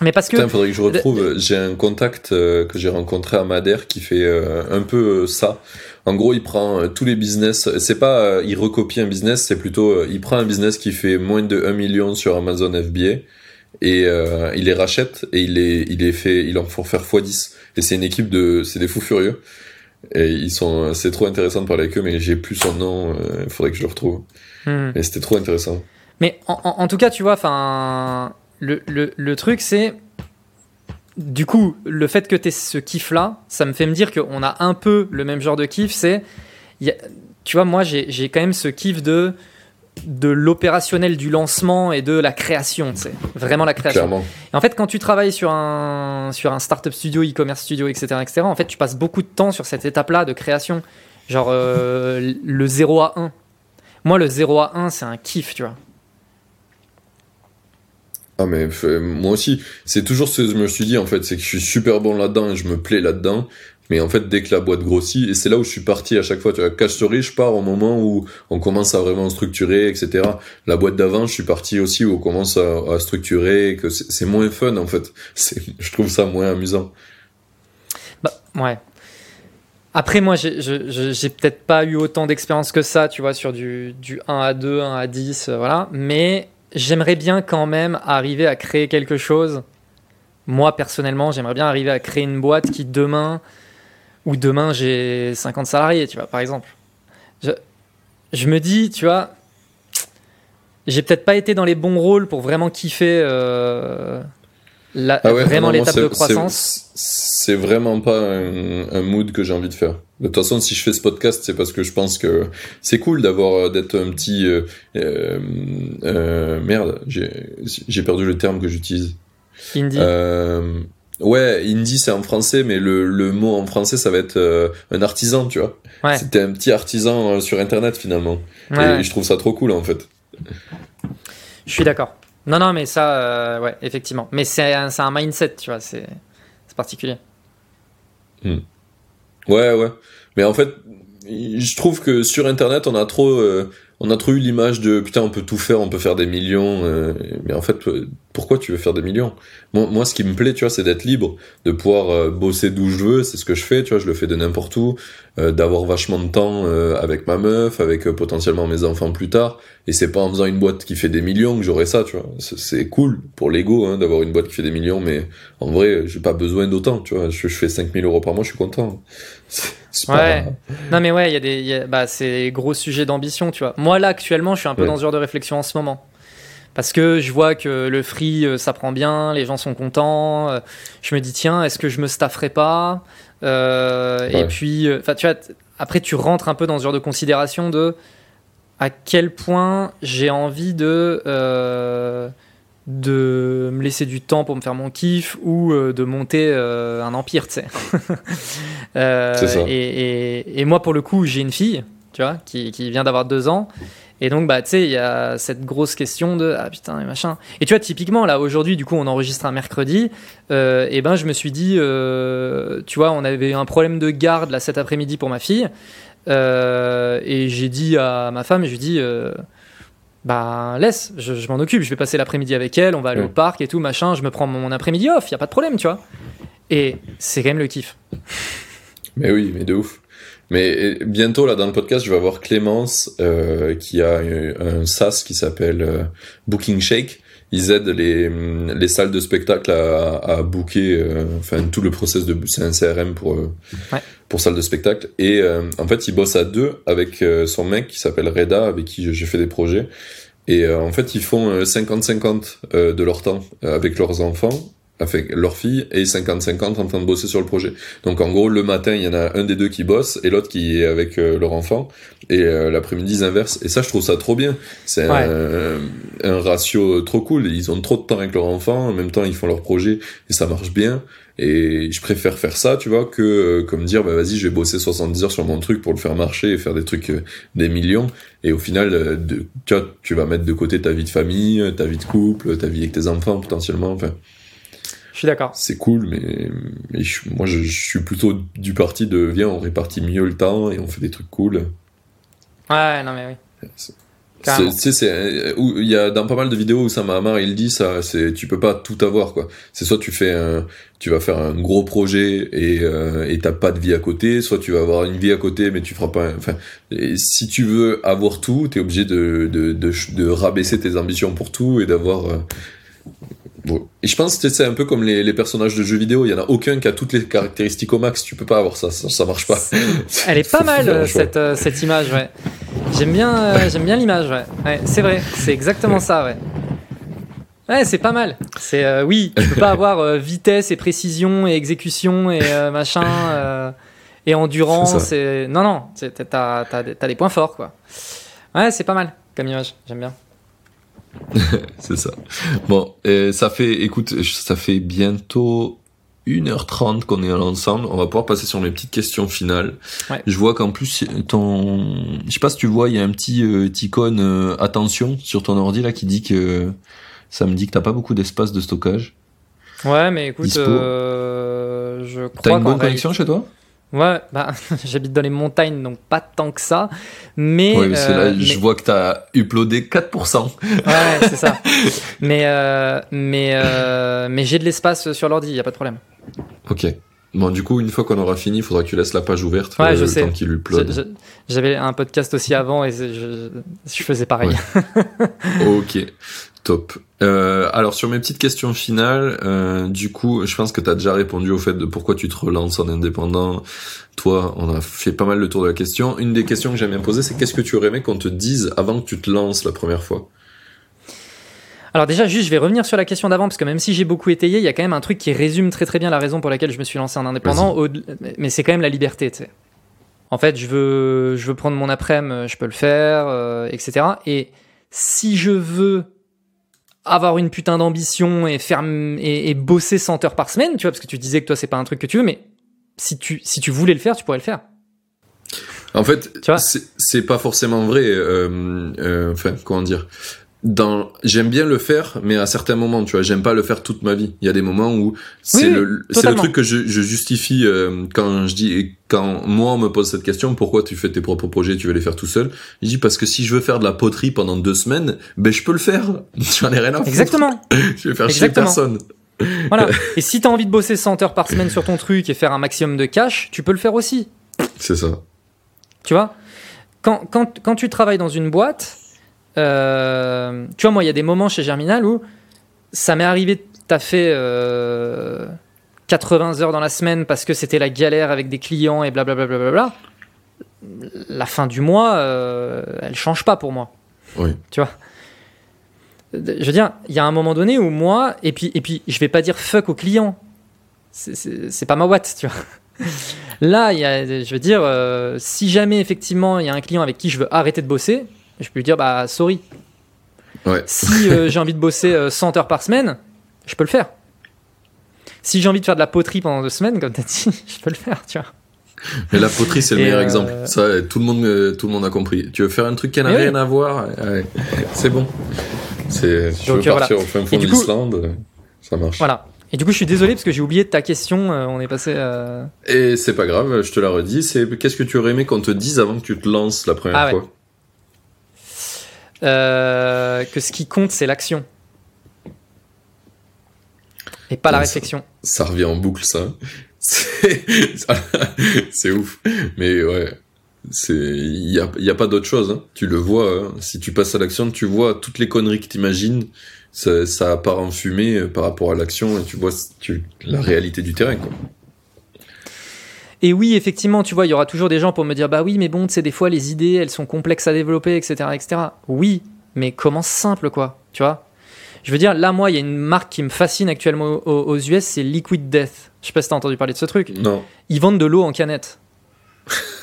Mais parce que. Putain, faudrait que je retrouve. J'ai un contact euh, que j'ai rencontré à Madère qui fait euh, un peu euh, ça. En gros, il prend euh, tous les business. C'est pas euh, il recopie un business, c'est plutôt euh, il prend un business qui fait moins de 1 million sur Amazon FBA et euh, il les rachète et il les il les fait il en faut faire x10 et c'est une équipe de c'est des fous furieux et ils sont c'est trop intéressant de parler avec eux mais j'ai plus son nom euh, il faudrait que je le retrouve Hmm. mais c'était trop intéressant Mais en, en- en tout cas, tu vois, enfin, le, le, le truc, c'est du coup, le fait que tu aies ce kiff-là, ça me fait me dire qu'on a un peu le même genre de kiff. C'est, tu vois, moi, j'ai quand même ce kiff de de l'opérationnel du lancement et de la création, c'est vraiment la création. Et en fait, quand tu travailles sur un sur un startup studio, e-commerce studio, etc., etc., en fait, tu passes beaucoup de temps sur cette étape-là de création, genre euh, le 0 à 1. Moi, le 0 à 1, c'est un kiff, tu vois. Ah mais moi aussi, c'est toujours ce que je me suis dit en fait, c'est que je suis super bon là-dedans et je me plais là-dedans. Mais en fait, dès que la boîte grossit, et c'est là où je suis parti à chaque fois, tu vois, Cash Story, je pars au moment où on commence à vraiment structurer, etc. La boîte d'avant, je suis parti aussi où on commence à, structurer, que c'est moins fun en fait. Je trouve ça moins amusant. Bah, ouais. Après, moi, j'ai peut-être pas eu autant d'expérience que ça, tu vois, sur du, du 1 à 2, 1 à 10, euh, voilà. Mais j'aimerais bien quand même arriver à créer quelque chose. Moi, personnellement, j'aimerais bien arriver à créer une boîte qui, demain, ou demain, j'ai 50 salariés, tu vois, par exemple. Je, je me dis, tu vois, j'ai peut-être pas été dans les bons rôles pour vraiment kiffer euh, la, ah vraiment l'étape de croissance. C'est vraiment pas un, mood que j'ai envie de faire. De toute façon, si je fais ce podcast, c'est parce que je pense que c'est cool d'avoir euh, d'être un petit euh, euh, merde. J'ai perdu le terme que j'utilise. Indie. ouais, indie c'est en français, mais le, le mot en français ça va être un artisan, tu vois. Ouais. C'était un petit artisan sur Internet finalement. Et je trouve ça trop cool en fait. Je suis d'accord. Non, non, mais ça, ouais, effectivement. Mais c'est un, un, mindset, tu vois, c'est particulier. Hmm. Ouais, ouais. Mais en fait, je trouve que sur Internet, on a trop, euh, on a trop eu l'image de putain, on peut tout faire, on peut faire des millions. Euh, mais en fait, pourquoi tu veux faire des millions? Moi, moi, ce qui me plaît, tu vois, c'est d'être libre, de pouvoir euh, bosser d'où je veux. C'est ce que je fais, tu vois, je le fais de n'importe où, euh, d'avoir vachement de temps avec ma meuf, avec potentiellement mes enfants plus tard. Et c'est pas en faisant une boîte qui fait des millions que j'aurai ça, tu vois. C'est cool pour l'ego hein, d'avoir une boîte qui fait des millions, mais en vrai, j'ai pas besoin d'autant, tu vois. Je, je fais 5000 euros par mois, je suis content. Ouais. Non mais ouais, il y a des, bah, c'est gros sujets d'ambition, tu vois. Moi là actuellement, je suis un peu dans ce genre de réflexion en ce moment. Parce que je vois que le free, euh, ça prend bien, les gens sont contents. Euh, je me dis, tiens, est-ce que je me stafferai pas euh, Et puis, enfin, tu vois, après, tu rentres un peu dans ce genre de considération de à quel point j'ai envie de de me laisser du temps pour me faire mon kiff ou euh, de monter euh, un empire, tu sais. Euh, et, et, moi, pour le coup, j'ai une fille, tu vois, qui, qui vient d'avoir deux ans. Et donc, bah, tu sais, il y a cette grosse question de ah putain, et machin. Et tu vois, typiquement, là, aujourd'hui, du coup, on enregistre un mercredi. et ben, je me suis dit, tu vois, on avait un problème de garde là cet après-midi pour ma fille. et j'ai dit à ma femme, je lui dis bah laisse, je, m'en occupe, je vais passer l'après-midi avec elle, on va aller au parc et tout, machin, je me prends mon après-midi off, y a pas de problème, tu vois. Et c'est quand même le kiff. Mais oui, mais de ouf. Mais bientôt, là, dans le podcast, je vais avoir Clémence, euh, qui a un, SaaS qui s'appelle euh, Booking Shake. Ils aident les, les salles de spectacle à, à booker, euh, enfin, tout le process de, c'est un CRM pour, ouais pour salle de spectacle. Et euh, en fait, il bosse à deux avec euh, son mec qui s'appelle Reda, avec qui j'ai fait des projets. Et euh, en fait, ils font 50-50 de leur temps avec leurs enfants avec leur fille et 50-50 en train de bosser sur le projet. Donc en gros, le matin, il y en a un des deux qui bosse et l'autre qui est avec leur enfant. Et l'après-midi, ils inversent. Et ça, je trouve ça trop bien. C'est un, un, ratio trop cool. Ils ont trop de temps avec leur enfant, en même temps, ils font leur projet et ça marche bien. Et je préfère faire ça, tu vois, que euh, comme dire, bah vas-y, je vais bosser 70 heures sur mon truc pour le faire marcher et faire des trucs euh, des millions. Et au final, euh, de, tu, vois, tu vas mettre de côté ta vie de famille, ta vie de couple, ta vie avec tes enfants potentiellement. Enfin, je suis d'accord. C'est cool, mais, moi, je, je, suis plutôt du parti de viens, on répartit mieux le temps et on fait des trucs cool. Ouais, non mais oui. Tu sais, c'est euh, il y a dans pas mal de vidéos où Samar il dit ça, c'est tu peux pas tout avoir quoi. C'est soit tu fais un, tu vas faire un gros projet et euh, et t'as pas de vie à côté, soit tu vas avoir une vie à côté mais tu feras pas. Enfin, si tu veux avoir tout, t'es obligé de de, de de rabaisser tes ambitions pour tout et d'avoir euh, et je pense que c'est un peu comme les, les, personnages de jeux vidéo, il y en a aucun qui a toutes les caractéristiques au max, tu peux pas avoir ça, ça, ça marche pas. Elle est pas mal cette, euh, cette image, ouais. J'aime bien, euh, j'aime bien l'image, ouais. ouais c'est vrai, c'est exactement ça, ouais. Ouais, c'est pas mal. C'est euh, oui, tu peux pas avoir euh, vitesse et précision et exécution et euh, machin euh, et endurance. Et... Non, non, t'as t'as des t'as des points forts quoi. Ouais, c'est pas mal comme image. J'aime bien. C'est ça. Bon, et ça fait, écoute, ça fait bientôt 1h30 qu'on est ensemble. On va pouvoir passer sur mes petites questions finales. Ouais. Je vois qu'en plus, ton, je sais pas si tu vois, il y a un petit euh, icône euh, attention sur ton ordi là qui dit que ça me dit que t'as pas beaucoup d'espace de stockage. Ouais, mais écoute, euh, je T'as crois une qu'en bonne connexion chez toi? Ouais, bah j'habite dans les montagnes, donc pas tant que ça. Mais, là, euh, je vois que t'as uploadé 4%. Ouais, c'est ça. mais euh, mais euh, mais j'ai de l'espace sur l'ordi, y a pas de problème. Ok. Bon, du coup, une fois qu'on aura fini, il faudra que tu laisses la page ouverte Ouais, je le sais. temps qu'il upload. J'avais un podcast aussi avant et je faisais pareil. Ok, top. Euh, alors sur mes petites questions finales, euh, du coup, je pense que tu as déjà répondu au fait de pourquoi tu te relances en indépendant. Toi, on a fait pas mal le tour de la question. Une des questions que j'aime bien poser, c'est qu'est-ce que tu aurais aimé qu'on te dise avant que tu te lances la première fois? Alors déjà, juste, je vais revenir sur la question d'avant parce que même si j'ai beaucoup étayé, il y a quand même un truc qui résume très très bien la raison pour laquelle je me suis lancé en indépendant. Au- mais c'est quand même la liberté, tu sais. En fait, je veux, je veux prendre mon après-midi, je peux le faire, euh, etc. Et si je veux avoir une putain d'ambition et faire et, et bosser 100 heures par semaine, tu vois, parce que tu disais que toi c'est pas un truc que tu veux, mais si tu si tu voulais le faire, tu pourrais le faire. En fait, c'est pas forcément vrai. euh, euh, enfin, comment dire? Dans, j'aime bien le faire, mais à certains moments, tu vois, j'aime pas le faire toute ma vie. Il y a des moments où c'est Oui, le, c'est le truc que je, je justifie euh, quand je dis, quand moi on me pose cette question, pourquoi tu fais tes propres projets, tu veux les faire tout seul? Je dis parce que si je veux faire de la poterie pendant deux semaines, ben je peux le faire. J'en ai rien à foutre. Exactement. Je vais faire Exactement. chier personne. Voilà. Et si t'as envie de bosser 100 heures par semaine sur ton truc et faire un maximum de cash, tu peux le faire aussi. C'est ça. Tu vois? Quand, quand, quand tu travailles dans une boîte, euh, tu vois, moi, il y a des moments chez Germinal où ça m'est arrivé taffer euh, 80 heures dans la semaine parce que c'était la galère avec des clients et blablabla. Bla la fin du mois, euh, elle change pas pour moi. Oui. Tu vois? Je veux dire, il y a un moment donné où moi, et puis, et puis je vais pas dire fuck aux clients. C'est- pas ma boîte, tu vois. Là, y a, je veux dire, euh, si jamais effectivement il y a un client avec qui je veux arrêter de bosser, je peux lui dire bah sorry. Ouais. Si euh, j'ai envie de bosser euh, 100 heures par semaine, je peux le faire. Si j'ai envie de faire de la poterie pendant deux semaines, comme tu as dit, je peux le faire, tu vois. Mais la poterie, c'est le Et, meilleur euh, exemple. Ça, tout le monde, euh, tout le monde a compris. Tu veux faire un truc qui n'a rien oui. à voir, ouais, c'est bon. C'est, tu veux euh, partir au fin fond d'Islande, euh, ça marche. Voilà. Et du coup, je suis désolé parce que j'ai oublié de ta question. euh, on est passé. euh, Et c'est pas grave, je te la redis. C'est qu'est-ce que tu aurais aimé qu'on te dise avant que tu te lances la première Ah ouais. Euh, que ce qui compte, c'est l'action. Et pas la Ouais, réflexion. Ça revient en boucle, ça. C'est, ouf. Mais ouais, c'est, il y a, y a pas d'autre chose. Hein. Tu le vois. hein. Si tu passes à l'action, tu vois toutes les conneries que t'imagines. Ça, ça part en fumée euh, par rapport à l'action et tu vois tu, la réalité du terrain. Quoi. Et oui, effectivement, tu vois, il y aura toujours des gens pour me dire bah oui, mais bon, tu sais, des fois, les idées, elles sont complexes à développer, etc., etc. Oui, mais commence simple, quoi. Tu vois Je veux dire, là, moi, il y a une marque qui me fascine actuellement aux, aux US, c'est Liquid Death. Je sais pas si t'as entendu parler de ce truc. Non. Ils vendent de l'eau en canette.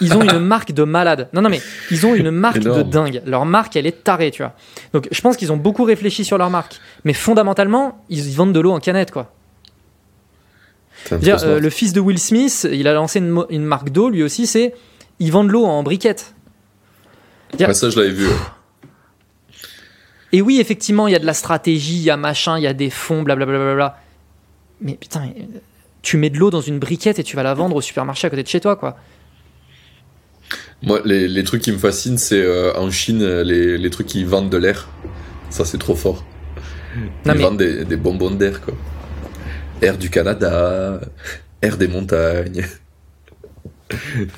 Ils ont une marque de malade. Non, non, mais ils ont une marque de dingue. Leur marque, elle est tarée, tu vois. Donc, je pense qu'ils ont beaucoup réfléchi sur leur marque. Mais fondamentalement, ils vendent de l'eau en canette, quoi. T'es un Je veux dire, smart. euh, le fils de Will Smith, il a lancé une, marque d'eau, lui aussi, c'est ils vendent l'eau en briquettes. dire- Ouais, ça, je l'avais vu. Et oui, effectivement, il y a de la stratégie, il y a machin, il y a des fonds, blablabla. Bla, bla, bla. Mais putain, euh, tu mets de l'eau dans une briquette et tu vas la vendre au supermarché à côté de chez toi, quoi. Moi, les, les trucs qui me fascinent, c'est euh, en Chine, les, les trucs qui vendent de l'air. Ça, c'est trop fort. Non, Ils mais- vendent des, des bonbons d'air, quoi. Air du Canada, air des montagnes.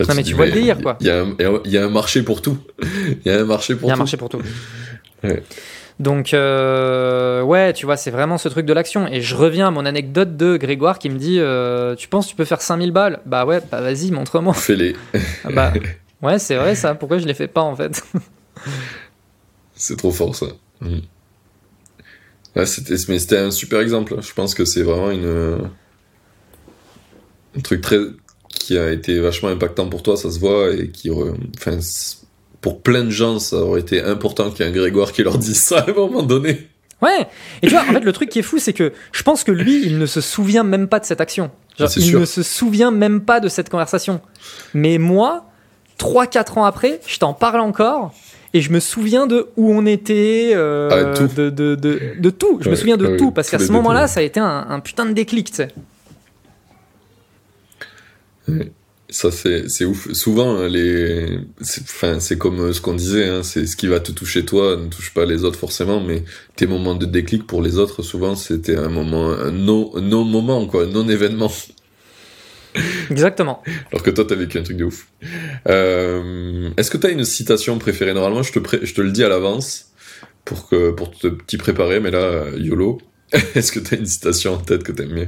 Non, mais tu vois le délire, quoi. Il y, a un- il y a un marché pour tout. Il y a un marché pour Il y a un tout. marché pour tout. Ouais. Donc, euh, ouais, tu vois, c'est vraiment ce truc de l'action. Et je reviens à mon anecdote de Grégoire qui me dit euh, Tu penses que tu peux faire 5000 balles? Bah ouais, bah vas-y, montre-moi. Fais-les. Ah bah, ouais, c'est vrai ça. Pourquoi je les fais pas en fait? C'est trop fort, ça. Mm. C'était, mais c'était un super exemple. Je pense que c'est vraiment une, un truc très, qui a été vachement impactant pour toi, ça se voit, et qui, enfin, pour plein de gens, ça aurait été important qu'il y ait un Grégoire qui leur dise ça à un moment donné. Ouais. Et tu vois, en fait, le truc qui est fou, c'est que je pense que lui, il ne se souvient même pas de cette action. Genre, il ne se souvient même pas de cette conversation. Mais moi, 3-4 ans après, je t'en parle encore. Et je me souviens de où on était, euh, ah, De, de, de, de, tout. Je me souviens de tout, parce qu'à ce moment-là, ça a été un, un, putain de déclic, tu sais. Ça, c'est ouf. Souvent, les, c'est comme euh, ce qu'on disait, hein, c'est ce qui va te toucher toi, ne touche pas les autres forcément, mais tes moments de déclic pour les autres, souvent, c'était un moment, un non-moment, quoi, non-événement. Exactement. Alors que toi, t'as vécu un truc de ouf. Euh, Est-ce que t'as une citation préférée? Normalement, je te, je te le dis à l'avance pour que pour te t'y préparer, mais là, YOLO. Est-ce que t'as une citation en tête que t'aimes bien?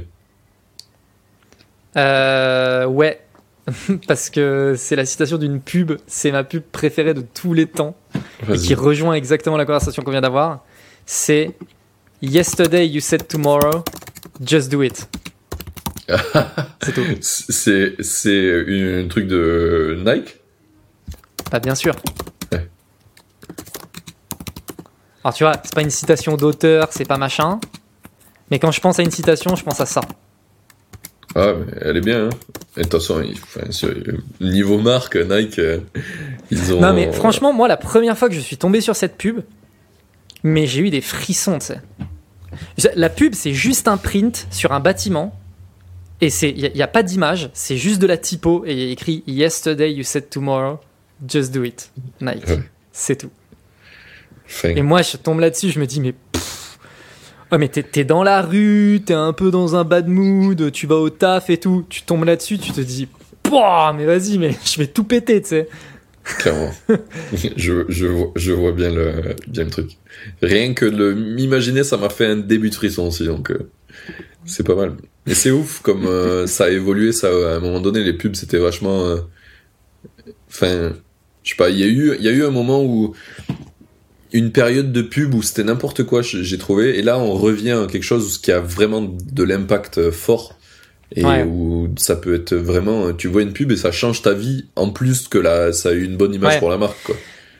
Euh, Ouais. parce que c'est la citation d'une pub, c'est ma pub préférée de tous les temps, et qui rejoint exactement la conversation qu'on vient d'avoir. C'est Yesterday you said tomorrow, just do it. c'est tout. C'est, c'est un truc de Nike? Bah bien sûr. Alors tu vois, c'est pas une citation d'auteur, c'est pas machin. Mais quand je pense à une citation, je pense à ça. Ah, mais elle est bien. Hein. Et de toute façon, niveau marque, Nike, euh, ils ont. Non, mais franchement, moi, la première fois que je suis tombé sur cette pub, mais j'ai eu des frissons, tu sais. La pub, c'est juste un print sur un bâtiment. Et il n'y a, pas d'image, c'est juste de la typo. Et il y a écrit Yesterday you said tomorrow, just do it. Nike. C'est tout. Et moi, je tombe là-dessus, je me dis, mais Ouais, mais t'es dans la rue, t'es un peu dans un bad mood, tu vas au taf et tout, tu tombes là-dessus, tu te dis, mais vas-y, mais je vais tout péter, tu sais. Clairement. je, je, je, vois bien le, bien le truc. Rien que de m'imaginer, ça m'a fait un début de frisson aussi, donc euh, c'est pas mal. Et c'est ouf comme euh, ça a évolué, ça, à un moment donné, les pubs, c'était vachement... Euh, enfin, je sais pas, il y, a eu, il y a eu un moment où une période de pub où c'était n'importe quoi, j'ai trouvé. Et là, on revient à quelque chose qui a vraiment de l'impact euh, fort. Et où ça peut être vraiment, tu vois une pub et ça change ta vie en plus que là, ça a eu une bonne image pour la marque, quoi.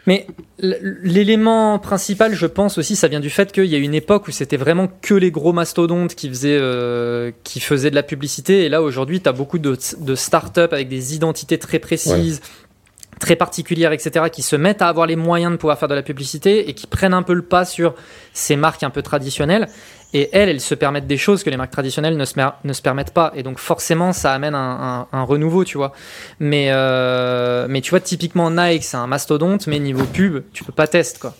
Mais l'élément principal, je pense aussi, ça vient du fait qu'il y a une époque où c'était vraiment que les gros mastodontes qui faisaient, euh, qui faisaient de la publicité. Et là, aujourd'hui, tu as beaucoup de, startups avec des identités très précises, très particulières, etc., qui se mettent à avoir les moyens de pouvoir faire de la publicité et qui prennent un peu le pas sur ces marques un peu traditionnelles. Et elles, elles se permettent des choses que les marques traditionnelles ne se, ne se permettent pas. Et donc forcément, ça amène un, un, renouveau, tu vois. Mais, euh, mais tu vois, typiquement Nike, c'est un mastodonte, mais niveau pub, tu peux pas tester, quoi.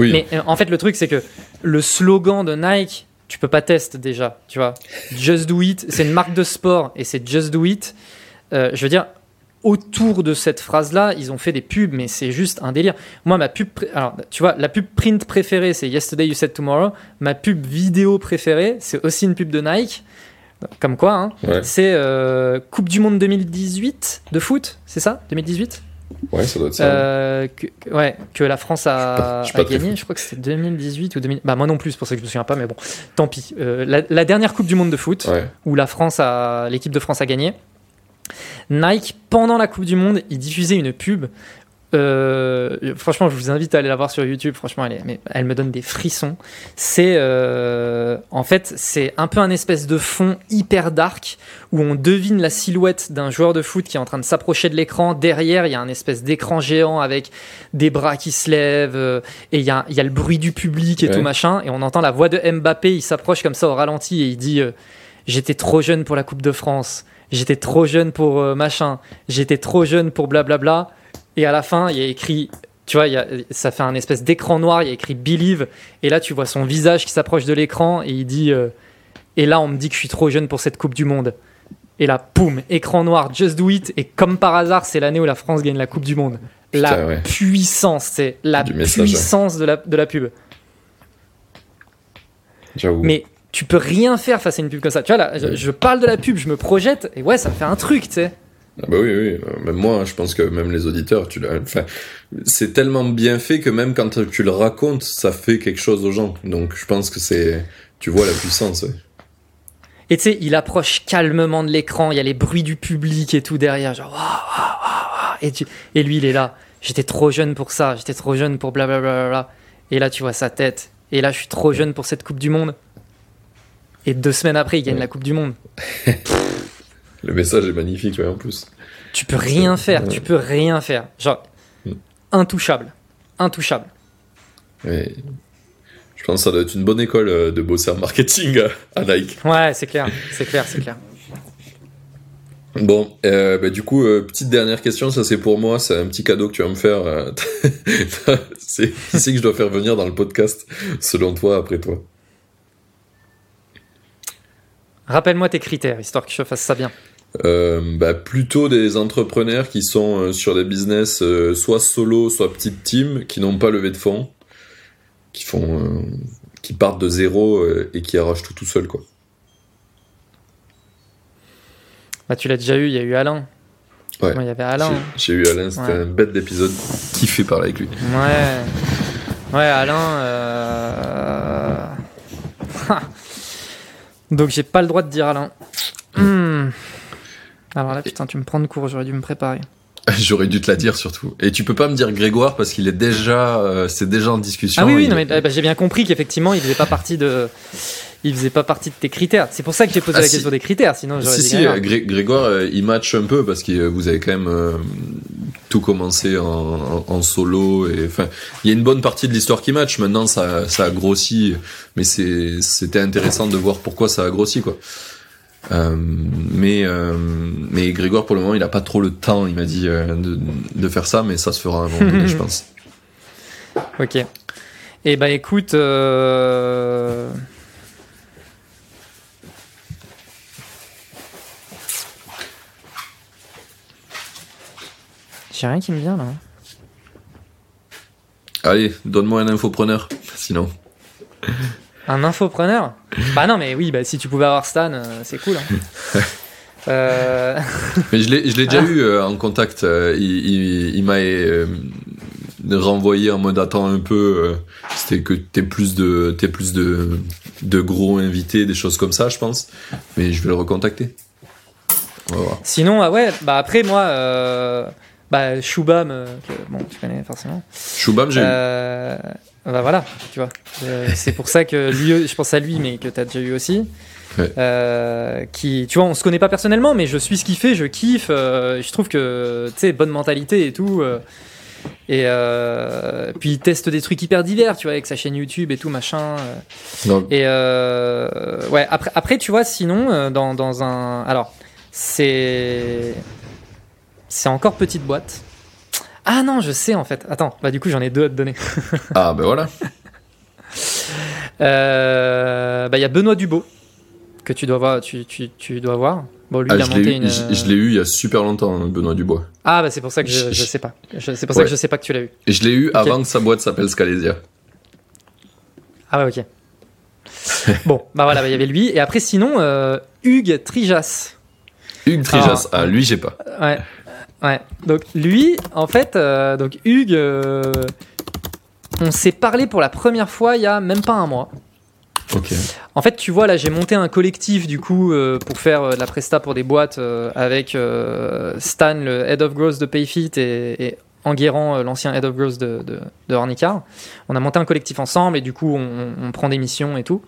Oui. Mais euh, en fait, le truc, c'est que le slogan de Nike, tu peux pas tester déjà, tu vois. Just do it, c'est une marque de sport et c'est just do it. Euh, je veux dire, autour de cette phrase-là, ils ont fait des pubs, mais c'est juste un délire. Moi, ma pub, alors, tu vois, la pub print préférée, c'est Yesterday You Said Tomorrow. Ma pub vidéo préférée, c'est aussi une pub de Nike. Comme quoi, hein. c'est euh, Coupe du Monde 2018 de foot, c'est ça? 2018 Ouais, ça doit être ça. Euh, que, ouais, que la France a, gagné. Je crois que c'était 2018 ou 2000. Bah, moi non plus, c'est pour ça que je me souviens pas, mais bon, tant pis. Euh, la, dernière Coupe du Monde de foot, où la France a, l'équipe de France a gagné. Nike, pendant la Coupe du Monde, il diffusait une pub. Euh, franchement, je vous invite à aller la voir sur YouTube. Franchement, elle, mais elle me donne des frissons. C'est euh, en fait, c'est un peu un espèce de fond hyper dark où on devine la silhouette d'un joueur de foot qui est en train de s'approcher de l'écran. Derrière, il y a un espèce d'écran géant avec des bras qui se lèvent euh, et il y, a, il y a le bruit du public et tout machin. Et on entend la voix de Mbappé. Il s'approche comme ça au ralenti et il dit J'étais trop jeune pour la Coupe de France j'étais trop jeune pour euh, machin, j'étais trop jeune pour blablabla. Et à la fin, il y a écrit, tu vois, ça fait un espèce d'écran noir, il y a écrit Believe. Et là, tu vois son visage qui s'approche de l'écran et il dit euh, Et là, on me dit que je suis trop jeune pour cette Coupe du Monde. Et là, poum, écran noir, just do it. Et comme par hasard, c'est l'année où la France gagne la Coupe du Monde. la puissance, c'est la puissance de, la, de la pub. Mais tu peux rien faire face à une pub comme ça. Tu vois, là, je, parle de la pub, je me projette, et ouais, ça fait un truc, tu sais. Ah bah oui, oui, même moi, je pense que même les auditeurs, tu. Enfin, c'est tellement bien fait que même quand tu le racontes, ça fait quelque chose aux gens. Donc, je pense que c'est, tu vois la puissance. ouais. Et tu sais, il approche calmement de l'écran, il y a les bruits du public et tout derrière, genre. Et, tu- et lui, il est là. J'étais trop jeune pour ça, j'étais trop jeune pour blablabla. Et là, tu vois sa tête. Et là, je suis trop jeune pour cette Coupe du Monde. Et deux semaines après, il gagne Ouais. la Coupe du Monde. Le message est magnifique, ouais, en plus. Tu peux rien faire, Ouais. tu peux rien faire. Genre, Mm. intouchable. Intouchable. Ouais. Je pense que ça doit être une bonne école euh, de bosser en marketing à, à Nike. Ouais, c'est clair, c'est clair, c'est clair. Bon, euh, bah, du coup, euh, petite dernière question, ça c'est pour moi, c'est un petit cadeau que tu vas me faire. euh, c'est qui c'est que je dois faire venir dans le podcast, selon toi, après toi Rappelle-moi tes critères, histoire que je fasse ça bien. Euh, bah, plutôt des entrepreneurs qui sont euh, sur des business euh, soit solo, soit petite team, qui n'ont pas levé de fonds, qui font, qui partent de zéro et qui arrachent tout tout seul quoi. Bah, tu l'as déjà eu, il y a eu Alain. Ouais. Il y avait Alain. J'ai eu Alain, c'était Ouais. un bête d'épisode, kiffé parler avec lui. Ouais. Ouais, Alain. Donc, j'ai pas le droit de dire Alain. Hmm. Alors là, putain, tu me prends de court, j'aurais dû me préparer. J'aurais dû te la dire surtout. Et tu peux pas me dire Grégoire parce qu'il est déjà, euh, c'est déjà en discussion. Ah oui, oui, non, mais euh, bah, j'ai bien compris qu'effectivement, il faisait pas partie de. Il faisait pas partie de tes critères. C'est pour ça que j'ai posé Ah, la si. question des critères, sinon j'aurais Si, dit si, Grégoire. Gré- Grégoire, euh, il match un peu parce que euh, vous avez quand même euh, tout commencé en, en- en solo. Et enfin, il y a une bonne partie de l'histoire qui match. Maintenant, ça, ça a grossi, mais c'est, c'était intéressant de voir pourquoi ça a grossi, quoi. Euh, mais, euh, mais Grégoire, pour le moment, il a pas trop le temps, il m'a dit, euh, de, de faire ça, mais ça se fera un moment donné, je pense. Ok. Et bah écoute. euh, J'ai rien qui me vient là. Allez, donne-moi un infopreneur, sinon. Un infopreneur Bah non, mais oui, bah si tu pouvais avoir Stan, euh, c'est cool. hein. Euh, Mais je l'ai, je l'ai déjà Ah. eu euh, en contact. euh, il, il, il m'a euh, renvoyé en mode attends un peu. euh, c'était que t'es plus de, t'es plus de, de gros invités, des choses comme ça, je pense. Mais je vais le recontacter. On va voir. Sinon, ah ouais, bah après moi, euh, bah Shubham, euh, que, bon, tu connais forcément. Shubham, j'ai Euh, bah voilà, tu vois. Euh, c'est pour ça que lui, je pense à lui, mais que tu as déjà eu aussi. Ouais. Euh, qui, tu vois, on se connaît pas personnellement, mais je suis ce qu'il fait, je kiffe. euh, je trouve que, tu sais, bonne mentalité et tout. et puis il teste des trucs hyper divers, tu vois, avec sa chaîne YouTube et tout, machin. Non, Et ouais, après, après, tu vois, sinon, dans, dans un. Alors, c'est. C'est encore petite boîte. Ah non, je sais en fait. Attends, bah du coup, j'en ai deux à te donner. Ah ben voilà. Euh, bah, il y a Benoît Dubo, que tu dois voir. Tu, tu, tu dois voir. Bon, lui, Ah, il a je l'ai monté eu, une. je- je l'ai eu il y a super longtemps, hein, Benoît Dubois. Ah, bah c'est pour ça que je, Je- sais pas. C'est pour ça que je sais pas que tu l'as eu. Je l'ai eu avant que sa boîte s'appelle Scalesia. Ah ouais, ok. bon, bah voilà, bah, il y avait lui. Et après, sinon, euh, Hugues Trijas. Hugues Trijas. Ah. Ah, lui, j'ai pas. Ouais. Ouais. Donc lui, en fait, euh, donc Hugues, euh, on s'est parlé pour la première fois il y a même pas un mois. En fait, tu vois, là, j'ai monté un collectif du coup euh, pour faire de la presta pour des boîtes avec Stan, le head of growth de Payfit, et, et Enguerrand, euh, l'ancien head of growth de, de, de Hornicar. On a monté un collectif ensemble et du coup, on, on prend des missions et tout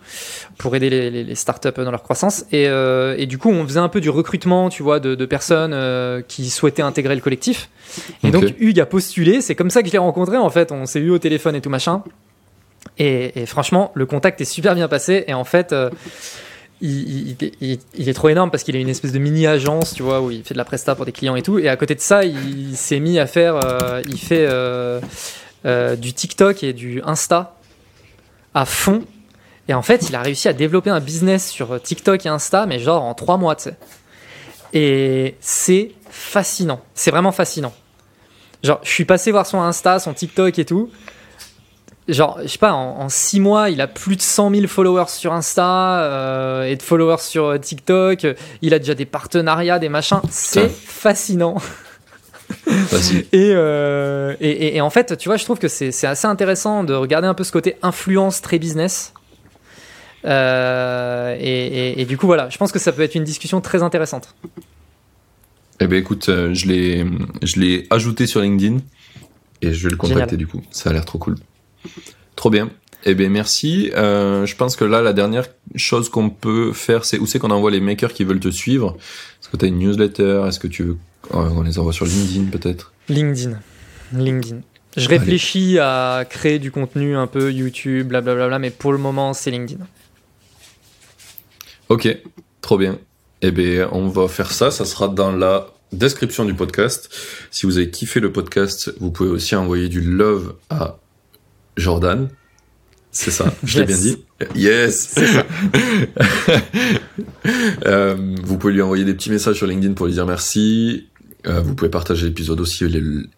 pour aider les, les, les startups dans leur croissance. Et, euh, et du coup, on faisait un peu du recrutement, tu vois, de, de personnes euh, qui souhaitaient intégrer le collectif. Et donc, Hugues a postulé. C'est comme ça que je l'ai rencontré, en fait. On s'est eu au téléphone et tout machin. Et, et franchement, le contact est super bien passé. Et en fait, euh, il, est trop énorme parce qu'il a une espèce de mini agence, tu vois, où il fait de la presta pour des clients et tout. Et à côté de ça, il, s'est mis à faire, euh, il fait euh, euh, du TikTok et du Insta à fond. Et en fait, il a réussi à développer un business sur TikTok et Insta, mais genre en trois mois, tu sais. Et c'est fascinant. C'est vraiment fascinant. Genre, je suis passé voir son Insta, son TikTok et tout. Genre, je sais pas, en, 6 mois, il a plus de 100 000 followers sur Insta euh, et de followers sur euh, TikTok. Il a déjà des partenariats, des machins. C'est fascinant. Euh, et, et, et, en fait, tu vois, je trouve que c'est assez intéressant de regarder un peu ce côté influence très business. et, et, du coup, voilà, je pense que ça peut être une discussion très intéressante. Eh ben écoute, je l'ai ajouté sur LinkedIn et je vais le contacter du coup. Ça a l'air trop cool. Trop bien. Eh bien, merci. Euh, je pense que là, la dernière chose qu'on peut faire, c'est où c'est qu'on envoie les makers qui veulent te suivre? Est-ce que tu as une newsletter? Est-ce que tu veux qu'on les envoie sur LinkedIn peut-être? LinkedIn. LinkedIn. Je réfléchis à créer du contenu un peu YouTube, blablabla, mais pour le moment, c'est LinkedIn. Ok, trop bien. Eh bien, on va faire ça. Ça sera dans la description du podcast. Si vous avez kiffé le podcast, vous pouvez aussi envoyer du love à Jordan. C'est ça, je l'ai bien dit. Yes. euh, vous pouvez lui envoyer des petits messages sur LinkedIn pour lui dire merci. Euh, vous pouvez partager l'épisode aussi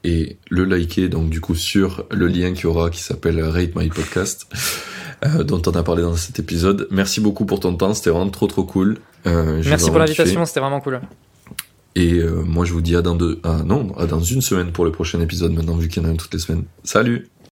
et le liker donc du coup sur le lien qu'il y aura qui s'appelle Rate My Podcast euh, dont on a parlé dans cet épisode. Merci beaucoup pour ton temps, c'était vraiment trop trop cool. Merci pour l'invitation, c'était vraiment cool. Et moi je vous dis à dans deux, ah non, à dans une semaine pour le prochain épisode maintenant vu qu'il y en a un toutes les semaines. Salut